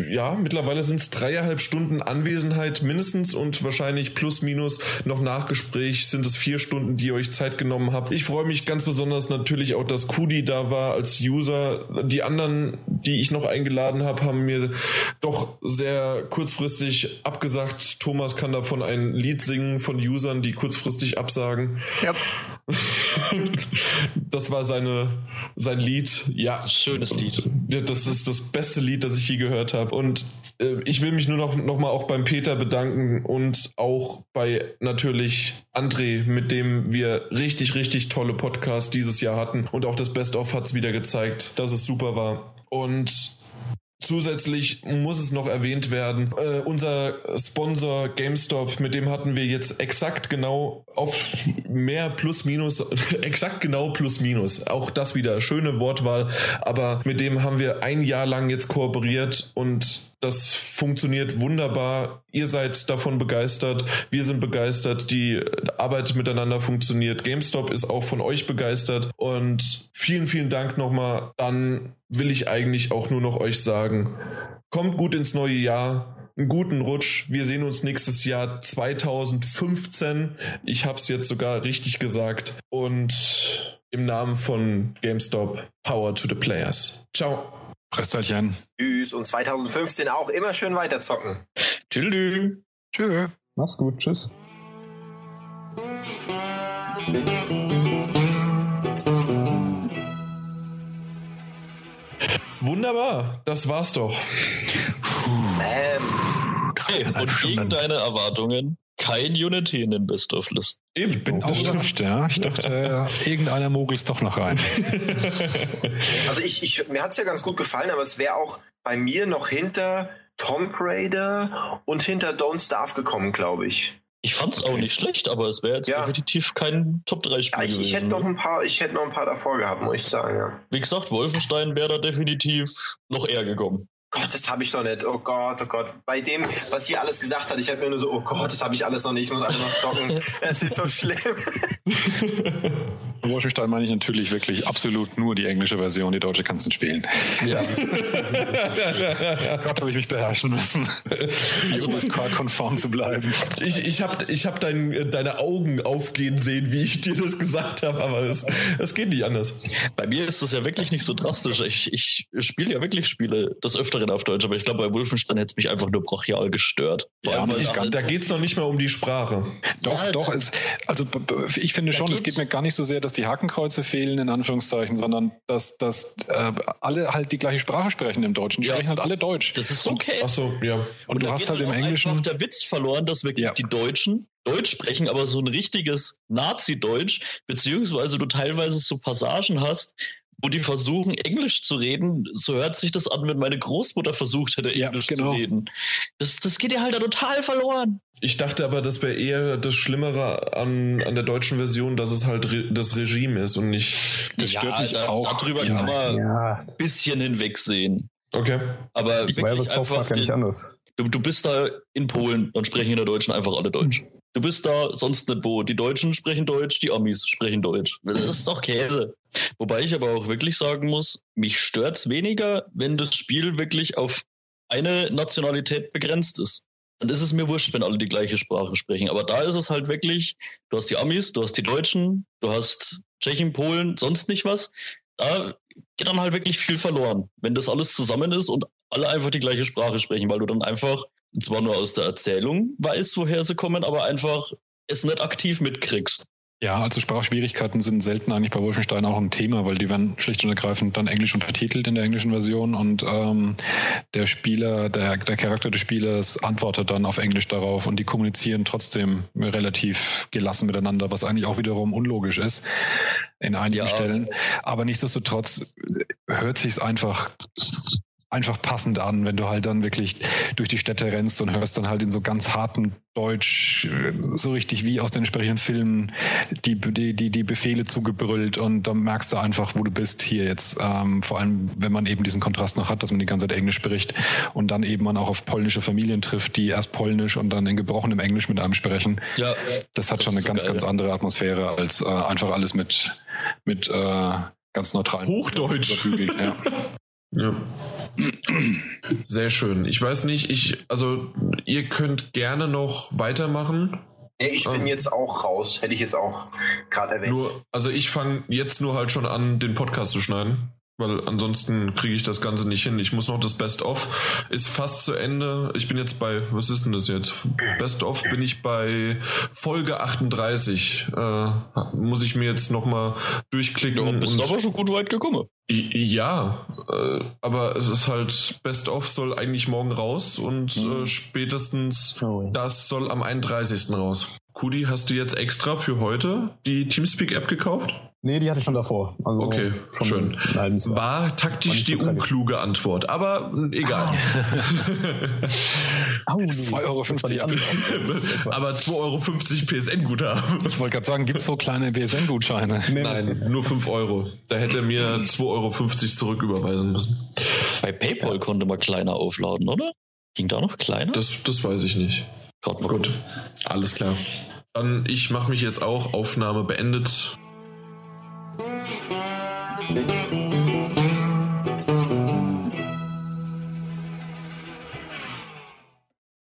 ja, mittlerweile sind es dreieinhalb Stunden Anwesenheit mindestens und wahrscheinlich plus minus noch Nachgespräch sind es vier Stunden, die ihr euch Zeit genommen habt. Ich freue mich ganz besonders natürlich auch, dass Kudi da war als User. Die anderen, die ich noch eingeladen habe, haben mir doch sehr kurzfristig abgesagt. Thomas kann davon ein Lied singen von Usern, die kurzfristig absagen. Ja. das war seine, sein Lied. Ja. Schönes Lied. Das ist das beste Lied, das ich je gehört gehört habe. Und äh, ich will mich nur noch, noch mal auch beim Peter bedanken und auch bei natürlich André, mit dem wir richtig, richtig tolle Podcasts dieses Jahr hatten. Und auch das Best-of hat es wieder gezeigt, dass es super war. Und Zusätzlich muss es noch erwähnt werden, äh, unser Sponsor GameStop, mit dem hatten wir jetzt exakt genau auf mehr plus minus, exakt genau plus minus. Auch das wieder schöne Wortwahl, aber mit dem haben wir ein Jahr lang jetzt kooperiert und das funktioniert wunderbar. Ihr seid davon begeistert. Wir sind begeistert. Die Arbeit miteinander funktioniert. GameStop ist auch von euch begeistert. Und vielen, vielen Dank nochmal. Dann will ich eigentlich auch nur noch euch sagen, kommt gut ins neue Jahr. Einen guten Rutsch. Wir sehen uns nächstes Jahr 2015. Ich habe es jetzt sogar richtig gesagt. Und im Namen von GameStop, Power to the Players. Ciao. Prösterchen. Tschüss und 2015 auch immer schön weiterzocken. Tschüss. Tschüss. Mach's gut. Tschüss. Wunderbar, das war's doch. Hey, und gegen deine Erwartungen kein Unity in den Best of Listen. Eben, ich bin auch überrascht, ja. Ich dachte, äh, irgendeiner mogelt es doch noch rein. also ich, ich mir hat es ja ganz gut gefallen, aber es wäre auch bei mir noch hinter Tomb Raider und hinter Don't Starve gekommen, glaube ich. Ich fand es okay. auch nicht schlecht, aber es wäre jetzt ja. definitiv kein Top 3 Spiel. Ja, ich, ich, hätte noch ein paar, ich hätte noch ein paar davor gehabt, muss ich sagen, ja. Wie gesagt, Wolfenstein wäre da definitiv noch eher gekommen. Gott, das habe ich noch nicht. Oh Gott, oh Gott. Bei dem, was hier alles gesagt hat, ich habe mir nur so, oh Gott, das habe ich alles noch nicht. Ich muss alles noch zocken. Es ist so schlimm. Wolfenstein meine ich natürlich wirklich absolut nur die englische Version, die deutsche kannst du spielen. Ja. Gott, habe ich mich beherrschen müssen, also USK-konform zu bleiben. Ich, ich habe ich hab dein, deine Augen aufgehen sehen, wie ich dir das gesagt habe, aber es, es geht nicht anders. Bei mir ist das ja wirklich nicht so drastisch. Ich, ich spiele ja wirklich Spiele des Öfteren auf Deutsch, aber ich glaube, bei Wolfenstein hätte es mich einfach nur brachial gestört. Ja, ich, da geht es noch nicht mehr um die Sprache. Doch, ja, doch. Es, also ich finde schon, es geht mir gar nicht so sehr, dass die Hakenkreuze fehlen, in Anführungszeichen, sondern dass, dass äh, alle halt die gleiche Sprache sprechen im Deutschen. Die ja. sprechen halt alle Deutsch. Das ist okay. Ach so, ja. Und, Und du hast halt im Englischen. der Witz verloren, dass wirklich ja. die Deutschen Deutsch sprechen, aber so ein richtiges Nazi-Deutsch, beziehungsweise du teilweise so Passagen hast, wo die versuchen, Englisch zu reden, so hört sich das an, wenn meine Großmutter versucht hätte, Englisch ja, genau. zu reden. Das, das geht ja halt da total verloren. Ich dachte aber, das wäre eher das Schlimmere an, an der deutschen Version, dass es halt re das Regime ist und nicht. Das ja, stört mich da, auch. Darüber ja. kann man ja. ein bisschen hinwegsehen. Okay. Aber ich wirklich einfach. Den, nicht anders. Du, du bist da in Polen, dann sprechen in der Deutschen einfach alle Deutsch. Du bist da sonst nicht wo. Die Deutschen sprechen Deutsch, die Amis sprechen Deutsch. Das ist doch Käse. Wobei ich aber auch wirklich sagen muss, mich stört es weniger, wenn das Spiel wirklich auf eine Nationalität begrenzt ist. Dann ist es mir wurscht, wenn alle die gleiche Sprache sprechen. Aber da ist es halt wirklich, du hast die Amis, du hast die Deutschen, du hast Tschechien, Polen, sonst nicht was. Da geht dann halt wirklich viel verloren, wenn das alles zusammen ist und alle einfach die gleiche Sprache sprechen, weil du dann einfach zwar nur aus der Erzählung weißt, woher sie kommen, aber einfach es nicht aktiv mitkriegst. Ja, also Sprachschwierigkeiten sind selten eigentlich bei Wolfenstein auch ein Thema, weil die werden schlicht und ergreifend dann englisch untertitelt in der englischen Version und ähm, der Spieler, der, der Charakter des Spielers antwortet dann auf Englisch darauf und die kommunizieren trotzdem relativ gelassen miteinander, was eigentlich auch wiederum unlogisch ist in einigen ja. Stellen. Aber nichtsdestotrotz hört sich es einfach einfach passend an, wenn du halt dann wirklich durch die Städte rennst und hörst dann halt in so ganz harten Deutsch, so richtig wie aus den entsprechenden Filmen, die, die, die, die Befehle zugebrüllt und dann merkst du einfach, wo du bist hier jetzt. Ähm, vor allem, wenn man eben diesen Kontrast noch hat, dass man die ganze Zeit Englisch spricht und dann eben man auch auf polnische Familien trifft, die erst Polnisch und dann in gebrochenem Englisch mit einem sprechen. Ja. Das hat das schon eine so ganz, geil, ganz andere Atmosphäre als äh, einfach alles mit, mit äh, ganz neutralen Hochdeutsch. Ja. Ja. Sehr schön. Ich weiß nicht, ich, also ihr könnt gerne noch weitermachen. Ich bin ähm, jetzt auch raus, hätte ich jetzt auch gerade erwähnt. Nur, also ich fange jetzt nur halt schon an, den Podcast zu schneiden. Weil ansonsten kriege ich das Ganze nicht hin. Ich muss noch das Best-of. Ist fast zu Ende. Ich bin jetzt bei, was ist denn das jetzt? Best-of bin ich bei Folge 38. Äh, muss ich mir jetzt nochmal durchklicken. Ja, bist aber schon gut weit gekommen. Ja, äh, aber es ist halt Best-of soll eigentlich morgen raus und mhm. äh, spätestens oh. das soll am 31. raus. Kudi, hast du jetzt extra für heute die Teamspeak-App gekauft? Nee, die hatte ich schon davor. Also okay, schön. War taktisch die unkluge Antwort, aber egal. Ah. 2,50 Euro. aber 2,50 Euro PSN-Guthaben. Ich wollte gerade sagen, gibt es so kleine PSN-Gutscheine? Nein, nur 5 Euro. Da hätte er mir 2,50 Euro zurücküberweisen müssen. Bei PayPal ja. konnte man kleiner aufladen, oder? Ging da noch kleiner? Das, das weiß ich nicht. Gut, alles klar. Dann, ich mache mich jetzt auch. Aufnahme beendet. Thank you.